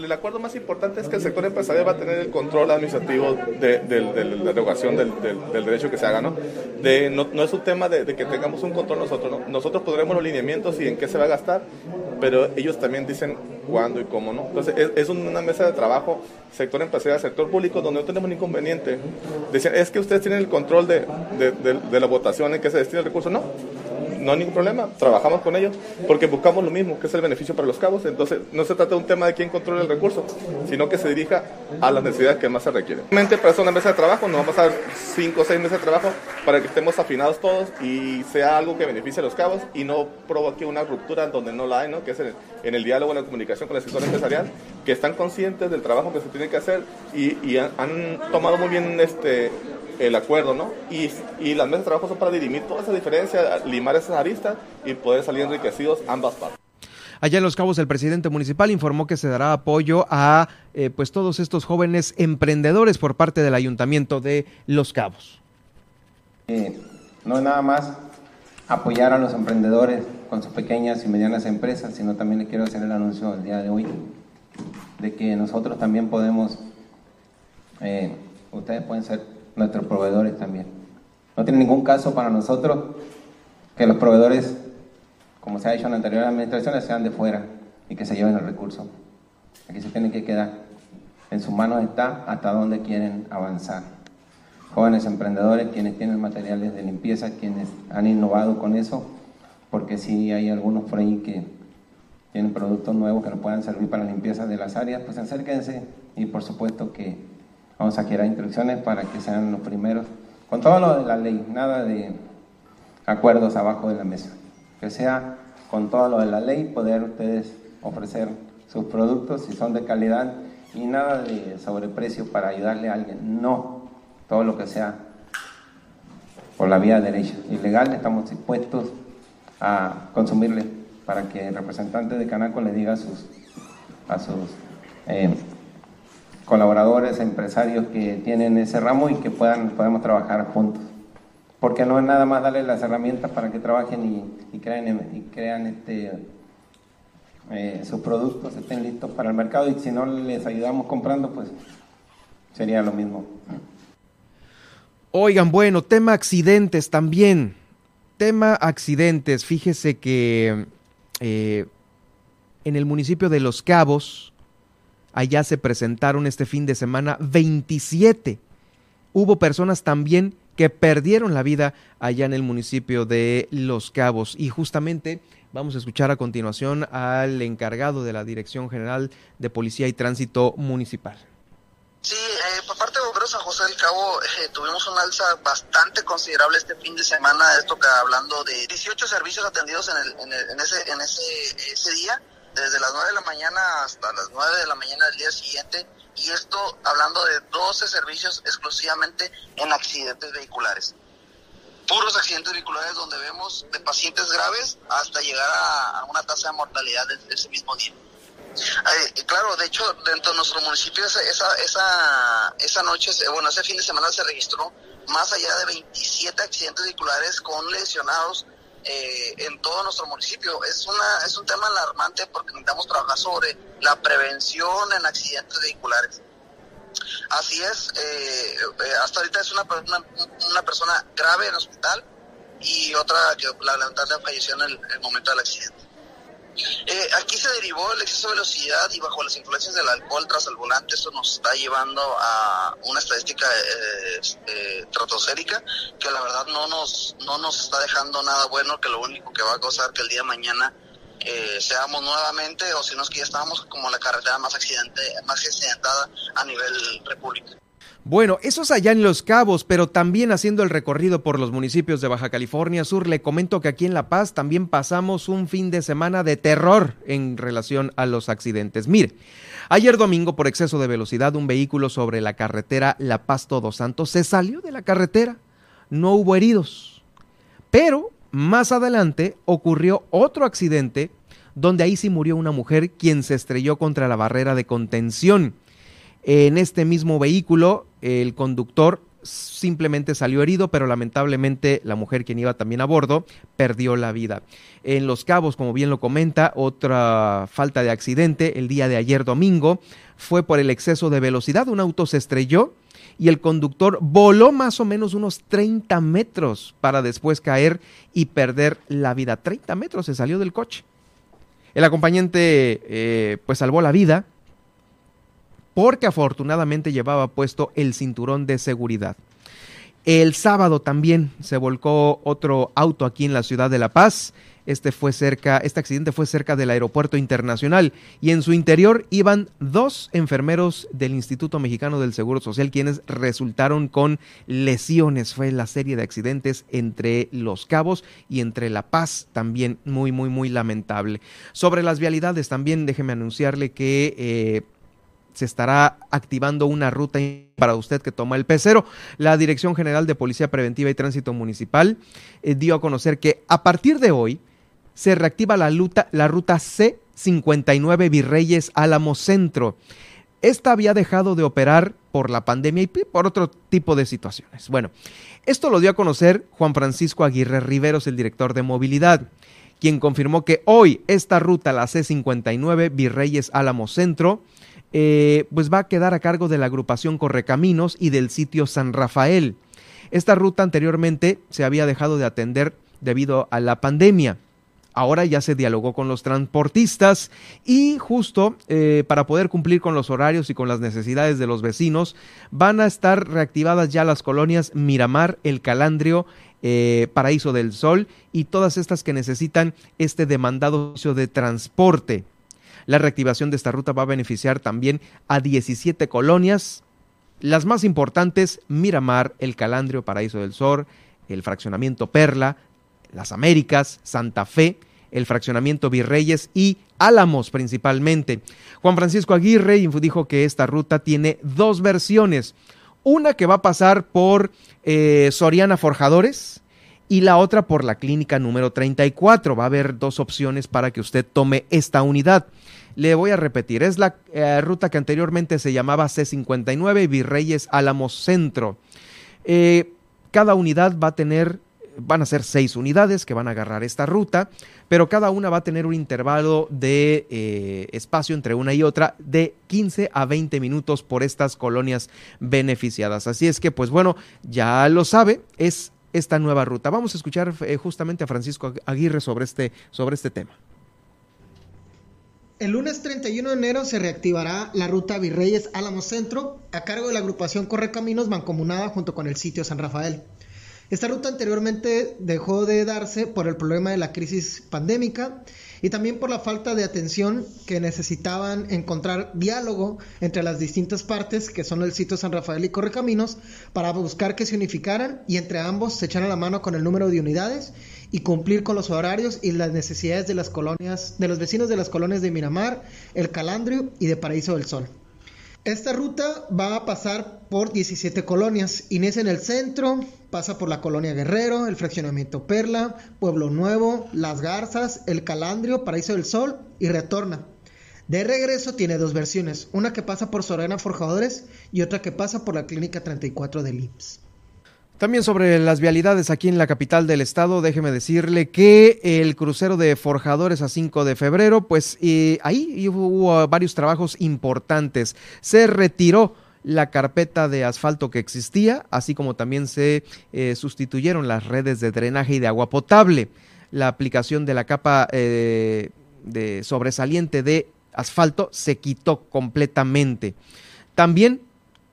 Speaker 17: El acuerdo más importante es que el sector empresarial va a tener el control administrativo de, la erogación del, derecho que se haga, ¿no? De, no, es un tema de, que tengamos un control nosotros, ¿no? Nosotros podremos los lineamientos y en qué se va a gastar, pero ellos también dicen cuándo y cómo, ¿no? Entonces, es, una mesa de trabajo, sector empresarial, sector público, donde no tenemos ningún inconveniente. Dicen, es que ustedes tienen el control de, de la votación en qué se destina el recurso. No, no hay ningún problema, trabajamos con ellos porque buscamos lo mismo, que es el beneficio para los cabos. Entonces, no se trata de un tema de quién controla el recurso, sino que se dirija a las necesidades que más se requieren. Realmente, para eso una mesa de trabajo, nos vamos a dar cinco o seis meses de trabajo para que estemos afinados todos y sea algo que beneficie a los cabos y no provoque una ruptura donde no la hay, ¿no? que es en el, diálogo, en la comunicación con el sector empresarial, que están conscientes del trabajo que se tiene que hacer y, y han, han tomado muy bien este el acuerdo, ¿no? Y, y las mesas de trabajo son para dirimir toda esa diferencia, limar esas aristas y poder salir enriquecidos ambas partes.
Speaker 2: Allá en Los Cabos, el presidente municipal informó que se dará apoyo a eh, pues todos estos jóvenes emprendedores por parte del ayuntamiento de Los Cabos.
Speaker 14: Eh, no es nada más apoyar a los emprendedores con sus pequeñas y medianas empresas, sino también le quiero hacer el anuncio el día de hoy de que nosotros también podemos, eh, ustedes pueden ser nuestros proveedores también. No tiene ningún caso para nosotros que los proveedores, como se ha hecho en anteriores administraciones, sean de fuera y que se lleven el recurso. Aquí se tienen que quedar. En sus manos está hasta dónde quieren avanzar. Jóvenes emprendedores, quienes tienen materiales de limpieza, quienes han innovado con eso, porque sí hay algunos por ahí que tienen productos nuevos que nos puedan servir para la limpieza de las áreas, pues acérquense, y por supuesto que vamos a crear instrucciones para que sean los primeros, con todo lo de la ley, nada de acuerdos abajo de la mesa, que sea con todo lo de la ley poder ustedes ofrecer sus productos si son de calidad y nada de sobreprecio para ayudarle a alguien, no, todo lo que sea por la vía derecha. Ilegal, estamos dispuestos a consumirle para que el representante de Canaco le diga a sus, a sus eh, colaboradores, empresarios que tienen ese ramo y que puedan, podemos trabajar juntos. Porque no es nada más darle las herramientas para que trabajen y, y crean, y crean este, eh, sus productos, estén listos para el mercado y si no les ayudamos comprando, pues sería lo mismo.
Speaker 2: Oigan, bueno, tema accidentes también. Tema accidentes. Fíjese que eh, en el municipio de Los Cabos, allá se presentaron este fin de semana 27. Hubo personas también que perdieron la vida allá en el municipio de Los Cabos. Y justamente vamos a escuchar a continuación al encargado de la Dirección General de Policía y Tránsito Municipal.
Speaker 18: Sí, eh, por parte de Bomberos San José del Cabo eh, tuvimos un alza bastante considerable este fin de semana, esto que hablando de 18 servicios atendidos en, el, en, el, en, ese, en ese, ese día, desde las 9 de la mañana hasta las 9 de la mañana del día siguiente, y esto hablando de 12 servicios exclusivamente en accidentes vehiculares. Puros accidentes vehiculares donde vemos de pacientes graves hasta llegar a, una tasa de mortalidad de ese mismo día. Eh, claro, de hecho, dentro de nuestro municipio esa, esa, esa noche, bueno, ese fin de semana se registró más allá de 27 accidentes vehiculares con lesionados eh, en todo nuestro municipio. Es, una, es un tema alarmante porque necesitamos trabajar sobre la prevención en accidentes vehiculares. Así es, eh, hasta ahorita es una, una, una, persona grave en el hospital y otra que lamentablemente falleció en el momento del accidente. Eh, aquí se derivó el exceso de velocidad y bajo las influencias del alcohol tras el volante, esto nos está llevando a una estadística eh, eh, stratosférica que la verdad no nos, no nos está dejando nada bueno, que lo único que va a causar que el día de mañana eh, seamos nuevamente, o si no es que ya estábamos como la carretera más, accidente, más accidentada a nivel república.
Speaker 2: Bueno, eso es allá en Los Cabos, pero también haciendo el recorrido por los municipios de Baja California Sur, le comento que aquí en La Paz también pasamos un fin de semana de terror en relación a los accidentes. Mire, ayer domingo por exceso de velocidad un vehículo sobre la carretera La Paz Todos Santos se salió de la carretera. No hubo heridos. Pero más adelante ocurrió otro accidente donde ahí sí murió una mujer quien se estrelló contra la barrera de contención. En este mismo vehículo, el conductor simplemente salió herido, pero lamentablemente la mujer quien iba también a bordo perdió la vida. En Los Cabos, como bien lo comenta, otra falta de accidente el día de ayer domingo fue por el exceso de velocidad. Un auto se estrelló y el conductor voló más o menos unos 30 metros para después caer y perder la vida. 30 metros se salió del coche. El acompañante eh, pues salvó la vida, porque afortunadamente llevaba puesto el cinturón de seguridad. El sábado también se volcó otro auto aquí en la ciudad de La Paz. Este fue cerca, este accidente fue cerca del aeropuerto internacional y en su interior iban dos enfermeros del Instituto Mexicano del Seguro Social quienes resultaron con lesiones. Fue la serie de accidentes entre Los Cabos y entre La Paz, también muy, muy, muy lamentable. Sobre las vialidades también déjeme anunciarle que eh, se estará activando una ruta para usted que toma el pecero. La Dirección General de Policía Preventiva y Tránsito Municipal eh, dio a conocer que a partir de hoy se reactiva la, luta, la ruta C59 Virreyes Álamo Centro. Esta había dejado de operar por la pandemia y por otro tipo de situaciones. Bueno, esto lo dio a conocer Juan Francisco Aguirre Riveros, el director de movilidad, quien confirmó que hoy esta ruta, la C59 Virreyes Álamo Centro, eh, pues va a quedar a cargo de la agrupación Correcaminos y del sitio San Rafael. Esta ruta anteriormente se había dejado de atender debido a la pandemia. Ahora ya se dialogó con los transportistas y justo eh, para poder cumplir con los horarios y con las necesidades de los vecinos van a estar reactivadas ya las colonias Miramar, El Calandrio, eh, Paraíso del Sol y todas estas que necesitan este demandado de transporte. La reactivación de esta ruta va a beneficiar también a 17 colonias, las más importantes, Miramar, El Calandrio, Paraíso del Sol, el fraccionamiento Perla, Las Américas, Santa Fe, el fraccionamiento Virreyes y Álamos principalmente. Juan Francisco Aguirre dijo que esta ruta tiene dos versiones, una que va a pasar por eh, Soriana Forjadores y la otra por la clínica número 34. Va a haber dos opciones para que usted tome esta unidad. Le voy a repetir, es la eh, ruta que anteriormente se llamaba C59 Virreyes Álamos Centro. Eh, cada unidad va a tener van a ser seis unidades que van a agarrar esta ruta, pero cada una va a tener un intervalo de eh, espacio entre una y otra de 15 a 20 minutos por estas colonias beneficiadas. Así es que, pues bueno, ya lo sabe, es esta nueva ruta. Vamos a escuchar justamente a Francisco Aguirre sobre este, sobre este tema.
Speaker 19: El lunes 31 de enero se reactivará la ruta Virreyes Álamo Centro a cargo de la agrupación Correcaminos mancomunada junto con el sitio San Rafael. Esta ruta anteriormente dejó de darse por el problema de la crisis pandémica y también por la falta de atención que necesitaban encontrar diálogo entre las distintas partes que son el sitio San Rafael y Correcaminos para buscar que se unificaran y entre ambos se echaran la mano con el número de unidades y cumplir con los horarios y las necesidades de las colonias, de los vecinos de las colonias de Miramar, El Calandrio y de Paraíso del Sol. Esta ruta va a pasar por 17 colonias. Inicia en el centro, pasa por la colonia Guerrero, el fraccionamiento Perla, Pueblo Nuevo, Las Garzas, El Calandrio, Paraíso del Sol y retorna. De regreso tiene dos versiones, una que pasa por Sorena Forjadores y otra que pasa por la Clínica 34 del IMSS.
Speaker 2: También sobre las vialidades aquí en la capital del estado, déjeme decirle que el crucero de Forjadores a 5 de febrero, pues ahí hubo varios trabajos importantes. Se retiró la carpeta de asfalto que existía, así como también se eh, sustituyeron las redes de drenaje y de agua potable. La aplicación de la capa eh, de sobresaliente de asfalto se quitó completamente. También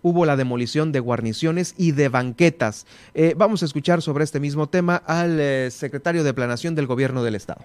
Speaker 2: hubo la demolición de guarniciones y de banquetas. Eh, vamos a escuchar sobre este mismo tema al eh, secretario de Planación del Gobierno del Estado.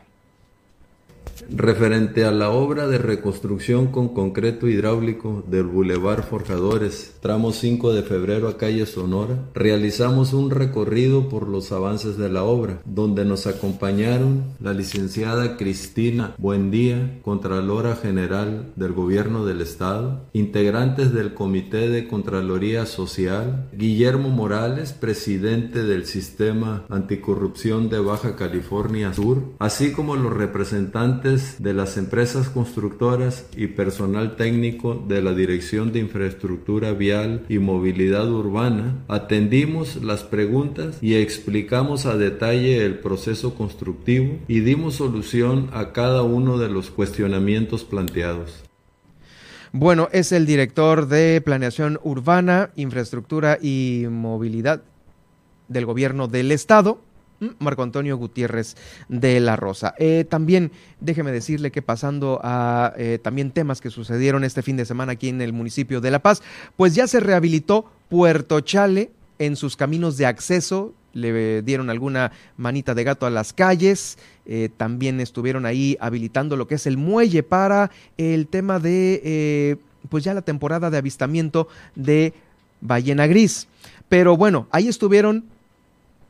Speaker 20: Referente a la obra de reconstrucción con concreto hidráulico del Boulevard Forjadores, tramo 5 de febrero a calle Sonora, realizamos un recorrido por los avances de la obra, donde nos acompañaron la licenciada Cristina Buendía, Contralora General del Gobierno del Estado, integrantes del Comité de Contraloría Social, Guillermo Morales, presidente del Sistema Anticorrupción de Baja California Sur, así como los representantes de las empresas constructoras y personal técnico de la Dirección de Infraestructura Vial y Movilidad Urbana, atendimos las preguntas y explicamos a detalle el proceso constructivo y dimos solución a cada uno de los cuestionamientos planteados.
Speaker 2: Bueno, es el director de Planeación Urbana, Infraestructura y Movilidad del Gobierno del Estado, Marco Antonio Gutiérrez de la Rosa. Eh, también déjeme decirle que pasando a eh, también temas que sucedieron este fin de semana aquí en el municipio de La Paz, pues ya se rehabilitó Puerto Chale en sus caminos de acceso, le dieron alguna manita de gato a las calles, eh, también estuvieron ahí habilitando lo que es el muelle para el tema de, pues ya la temporada de avistamiento de ballena gris. Pero bueno, ahí estuvieron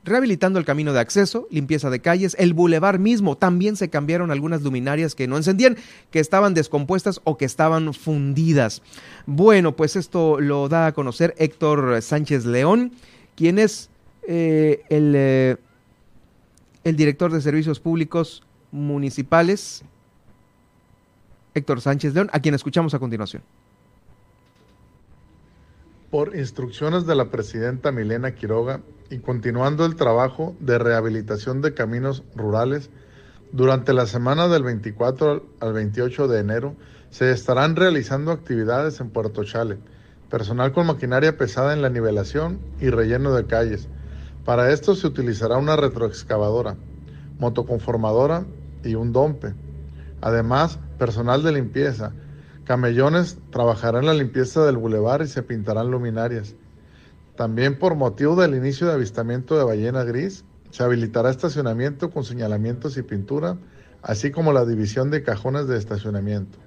Speaker 2: rehabilitando el camino de acceso, limpieza de calles, el bulevar mismo, también se cambiaron algunas luminarias que no encendían, que estaban descompuestas o que estaban fundidas. Bueno, pues esto lo da a conocer Héctor Sánchez León, quien es eh, el, eh, el director de servicios públicos municipales, Héctor Sánchez León, a quien escuchamos a continuación.
Speaker 21: Por instrucciones de la presidenta Milena Quiroga y continuando el trabajo de rehabilitación de caminos rurales, durante la semana del 24 al 28 de enero se estarán realizando actividades en Puerto Chale, personal con maquinaria pesada en la nivelación y relleno de calles. Para esto se utilizará una retroexcavadora, motoconformadora y un dompe. Además, personal de limpieza, Camellones trabajará en la limpieza del bulevar y se pintarán luminarias. También por motivo del inicio de avistamiento de ballena gris, se habilitará estacionamiento con señalamientos y pintura, así como la división de cajones de estacionamiento.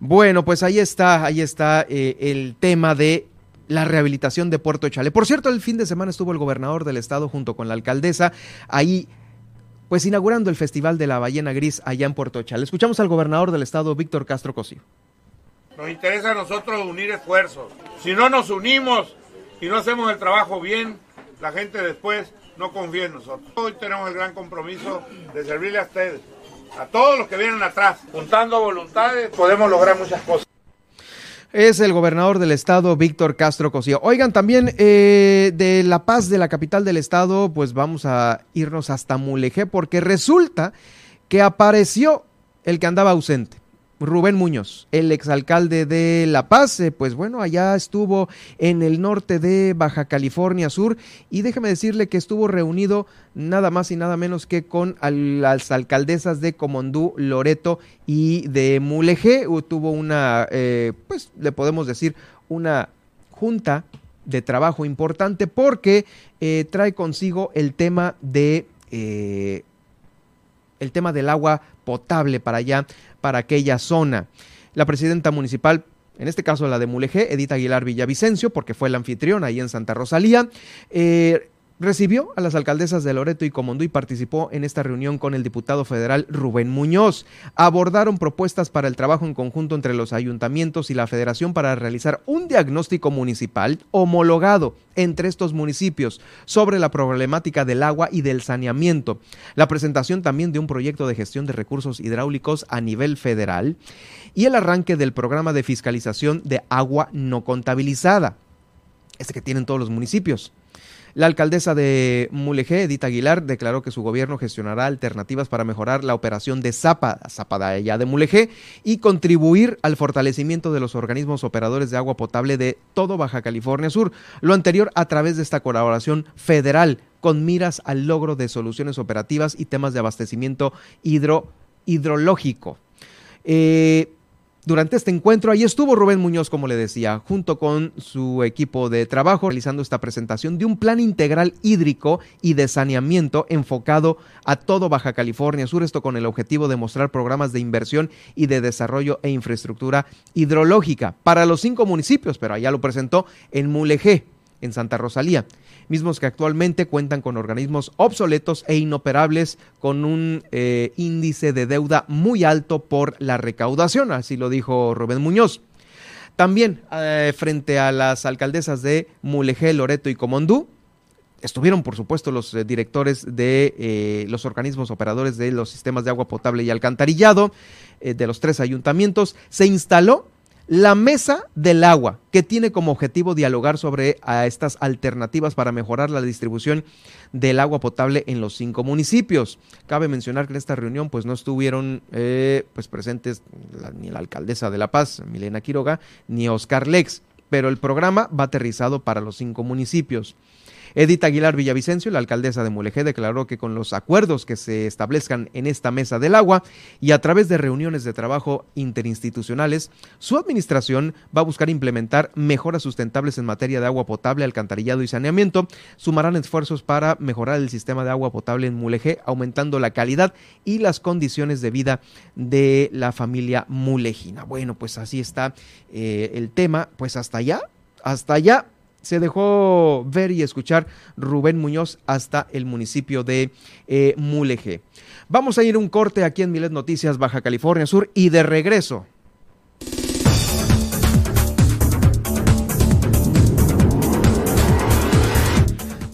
Speaker 2: Bueno, pues ahí está, ahí está eh, el tema de la rehabilitación de Puerto Chale. Por cierto, el fin de semana estuvo el gobernador del estado junto con la alcaldesa ahí pues inaugurando el Festival de la Ballena Gris allá en Puerto Chale. Escuchamos al gobernador del estado, Víctor Castro Cosío.
Speaker 22: Nos interesa a nosotros unir esfuerzos. Si no nos unimos y no hacemos el trabajo bien, la gente después no confía en nosotros. Hoy tenemos el gran compromiso de servirle a ustedes, a todos los que vienen atrás. Juntando voluntades podemos lograr muchas cosas
Speaker 2: es el gobernador del estado, Víctor Castro Cosío. Oigan, también eh, de La Paz, de la capital del estado, pues vamos a irnos hasta Mulegé, porque resulta que apareció el que andaba ausente. Rubén Muñoz, el exalcalde de La Paz, eh, pues bueno, allá estuvo en el norte de Baja California Sur y déjeme decirle que estuvo reunido nada más y nada menos que con las alcaldesas de Comondú, Loreto y de Mulegé. Tuvo una, eh, pues le podemos decir, una junta de trabajo importante porque eh, trae consigo el tema de el tema del agua potable para allá, para aquella zona. La presidenta municipal en este caso la de Mulegé, Edith Aguilar Villavicencio, porque fue la anfitriona ahí en Santa Rosalía, eh, Recibió a las alcaldesas de Loreto y Comondú y participó en esta reunión con el diputado federal Rubén Muñoz. Abordaron propuestas para el trabajo en conjunto entre los ayuntamientos y la federación para realizar un diagnóstico municipal homologado entre estos municipios sobre la problemática del agua y del saneamiento. La presentación también de un proyecto de gestión de recursos hidráulicos a nivel federal y el arranque del programa de fiscalización de agua no contabilizada, este que tienen todos los municipios. La alcaldesa de Mulegé, Edith Aguilar, declaró que su gobierno gestionará alternativas para mejorar la operación de Zapa, Zapa de Mulegé, y contribuir al fortalecimiento de los organismos operadores de agua potable de todo Baja California Sur. Lo anterior a través de esta colaboración federal con miras al logro de soluciones operativas y temas de abastecimiento hidro, hidrológico. Eh, durante este encuentro, ahí estuvo Rubén Muñoz, como le decía, junto con su equipo de trabajo, realizando esta presentación de un plan integral hídrico y de saneamiento enfocado a todo Baja California Sur, esto con el objetivo de mostrar programas de inversión y de desarrollo e infraestructura hidrológica para los cinco municipios, pero allá lo presentó en Mulegé, en Santa Rosalía mismos que actualmente cuentan con organismos obsoletos e inoperables con un eh, índice de deuda muy alto por la recaudación, así lo dijo Rubén Muñoz. También eh, frente a las alcaldesas de Mulegé, Loreto y Comondú, estuvieron por supuesto los eh, directores de los organismos operadores de los sistemas de agua potable y alcantarillado de los tres ayuntamientos. Se instaló la Mesa del Agua, que tiene como objetivo dialogar sobre estas alternativas para mejorar la distribución del agua potable en los cinco municipios. Cabe mencionar que en esta reunión pues no estuvieron eh, pues presentes ni la alcaldesa de La Paz, Milena Quiroga, ni Oscar Lex, pero el programa va aterrizado para los cinco municipios. Edith Aguilar Villavicencio, la alcaldesa de Mulegé, declaró que con los acuerdos que se establezcan en esta mesa del agua y a través de reuniones de trabajo interinstitucionales, su administración va a buscar implementar mejoras sustentables en materia de agua potable, alcantarillado y saneamiento. Sumarán esfuerzos para mejorar el sistema de agua potable en Mulegé, aumentando la calidad y las condiciones de vida de la familia mulejina. Bueno, pues así está eh, el tema. Pues hasta allá, hasta allá se dejó ver y escuchar Rubén Muñoz hasta el municipio de eh, Mulegé. Vamos a ir un corte aquí en Milet Noticias, Baja California Sur, y de regreso.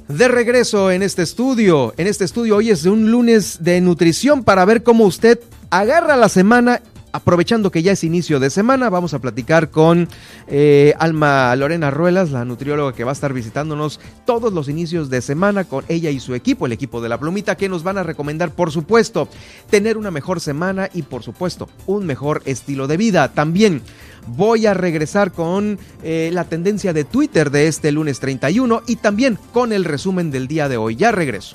Speaker 2: De regreso en este estudio, en este estudio hoy es un lunes de nutrición para ver cómo usted agarra la semana aprovechando que ya es inicio de semana, vamos a platicar con eh, Alma Lorena Ruelas, la nutrióloga que va a estar visitándonos todos los inicios de semana con ella y su equipo, el equipo de la plumita, que nos van a recomendar, por supuesto, tener una mejor semana y, por supuesto, un mejor estilo de vida. También voy a regresar con eh, la tendencia de Twitter de este lunes 31 y también con el resumen del día de hoy. Ya regreso.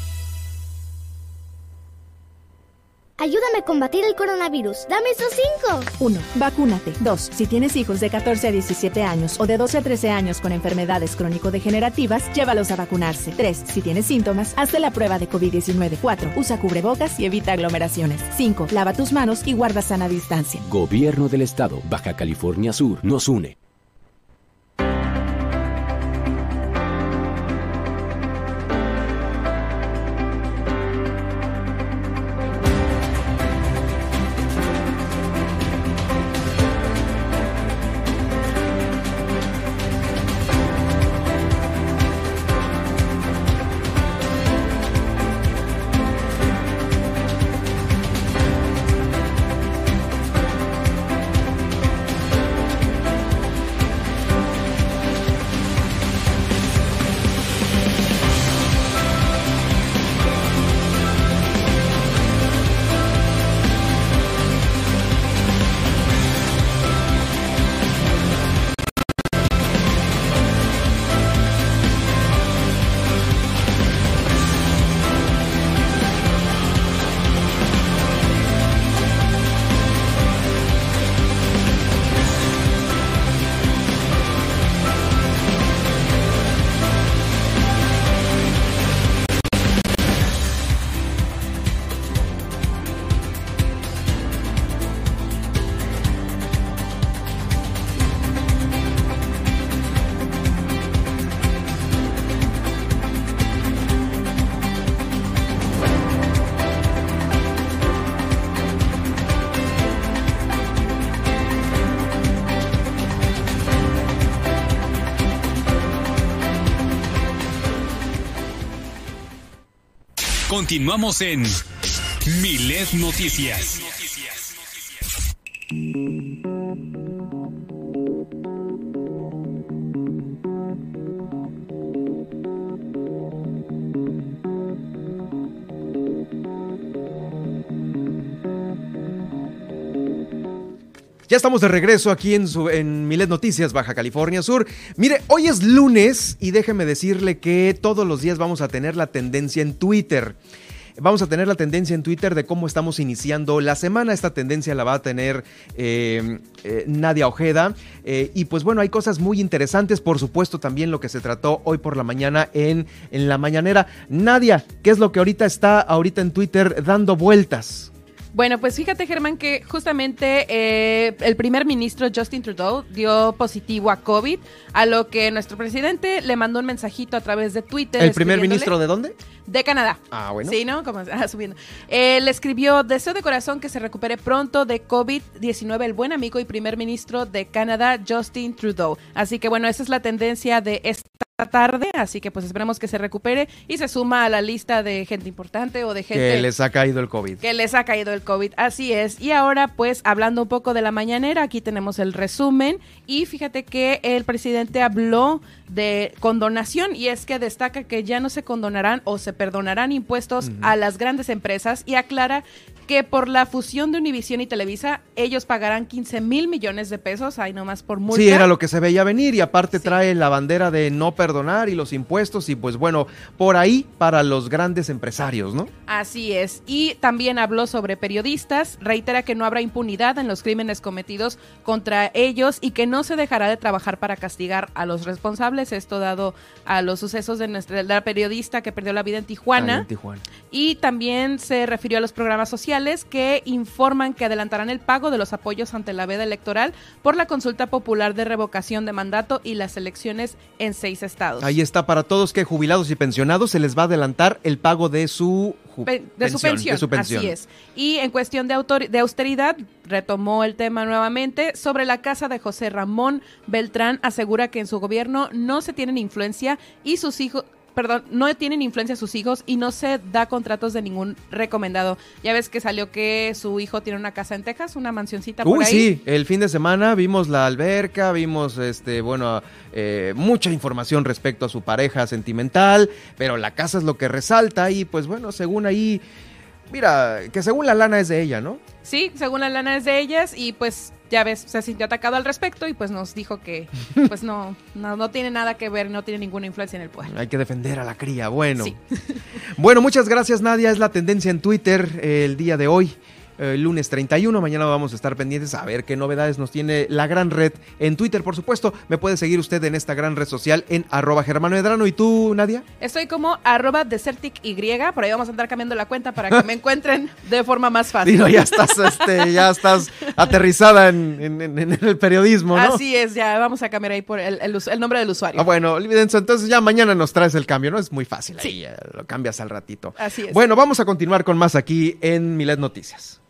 Speaker 8: Ayúdame a combatir el coronavirus. Dame esos cinco.
Speaker 23: 1. Vacúnate. 2. Si tienes hijos de 14 a 17 años o de 12 a 13 años con enfermedades crónico-degenerativas, llévalos a vacunarse. 3. Si tienes síntomas, hazte la prueba de COVID-19. 4. Usa cubrebocas y evita aglomeraciones. 5. Lava tus manos y guarda sana distancia.
Speaker 13: Gobierno del Estado, Baja California Sur, nos une.
Speaker 1: Continuamos en Milet Noticias.
Speaker 2: Ya estamos de regreso aquí en, su, Milet Noticias, Baja California Sur. Mire, hoy es lunes y déjeme decirle que todos los días vamos a tener la tendencia en Twitter. Vamos a tener la tendencia en Twitter de cómo estamos iniciando la semana. Esta tendencia la va a tener eh, eh, Nadia Ojeda. Eh, y pues bueno, hay cosas muy interesantes. Por supuesto, también lo que se trató hoy por la mañana en, en la mañanera. Nadia, ¿qué es lo que ahorita está ahorita en Twitter dando vueltas?
Speaker 3: Bueno, pues fíjate, Germán, que justamente eh, el primer ministro Justin Trudeau dio positivo a COVID, a lo que nuestro presidente le mandó un mensajito a través de Twitter.
Speaker 2: ¿El primer ministro de dónde?
Speaker 3: De Canadá.
Speaker 2: Ah, bueno.
Speaker 3: Sí, ¿no? Como ah, subiendo. Eh, le escribió, deseo de corazón que se recupere pronto de COVID-19 el buen amigo y primer ministro de Canadá, Justin Trudeau. Así que bueno, esa es la tendencia de esta tarde, así que pues esperemos que se recupere y se suma a la lista de gente importante o de gente
Speaker 2: que les ha caído el COVID.
Speaker 3: Que les ha caído el COVID, así es. Y ahora pues hablando un poco de la mañanera, aquí tenemos el resumen y fíjate que el presidente habló de condonación y es que destaca que ya no se condonarán o se perdonarán impuestos uh -huh. a las grandes empresas y aclara que por la fusión de Univision y Televisa ellos pagarán 15 mil millones de pesos, ahí nomás por multa.
Speaker 2: Sí, era lo que se veía venir y aparte sí. trae la bandera de no perdonar y los impuestos y pues bueno, por ahí para los grandes empresarios, ¿no?
Speaker 3: Así es. Y también habló sobre periodistas, reitera que no habrá impunidad en los crímenes cometidos contra ellos y que no se dejará de trabajar para castigar a los responsables, esto dado a los sucesos de, nuestra, de la periodista que perdió la vida en Tijuana.
Speaker 2: En Tijuana.
Speaker 3: Y también se refirió a los programas sociales que informan que adelantarán el pago de los apoyos ante la veda electoral por la consulta popular de revocación de mandato y las elecciones en seis estados.
Speaker 2: Ahí está, para todos que jubilados y pensionados se les va a adelantar el pago de su,
Speaker 3: de, pensión, su pensión, de su pensión. Así es. Y en cuestión de, autor, de austeridad, retomó el tema nuevamente sobre la casa de José Ramón Beltrán, asegura que en su gobierno no se tienen influencia y sus hijos perdón, no tienen influencia sus hijos y no se da contratos de ningún recomendado. Ya ves que salió que su hijo tiene una casa en Texas, una mansioncita por ahí.
Speaker 2: sí, el fin de semana vimos la alberca, vimos, este, bueno, eh, mucha información respecto a su pareja sentimental, pero la casa es lo que resalta y pues bueno, según ahí, mira, que según la lana es de ella, ¿no?
Speaker 3: Sí, según la lana es de ellas y pues ya ves, se sintió atacado al respecto y pues nos dijo que [LAUGHS] pues no, no, no tiene nada que ver, no tiene ninguna influencia en el pueblo.
Speaker 2: Hay que defender a la cría. Bueno. bueno, muchas gracias Nadia. Es la tendencia en Twitter eh, el día de hoy. Eh, lunes 31. Mañana vamos a estar pendientes a ver qué novedades nos tiene la gran red en Twitter, por supuesto. Me puede seguir usted en esta gran red social en arroba Germano Medrano. ¿Y tú, Nadia?
Speaker 3: Estoy como arroba Desertic Y. Por ahí vamos a andar cambiando la cuenta para que me encuentren de forma más fácil.
Speaker 2: Digo, ya estás, este, ya estás aterrizada en, el periodismo, ¿no?
Speaker 3: Así es, ya vamos a cambiar ahí por el, nombre del usuario.
Speaker 2: Ah, bueno, olvídense, entonces ya mañana nos traes el cambio, ¿no? Es muy fácil, ahí lo cambias al ratito.
Speaker 3: Así es.
Speaker 2: Bueno, vamos a continuar con más aquí en Milet Noticias.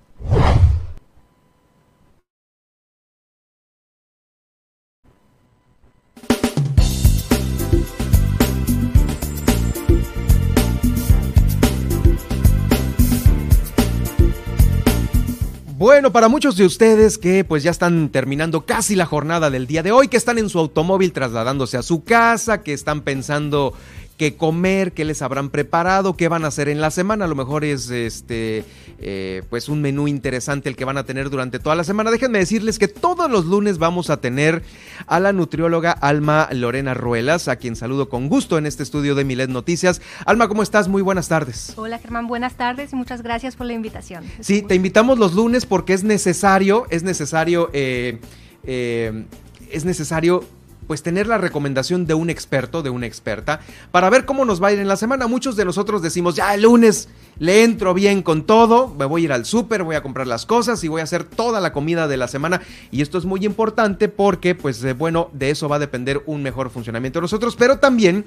Speaker 2: Bueno, para muchos de ustedes que pues ya están terminando casi la jornada del día de hoy, que están en su automóvil trasladándose a su casa, que están pensando qué comer, qué les habrán preparado, qué van a hacer en la semana. A lo mejor es este eh, pues un menú interesante el que van a tener durante toda la semana. Déjenme decirles que todos los lunes vamos a tener a la nutrióloga Alma Lorena Ruelas, a quien saludo con gusto en este estudio de Milet Noticias. Alma, ¿cómo estás? Muy buenas tardes.
Speaker 24: Hola Germán, buenas tardes y muchas gracias por la invitación.
Speaker 2: Sí, te invitamos los lunes porque es necesario, es necesario, eh, eh, es necesario pues tener la recomendación de un experto, de una experta, para ver cómo nos va a ir en la semana. Muchos de nosotros decimos, ya el lunes le entro bien con todo, me voy a ir al súper, voy a comprar las cosas y voy a hacer toda la comida de la semana. Y esto es muy importante porque, pues eh, bueno, de eso va a depender un mejor funcionamiento de nosotros, pero también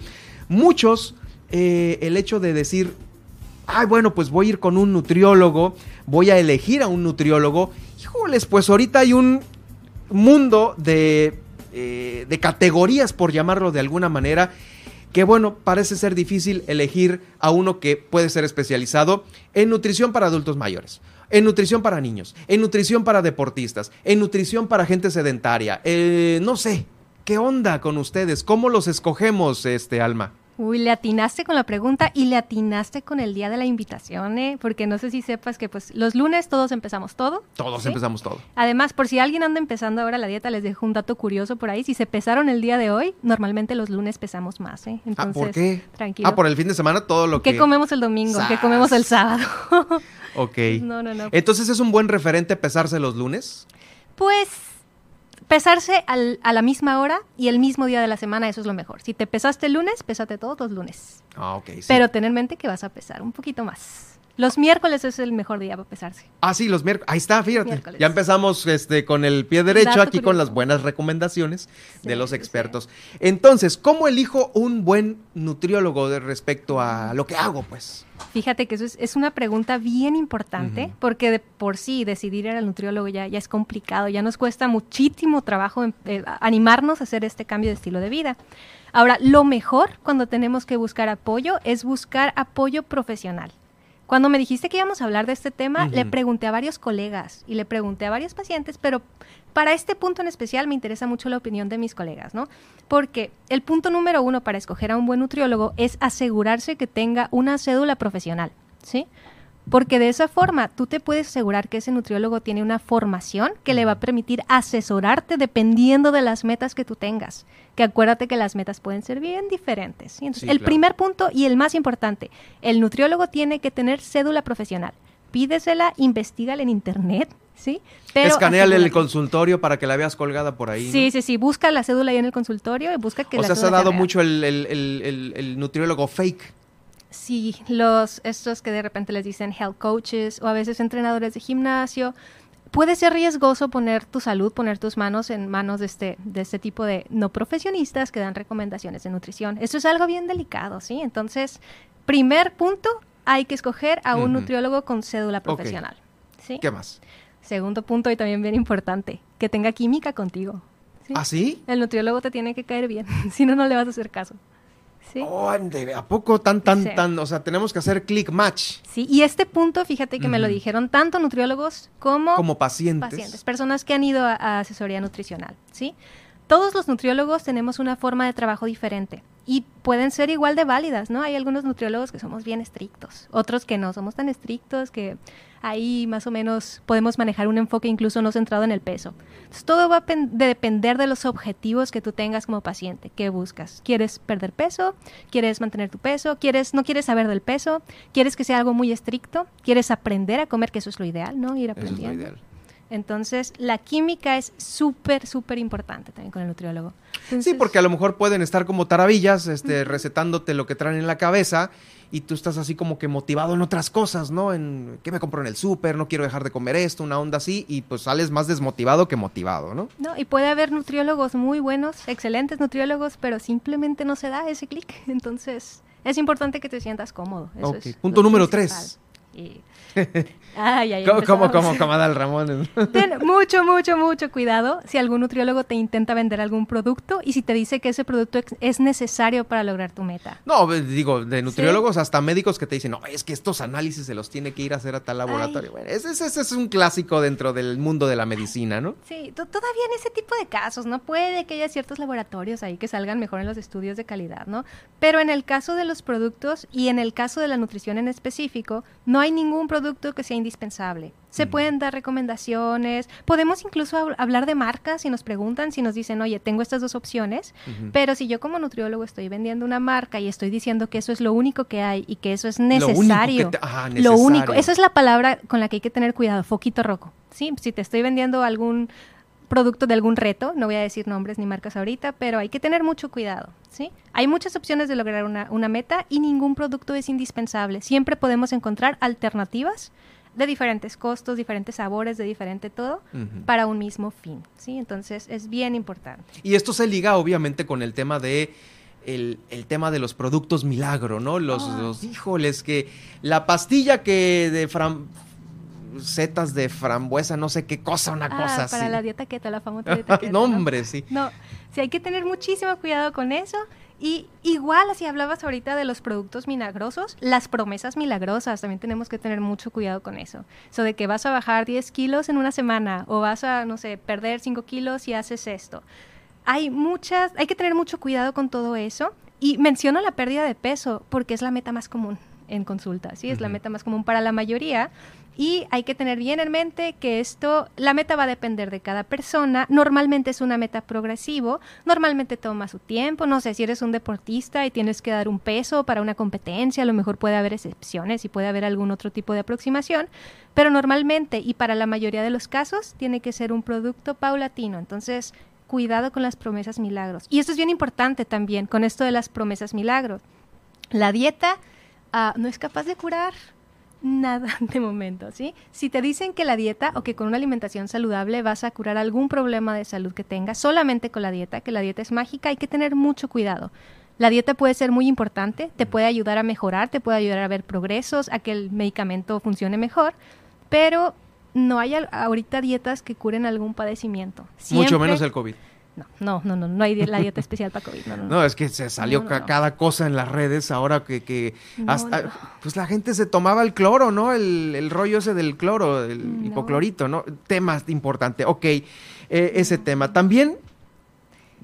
Speaker 2: muchos, eh, el hecho de decir, ay, bueno, pues voy a ir con un nutriólogo, voy a elegir a un nutriólogo. Híjoles, pues ahorita hay un mundo de eh, de categorías, por llamarlo de alguna manera, que bueno, parece ser difícil elegir a uno que puede ser especializado en nutrición para adultos mayores, en nutrición para niños, en nutrición para deportistas, en nutrición para gente sedentaria, eh, no sé, ¿qué onda con ustedes? ¿Cómo los escogemos, este Alma?
Speaker 24: Uy, le atinaste con la pregunta y le atinaste con el día de la invitación, ¿eh? Porque no sé si sepas que pues los lunes todos empezamos todo.
Speaker 2: Todos empezamos todo.
Speaker 24: Además, por si alguien anda empezando ahora la dieta, les dejo un dato curioso por ahí. Si se pesaron el día de hoy, normalmente los lunes pesamos más, ¿eh?
Speaker 2: Entonces, ¿Ah, ¿por qué? Tranquilo. Ah, por el fin de semana todo lo que...
Speaker 24: ¿Qué comemos el domingo? ¿Qué comemos el sábado?
Speaker 2: ok. [LAUGHS] No, no, no. Entonces, ¿es un buen referente pesarse los lunes?
Speaker 24: Pues pesarse a la misma hora y el mismo día de la semana, eso es lo mejor. Si te pesaste el lunes, pésate todos los lunes.
Speaker 2: Ah, ok.
Speaker 24: Pero ten en mente que vas a pesar un poquito más. Los miércoles es el mejor día para pesarse.
Speaker 2: Ah, sí, los miércoles. Ahí está, fíjate. Ya empezamos este, con el pie derecho aquí con las buenas recomendaciones de los expertos. Entonces, ¿cómo elijo un buen nutriólogo de respecto a lo que hago, pues?
Speaker 24: Fíjate que eso es, una pregunta bien importante, porque de por sí decidir ir al nutriólogo ya, ya es complicado, ya nos cuesta muchísimo trabajo eh, animarnos a hacer este cambio de estilo de vida. Ahora, lo mejor cuando tenemos que buscar apoyo es buscar apoyo profesional. Cuando me dijiste que íbamos a hablar de este tema, le pregunté a varios colegas y le pregunté a varios pacientes, pero para este punto en especial me interesa mucho la opinión de mis colegas, ¿no? Porque el punto número uno para escoger a un buen nutriólogo es asegurarse que tenga una cédula profesional, ¿sí? Porque de esa forma tú te puedes asegurar que ese nutriólogo tiene una formación que le va a permitir asesorarte dependiendo de las metas que tú tengas. Que acuérdate que las metas pueden ser bien diferentes. Entonces, el primer punto y el más importante, el nutriólogo tiene que tener cédula profesional. Pídesela, investigala en internet, ¿sí?
Speaker 2: Pero Escaneale el consultorio para que la veas colgada por ahí.
Speaker 24: Sí, sí, sí. Busca la cédula ahí en el consultorio y busca que
Speaker 2: o
Speaker 24: la
Speaker 2: sea, se ha dado mucho el, el nutriólogo fake.
Speaker 24: Sí, los, estos que de repente les dicen health coaches o a veces entrenadores de gimnasio, puede ser riesgoso poner tu salud, poner tus manos en manos de este, de este tipo de no profesionistas que dan recomendaciones de nutrición. Esto es algo bien delicado, ¿sí? Entonces, primer punto, hay que escoger a un nutriólogo con cédula profesional. ¿sí?
Speaker 2: ¿Qué más?
Speaker 24: Segundo punto y también bien importante, que tenga química contigo.
Speaker 2: ¿sí? ¿Ah, sí?
Speaker 24: El nutriólogo te tiene que caer bien, [LAUGHS] si no, no le vas a hacer caso.
Speaker 2: Oh, ¿A poco tan, tan, tan? O sea, tenemos que hacer click match.
Speaker 24: Sí, y este punto, fíjate que me lo dijeron tanto nutriólogos como,
Speaker 2: como pacientes.
Speaker 24: pacientes. Personas que han ido a, asesoría nutricional, ¿sí? Todos los nutriólogos tenemos una forma de trabajo diferente. Y pueden ser igual de válidas, ¿no? Hay algunos nutriólogos que somos bien estrictos, otros que no somos tan estrictos, que ahí más o menos podemos manejar un enfoque incluso no centrado en el peso. Entonces, todo va a depender de los objetivos que tú tengas como paciente. ¿Qué buscas? ¿Quieres perder peso? ¿Quieres mantener tu peso? ¿Quieres, ¿No quieres saber del peso? ¿Quieres que sea algo muy estricto? ¿Quieres aprender a comer? Que eso es lo ideal, ¿no? Ir aprendiendo. Eso es lo ideal. Entonces, la química es súper, súper importante también con el nutriólogo.
Speaker 2: sí, porque a lo mejor pueden estar como taravillas, este, recetándote lo que traen en la cabeza y tú estás así como que motivado en otras cosas, ¿no? En qué me compro en el súper, no quiero dejar de comer esto, una onda así, y pues sales más desmotivado que motivado, ¿no?
Speaker 24: No, y puede haber nutriólogos muy buenos, excelentes nutriólogos, pero simplemente no se da ese clic. [LAUGHS] Entonces, es importante que te sientas cómodo.
Speaker 2: Eso Punto número tres. [LAUGHS]
Speaker 24: Ay, ay,
Speaker 2: ¿Cómo, cómo, cómo, el Ramón? [LAUGHS]
Speaker 24: Ten mucho, mucho, mucho cuidado si algún nutriólogo te intenta vender algún producto y si te dice que ese producto es necesario para lograr tu meta.
Speaker 2: No, digo, de nutriólogos hasta médicos que te dicen, no, es que estos análisis se los tiene que ir a hacer a tal laboratorio. Bueno, ese, ese, es un clásico dentro del mundo de la medicina, ¿no?
Speaker 24: Sí, todavía en ese tipo de casos, ¿no? Puede que haya ciertos laboratorios ahí que salgan mejor en los estudios de calidad, ¿no? Pero en el caso de los productos y en el caso de la nutrición en específico, no hay ningún producto que sea indispensable. Se pueden dar recomendaciones, podemos incluso hablar de marcas si nos preguntan, si nos dicen, oye, tengo estas dos opciones, pero si yo como nutriólogo estoy vendiendo una marca y estoy diciendo que eso es lo único que hay y que eso es necesario, lo único, esa es la palabra con la que hay que tener cuidado, foquito rojo. ¿sí? Si te estoy vendiendo algún producto de algún reto, no voy a decir nombres ni marcas ahorita, pero hay que tener mucho cuidado, ¿sí? Hay muchas opciones de lograr una, una meta y ningún producto es indispensable. Siempre podemos encontrar alternativas de diferentes costos, diferentes sabores, de diferente todo, para un mismo fin, ¿sí? Entonces es bien importante.
Speaker 2: Y esto se liga obviamente con el tema de el, tema de los productos milagro, ¿no? Los, ah. los, híjoles, que la pastilla que de fram, setas de frambuesa, no sé qué cosa, una ah, cosa
Speaker 24: para la dieta keto, la famosa dieta [LAUGHS] keto.
Speaker 2: no, hombre, sí.
Speaker 24: No, sí, hay que tener muchísimo cuidado con eso. Y igual, así hablabas ahorita de los productos milagrosos, las promesas milagrosas, también tenemos que tener mucho cuidado con eso. Eso de que vas a bajar 10 kilos en una semana o vas a, no sé, perder 5 kilos y haces esto. Hay muchas, hay que tener mucho cuidado con todo eso. Y menciono la pérdida de peso porque es la meta más común en consulta, ¿sí? Es la meta más común para la mayoría. Y hay que tener bien en mente que esto, la meta va a depender de cada persona. Normalmente es una meta progresivo, normalmente toma su tiempo. No sé si eres un deportista y tienes que dar un peso para una competencia, a lo mejor puede haber excepciones y puede haber algún otro tipo de aproximación, pero normalmente y para la mayoría de los casos tiene que ser un producto paulatino. Entonces, cuidado con las promesas milagros. Y esto es bien importante también con esto de las promesas milagros. La dieta ah, no es capaz de curar nada [LAUGHS] de momento, ¿sí? Si te dicen que la dieta o que con una alimentación saludable vas a curar algún problema de salud que tengas, solamente con la dieta, que la dieta es mágica, hay que tener mucho cuidado. La dieta puede ser muy importante, te puede ayudar a mejorar, te puede ayudar a ver progresos, a que el medicamento funcione mejor, pero no hay ahorita dietas que curen algún padecimiento.
Speaker 2: Mucho menos el COVID.
Speaker 24: No, no, no, no, no hay la dieta [LAUGHS] especial para COVID. No, no,
Speaker 2: no. es que se salió cada cosa en las redes ahora que, que hasta, pues la gente se tomaba el cloro, ¿no? El, el rollo ese del cloro, el hipoclorito, ¿no? Tema importante. Ok, eh, ese tema. También,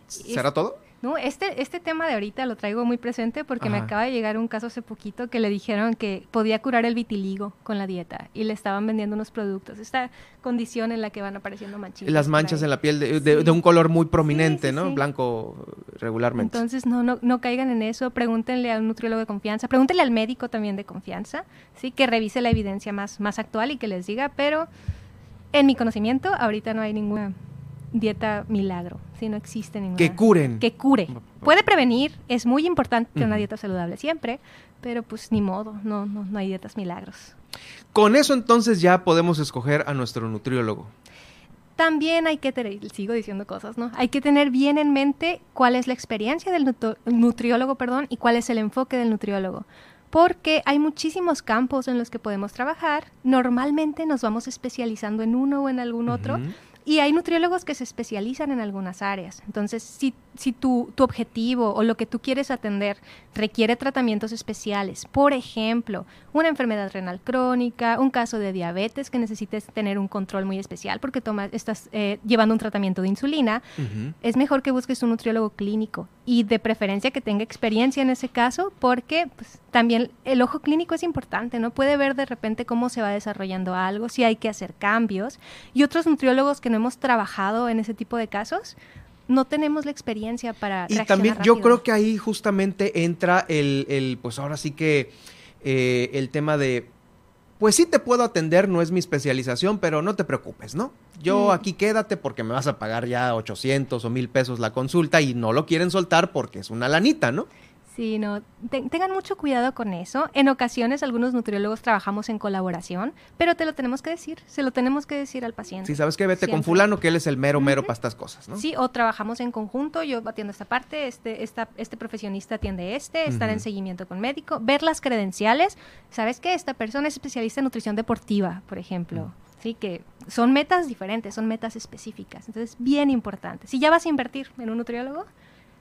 Speaker 2: ¿será todo?
Speaker 24: No, este, este tema de ahorita lo traigo muy presente porque me acaba de llegar un caso hace poquito que le dijeron que podía curar el vitiligo con la dieta y le estaban vendiendo unos productos. Esta condición en la que van apareciendo manchitas.
Speaker 2: Las manchas en la piel de, un color muy prominente, ¿no? Blanco regularmente.
Speaker 24: Entonces, no, no, no caigan en eso. Pregúntenle a un nutriólogo de confianza. Pregúntenle al médico también de confianza, ¿sí? Que revise la evidencia más, más actual y que les diga, pero en mi conocimiento, ahorita no hay ninguna dieta milagro, si no existe ninguna.
Speaker 2: Que curen.
Speaker 24: Que cure. Puede prevenir, es muy importante una dieta saludable siempre, pero pues ni modo, no, no, no hay dietas milagros.
Speaker 2: Con eso entonces ya podemos escoger a nuestro nutriólogo.
Speaker 24: También hay que tener, sigo diciendo cosas, ¿no? Hay que tener bien en mente cuál es la experiencia del nutriólogo, perdón, y cuál es el enfoque del nutriólogo porque hay muchísimos campos en los que podemos trabajar. Normalmente nos vamos especializando en uno o en algún otro Y hay nutriólogos que se especializan en algunas áreas. Entonces, si, si tu, tu, objetivo o lo que tú quieres atender requiere tratamientos especiales, por ejemplo, una enfermedad renal crónica, un caso de diabetes que necesites tener un control muy especial porque tomas, estás eh, llevando un tratamiento de insulina, uh -huh. es mejor que busques un nutriólogo clínico y de preferencia que tenga experiencia en ese caso porque pues, también el ojo clínico es importante, ¿no? Puede ver de repente cómo se va desarrollando algo, si hay que hacer cambios. Y otros nutriólogos que no hemos trabajado en ese tipo de casos, no tenemos la experiencia para
Speaker 2: y también rápido. yo creo que ahí justamente entra el, el pues ahora sí que eh, el tema de pues sí te puedo atender, no es mi especialización, pero no te preocupes, ¿no? Yo mm. aquí quédate porque me vas a pagar ya 800 o 1000 pesos la consulta y no lo quieren soltar porque es una lanita, ¿no?
Speaker 24: Sí, no, tengan mucho cuidado con eso. En ocasiones algunos nutriólogos trabajamos en colaboración, pero te lo tenemos que decir, se lo tenemos que decir al paciente.
Speaker 2: Sí, sabes que vete Siempre. con fulano que él es el mero mero uh -huh. para estas cosas, ¿no?
Speaker 24: Sí, o trabajamos en conjunto, yo atiendo esta parte, este esta, este profesionista atiende este, estar uh -huh. en seguimiento con médico, ver las credenciales, sabes que esta persona es especialista en nutrición deportiva, por ejemplo. Uh -huh. Sí, que son metas diferentes, son metas específicas. Entonces, bien importante. Si ya vas a invertir en un nutriólogo,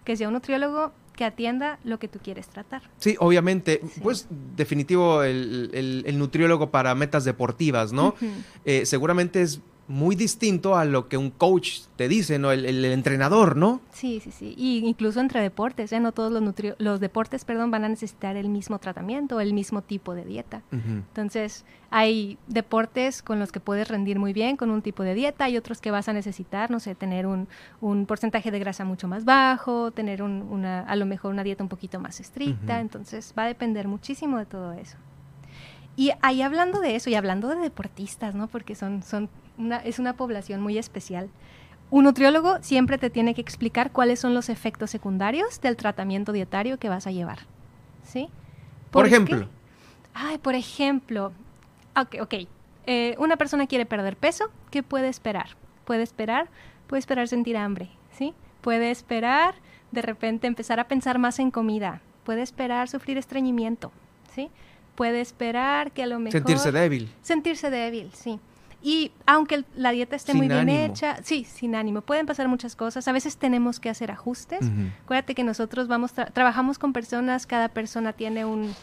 Speaker 24: que sea un nutriólogo que atienda lo que tú quieres tratar.
Speaker 2: Sí, obviamente, sí. pues definitivo el, el, el, nutriólogo para metas deportivas, ¿no? Uh -huh. eh, seguramente es muy distinto a lo que un coach te dice, ¿no? El, entrenador, ¿no?
Speaker 24: Sí, sí, sí. Y incluso entre deportes, ¿eh? No todos los, nutri los deportes, perdón, van a necesitar el mismo tratamiento, el mismo tipo de dieta. Uh -huh. Entonces, hay deportes con los que puedes rendir muy bien con un tipo de dieta y otros que vas a necesitar, no sé, tener un, un porcentaje de grasa mucho más bajo, tener un, una, a lo mejor una dieta un poquito más estricta. Uh -huh. Entonces, va a depender muchísimo de todo eso. Y ahí hablando de eso y hablando de deportistas, ¿no? Porque son, son una, es una población muy especial. Un nutriólogo siempre te tiene que explicar cuáles son los efectos secundarios del tratamiento dietario que vas a llevar. ¿Sí?
Speaker 2: Por, por ejemplo.
Speaker 24: Ay, por ejemplo. Ok, ok. Eh, una persona quiere perder peso, ¿qué puede esperar? Puede esperar, puede esperar sentir hambre, ¿sí? Puede esperar de repente empezar a pensar más en comida. Puede esperar sufrir estreñimiento, ¿sí? Puede esperar que a lo mejor...
Speaker 2: Sentirse débil.
Speaker 24: Sentirse débil, sí. Y aunque la dieta esté sin muy bien ánimo. hecha, sí, sin ánimo, pueden pasar muchas cosas. A veces tenemos que hacer ajustes. Uh -huh. Acuérdate que nosotros vamos tra trabajamos con personas, cada persona tiene un,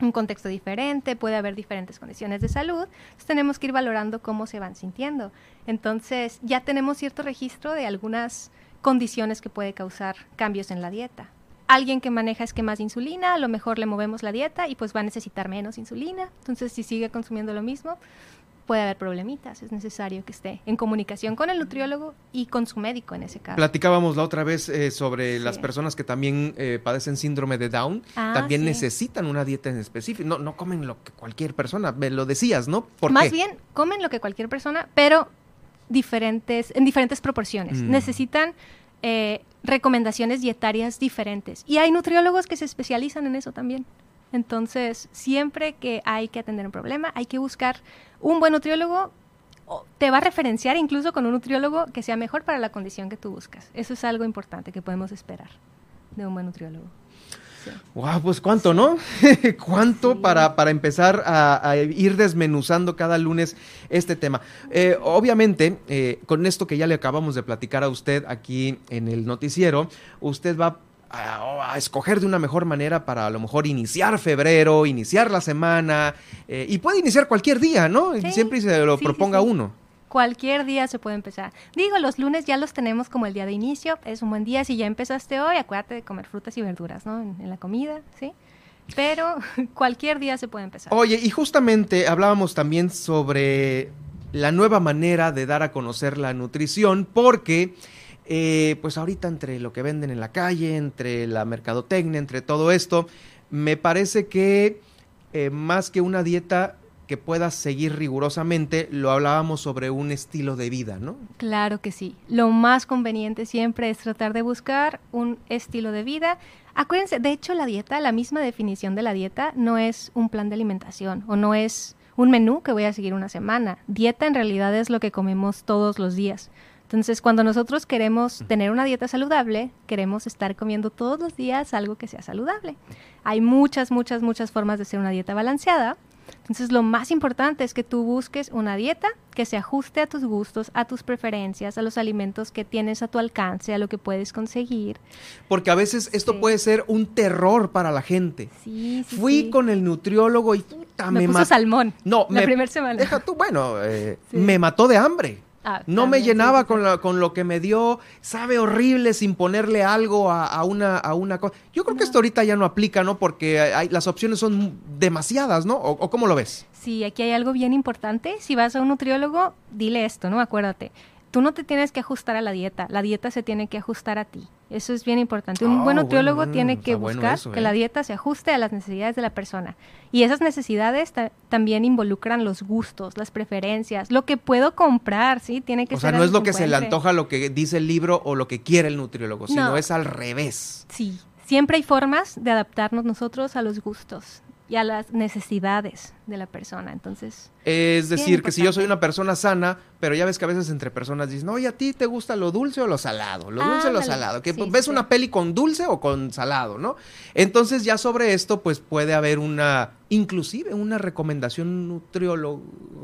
Speaker 24: un, contexto diferente, puede haber diferentes condiciones de salud. Entonces tenemos que ir valorando cómo se van sintiendo. Entonces ya tenemos cierto registro de algunas condiciones que puede causar cambios en la dieta alguien que maneja esquemas de insulina, a lo mejor le movemos la dieta y pues va a necesitar menos insulina. Entonces, si sigue consumiendo lo mismo, puede haber problemitas. Es necesario que esté en comunicación con el nutriólogo y con su médico en ese caso.
Speaker 2: Platicábamos la otra vez eh, sobre sí. las personas que también eh, padecen síndrome de Down. Ah, también sí. necesitan una dieta en específico. No, no comen lo que cualquier persona. Me lo decías, ¿no?
Speaker 24: ¿Por Más qué? bien, comen lo que cualquier persona, pero diferentes, en diferentes proporciones. Mm. Necesitan eh, recomendaciones dietarias diferentes. Y hay nutriólogos que se especializan en eso también. Entonces, siempre que hay que atender un problema, hay que buscar un buen nutriólogo. Te va a referenciar incluso con un nutriólogo que sea mejor para la condición que tú buscas. Eso es algo importante que podemos esperar de un buen nutriólogo.
Speaker 2: Sí. Wow, pues cuánto, ¿no? [LAUGHS] cuánto sí. para, para empezar a, a, ir desmenuzando cada lunes este tema. Eh, obviamente, eh, con esto que ya le acabamos de platicar a usted aquí en el noticiero, usted va a, a, escoger de una mejor manera para a lo mejor iniciar febrero, iniciar la semana eh, y puede iniciar cualquier día, ¿no? Sí, Siempre se lo sí, proponga sí, uno.
Speaker 24: Cualquier día se puede empezar. Digo, los lunes ya los tenemos como el día de inicio, es un buen día. Si ya empezaste hoy, acuérdate de comer frutas y verduras, ¿no? En, en la comida, ¿sí? Pero [LAUGHS] cualquier día se puede empezar.
Speaker 2: Oye, y justamente hablábamos también sobre la nueva manera de dar a conocer la nutrición, porque eh, pues ahorita entre lo que venden en la calle, entre la mercadotecnia, entre todo esto, me parece que eh, más que una dieta que puedas seguir rigurosamente, lo hablábamos sobre un estilo de vida, ¿no?
Speaker 24: Claro que sí. Lo más conveniente siempre es tratar de buscar un estilo de vida. Acuérdense, de hecho la dieta, la misma definición de la dieta, no es un plan de alimentación o no es un menú que voy a seguir una semana. Dieta en realidad es lo que comemos todos los días. Entonces, cuando nosotros queremos tener una dieta saludable, queremos estar comiendo todos los días algo que sea saludable. Hay muchas, muchas, muchas formas de hacer una dieta balanceada Entonces, lo más importante es que tú busques una dieta que se ajuste a tus gustos, a tus preferencias, a los alimentos que tienes a tu alcance, a lo que puedes conseguir.
Speaker 2: Porque a veces esto puede ser un terror para la gente.
Speaker 24: Sí, sí,
Speaker 2: Fui con el nutriólogo y puta,
Speaker 24: Me
Speaker 2: me,
Speaker 24: puso salmón
Speaker 2: No,
Speaker 24: la
Speaker 2: me-
Speaker 24: primera semana.
Speaker 2: Deja tú, bueno, eh, [LAUGHS] me mató de hambre.
Speaker 24: Ah,
Speaker 2: No me
Speaker 24: sí,
Speaker 2: llenaba
Speaker 24: sí, sí.
Speaker 2: Con, la- con lo que me dio, sabe horrible sin ponerle algo a, a una, a una cosa. Yo creo que esto ahorita ya no aplica, ¿no? Porque hay, las opciones son demasiadas, ¿no? ¿O, o cómo lo ves?
Speaker 24: Sí, aquí hay algo bien importante. Si vas a un nutriólogo, dile esto, ¿no? Acuérdate. Tú no te tienes que ajustar a la dieta, la dieta se tiene que ajustar a ti. Eso es bien importante. Un
Speaker 2: Ah,
Speaker 24: buen nutriólogo
Speaker 2: bueno,
Speaker 24: tiene que
Speaker 2: bueno
Speaker 24: buscar que
Speaker 2: ¿eh?
Speaker 24: la dieta se ajuste a las necesidades de la persona. Y esas necesidades ta- también involucran los gustos, las preferencias, lo que puedo comprar, ¿sí? Tiene que
Speaker 2: O sea,
Speaker 24: ser
Speaker 2: no es lo que se le antoja lo que dice el libro o lo que quiere el nutriólogo, sino
Speaker 24: No.
Speaker 2: es al revés.
Speaker 24: Sí, siempre hay formas de adaptarnos nosotros a los gustos y a las necesidades de la persona. Entonces,
Speaker 2: Es decir, que si yo soy una persona sana, pero ya ves que a veces entre personas dicen, oye, ¿a ti te gusta lo dulce o lo salado? Lo dulce o lo salado. Que
Speaker 24: Sí,
Speaker 2: ves
Speaker 24: sí,
Speaker 2: una peli con dulce o con salado, ¿no? Entonces ya sobre esto, pues puede haber una, inclusive una recomendación nutriolo-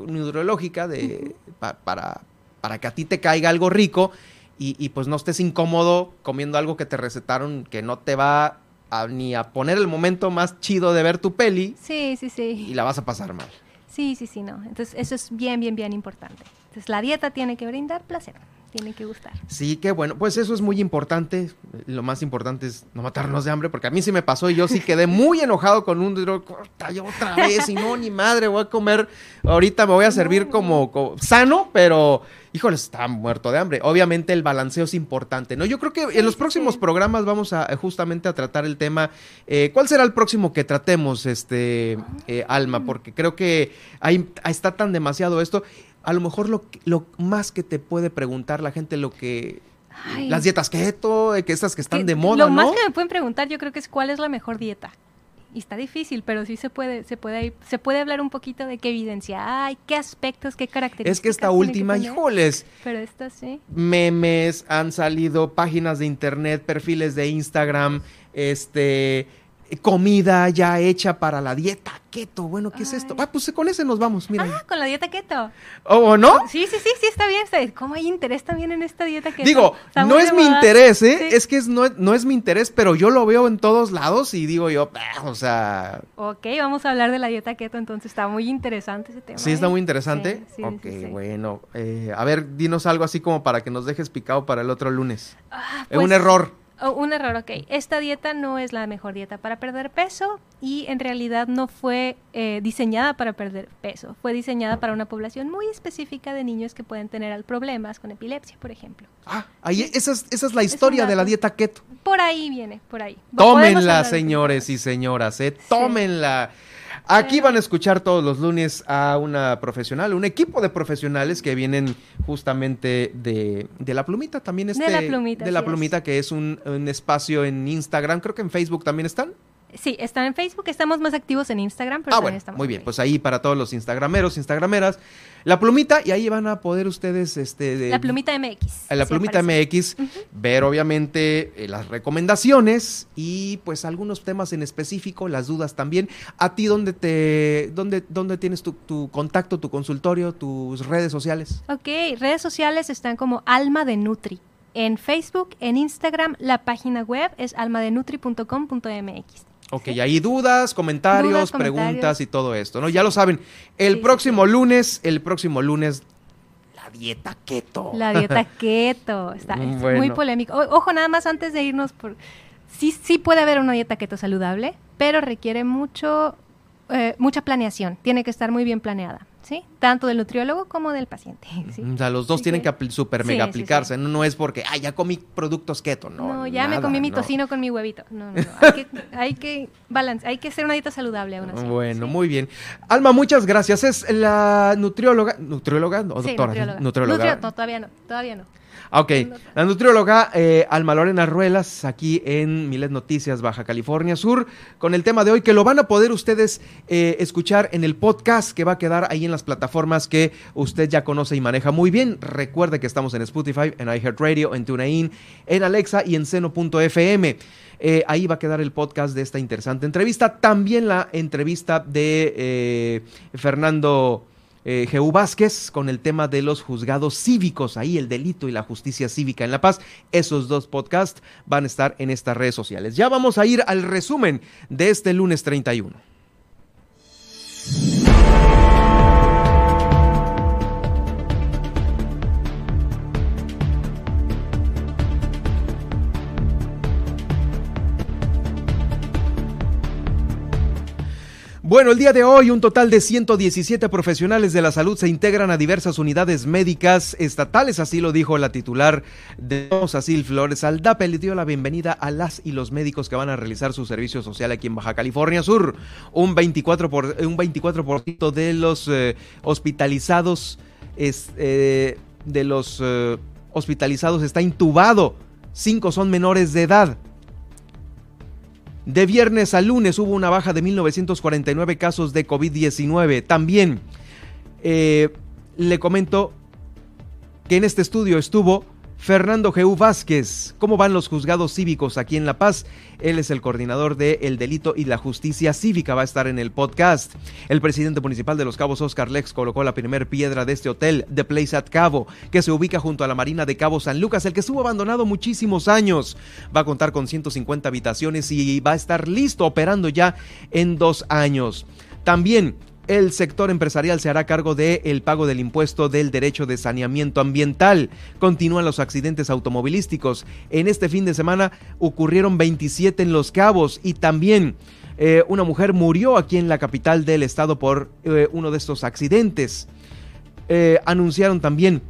Speaker 2: nutriológica de, pa- para, para que a ti te caiga algo rico y, y, pues no estés incómodo comiendo algo que te recetaron que no te va a- ni a poner el momento más chido de ver tu peli
Speaker 24: sí, sí, sí.
Speaker 2: y la vas a pasar mal.
Speaker 24: Sí, sí, sí, no. Entonces, eso es bien, bien, bien importante. Entonces, la dieta tiene que brindar placer, tiene que gustar.
Speaker 2: Sí, qué bueno. Pues eso es muy importante. Lo más importante es no matarnos de hambre, porque a mí sí me pasó y yo sí quedé [LAUGHS] muy enojado con un dro- corta yo otra vez y no, ni madre, voy a comer. Ahorita me voy a servir como, como sano, pero híjole, está muerto de hambre. Obviamente el balanceo es importante, ¿no? Yo creo que en los próximos programas vamos a justamente a tratar el tema. eh, ¿Cuál será el próximo que tratemos, este eh, Alma? Porque creo que ahí está tan demasiado esto. A lo mejor lo, que- lo más que te puede preguntar la gente, lo que
Speaker 24: Ay.
Speaker 2: las dietas keto, eh, que estas que están
Speaker 24: Que
Speaker 2: de moda,
Speaker 24: Lo
Speaker 2: ¿no?
Speaker 24: más que me pueden preguntar, yo creo que es cuál es la mejor dieta. Y está difícil, pero sí se puede, se puede, se puede hablar un poquito de qué evidencia hay, qué aspectos, qué características.
Speaker 2: Es que esta última,
Speaker 24: tener.
Speaker 2: híjoles,
Speaker 24: Pero esta sí.
Speaker 2: memes, han salido páginas de internet, perfiles de Instagram, este comida ya hecha para la dieta keto. Bueno, ¿qué es esto? Ah, pues con ese nos vamos, mira.
Speaker 24: Ah, con la dieta keto.
Speaker 2: ¿O o no?
Speaker 24: Sí, sí, sí, sí, está bien. está bien. ¿Cómo hay interés también en esta dieta keto?
Speaker 2: Digo,
Speaker 24: Está
Speaker 2: no es mi interés, ¿eh?
Speaker 24: Sí.
Speaker 2: Es que es, no, es- no es mi interés, pero yo lo veo en todos lados y digo yo, "Ah, o sea,
Speaker 24: Ok, vamos a hablar de la dieta keto, entonces está muy interesante ese tema.
Speaker 2: sí está
Speaker 24: ¿eh?
Speaker 2: muy interesante.
Speaker 24: Sí, sí,
Speaker 2: ok, bueno. eh, a ver, dinos algo así como para que nos dejes picado para el otro lunes. es
Speaker 24: pues-
Speaker 2: un error.
Speaker 24: Oh, un error, ok. Esta dieta no es la mejor dieta para perder peso y en realidad no fue eh, diseñada para perder peso. Fue diseñada para una población muy específica de niños que pueden tener problemas con epilepsia, por ejemplo.
Speaker 2: Ahí, esa, es, esa es la historia de la dieta keto.
Speaker 24: Por ahí viene, por ahí.
Speaker 2: Tómenla, señores y señoras, ¿eh? Tómenla. Aquí van a escuchar todos los lunes a una profesional, un equipo de profesionales que vienen justamente de, de La Plumita, también
Speaker 24: De
Speaker 2: este,
Speaker 24: La Plumita,
Speaker 2: de La
Speaker 24: es.
Speaker 2: Plumita, que es un, un espacio en Instagram, creo que en Facebook también están.
Speaker 24: Sí, están en Facebook, estamos más activos en Instagram, pero
Speaker 2: ah, bueno,
Speaker 24: estamos
Speaker 2: muy
Speaker 24: en
Speaker 2: bien, pues ahí para todos los instagrameros, instagrameras, La Plumita, y ahí van a poder ustedes, este, de-
Speaker 24: La Plumita MX.
Speaker 2: la plumita
Speaker 24: aparece.
Speaker 2: MX, ver obviamente eh, las recomendaciones y pues algunos temas en específico, las dudas también. A ti, ¿dónde te, dónde, dónde tienes tu, tu contacto, tu consultorio, tus redes sociales?
Speaker 24: Ok, redes sociales están como Alma de Nutri. En Facebook, en Instagram, la página web es almadenutri.com.mx.
Speaker 2: Ok, ahí dudas, comentarios,
Speaker 24: Dudas,
Speaker 2: preguntas
Speaker 24: comentarios.
Speaker 2: y todo esto, ¿no? Ya lo saben, el próximo lunes, el próximo lunes, la dieta keto.
Speaker 24: La dieta [LAUGHS] keto. Está es muy polémico. O- ojo, nada más antes de irnos por. Sí, sí puede haber una dieta keto saludable, pero requiere mucho, eh, mucha planeación. Tiene que estar muy bien planeada, ¿sí? Tanto del nutriólogo como del paciente. [LAUGHS] ¿sí?
Speaker 2: O sea, los dos tienen que super mega aplicarse, No, no es porque, ah, ya comí productos keto, no.
Speaker 24: No, ya me comí mi
Speaker 2: no.
Speaker 24: tocino con mi huevito. No, no, no. [LAUGHS] Hay que, hay que balance, hay que hacer una dieta saludable aún así.
Speaker 2: Bueno, muy bien. Alma, muchas gracias. Es la nutrióloga, nutrióloga o doctora,
Speaker 24: nutrióloga. no, todavía no, todavía no.
Speaker 2: Ok, la nutrióloga eh, Alma Lorena Ruelas, aquí en Milet Noticias, Baja California Sur, con el tema de hoy que lo van a poder ustedes eh, escuchar en el podcast que va a quedar ahí en las plataformas que usted ya conoce y maneja muy bien. Recuerde que estamos en Spotify, en iHeartRadio, en TuneIn, en Alexa y en seno.fm. Eh, ahí va a quedar el podcast de esta interesante entrevista. También la entrevista de Fernando eh, Vázquez con el tema de los juzgados cívicos, ahí el delito y la justicia cívica en La Paz. Esos dos podcasts van a estar en estas redes sociales. Ya vamos a ir al resumen de este lunes 31. Bueno, el día de hoy un total de 117 profesionales de la salud se integran a diversas unidades médicas estatales, así lo dijo la titular de Asil Flores Aldape, le dio la bienvenida a las y los médicos que van a realizar su servicio social aquí en Baja California Sur. Un 24%, por, un 24 de los eh, hospitalizados es, eh, de los eh, hospitalizados está intubado, cinco son menores de edad. De viernes a lunes hubo una baja de 1.949 casos de COVID-19. También eh, le comento que en este estudio estuvo Fernando G. Vázquez, ¿cómo van los juzgados cívicos aquí en La Paz? Él es el coordinador de El Delito y la Justicia Cívica, va a estar en el podcast. El presidente municipal de Los Cabos, Oscar Lex, colocó la primer piedra de este hotel, The Place at Cabo, que se ubica junto a la Marina de Cabo San Lucas, el que estuvo abandonado muchísimos años. Va a contar con 150 habitaciones y va a estar listo operando ya en dos años. También el sector empresarial se hará cargo del el pago del impuesto del derecho de saneamiento ambiental. Continúan los accidentes automovilísticos. En este fin de semana ocurrieron 27 en Los Cabos y también eh, una mujer murió aquí en la capital del estado por eh, uno de estos accidentes. Eh, anunciaron también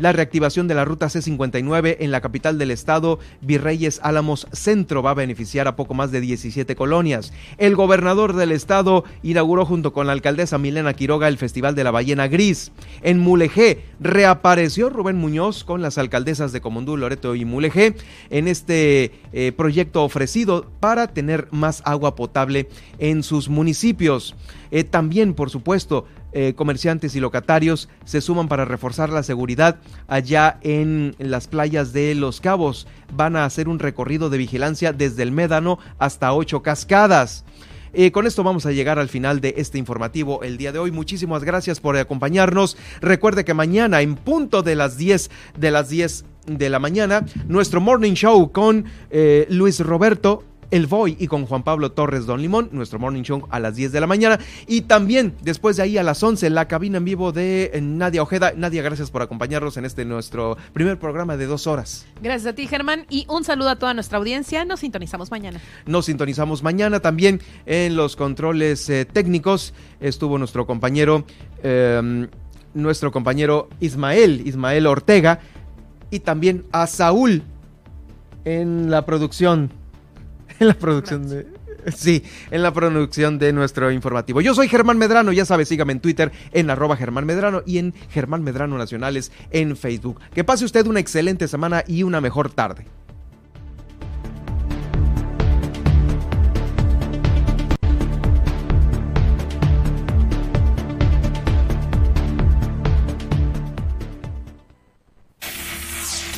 Speaker 2: la reactivación de la ruta C59 en la capital del estado, Virreyes Álamos Centro, va a beneficiar a poco más de 17 colonias. El gobernador del estado inauguró junto con la alcaldesa Milena Quiroga el Festival de la Ballena Gris. En Mulegé reapareció Rubén Muñoz con las alcaldesas de Comondú, Loreto y Mulegé en este eh, proyecto ofrecido para tener más agua potable en sus municipios. Eh, también, por supuesto, eh, comerciantes y locatarios se suman para reforzar la seguridad allá en las playas de Los Cabos. Van a hacer un recorrido de vigilancia desde el Médano hasta ocho cascadas. Eh, con esto vamos a llegar al final de este informativo el día de hoy. Muchísimas gracias por acompañarnos. Recuerde que mañana en punto de las 10 de las 10 de la mañana, nuestro morning show con eh, Luis Roberto el Voy y con Juan Pablo Torres Don Limón, nuestro morning show a las 10 de la mañana. Y también después de ahí a las 11, la cabina en vivo de Nadia Ojeda. Nadia, gracias por acompañarnos en este nuestro primer programa de dos horas.
Speaker 3: Gracias a ti, Germán. Y un saludo a toda nuestra audiencia. Nos sintonizamos mañana.
Speaker 2: Nos sintonizamos mañana también en los controles eh, técnicos. Estuvo nuestro compañero, em, nuestro compañero Ismael, Ismael Ortega. Y también a Saúl en la producción en la producción de... Sí, en la producción de nuestro informativo. Yo soy Germán Medrano, ya sabes, sígame en Twitter en arroba Germán Medrano y en Germán Medrano Nacionales en Facebook. Que pase usted una excelente semana y una mejor tarde.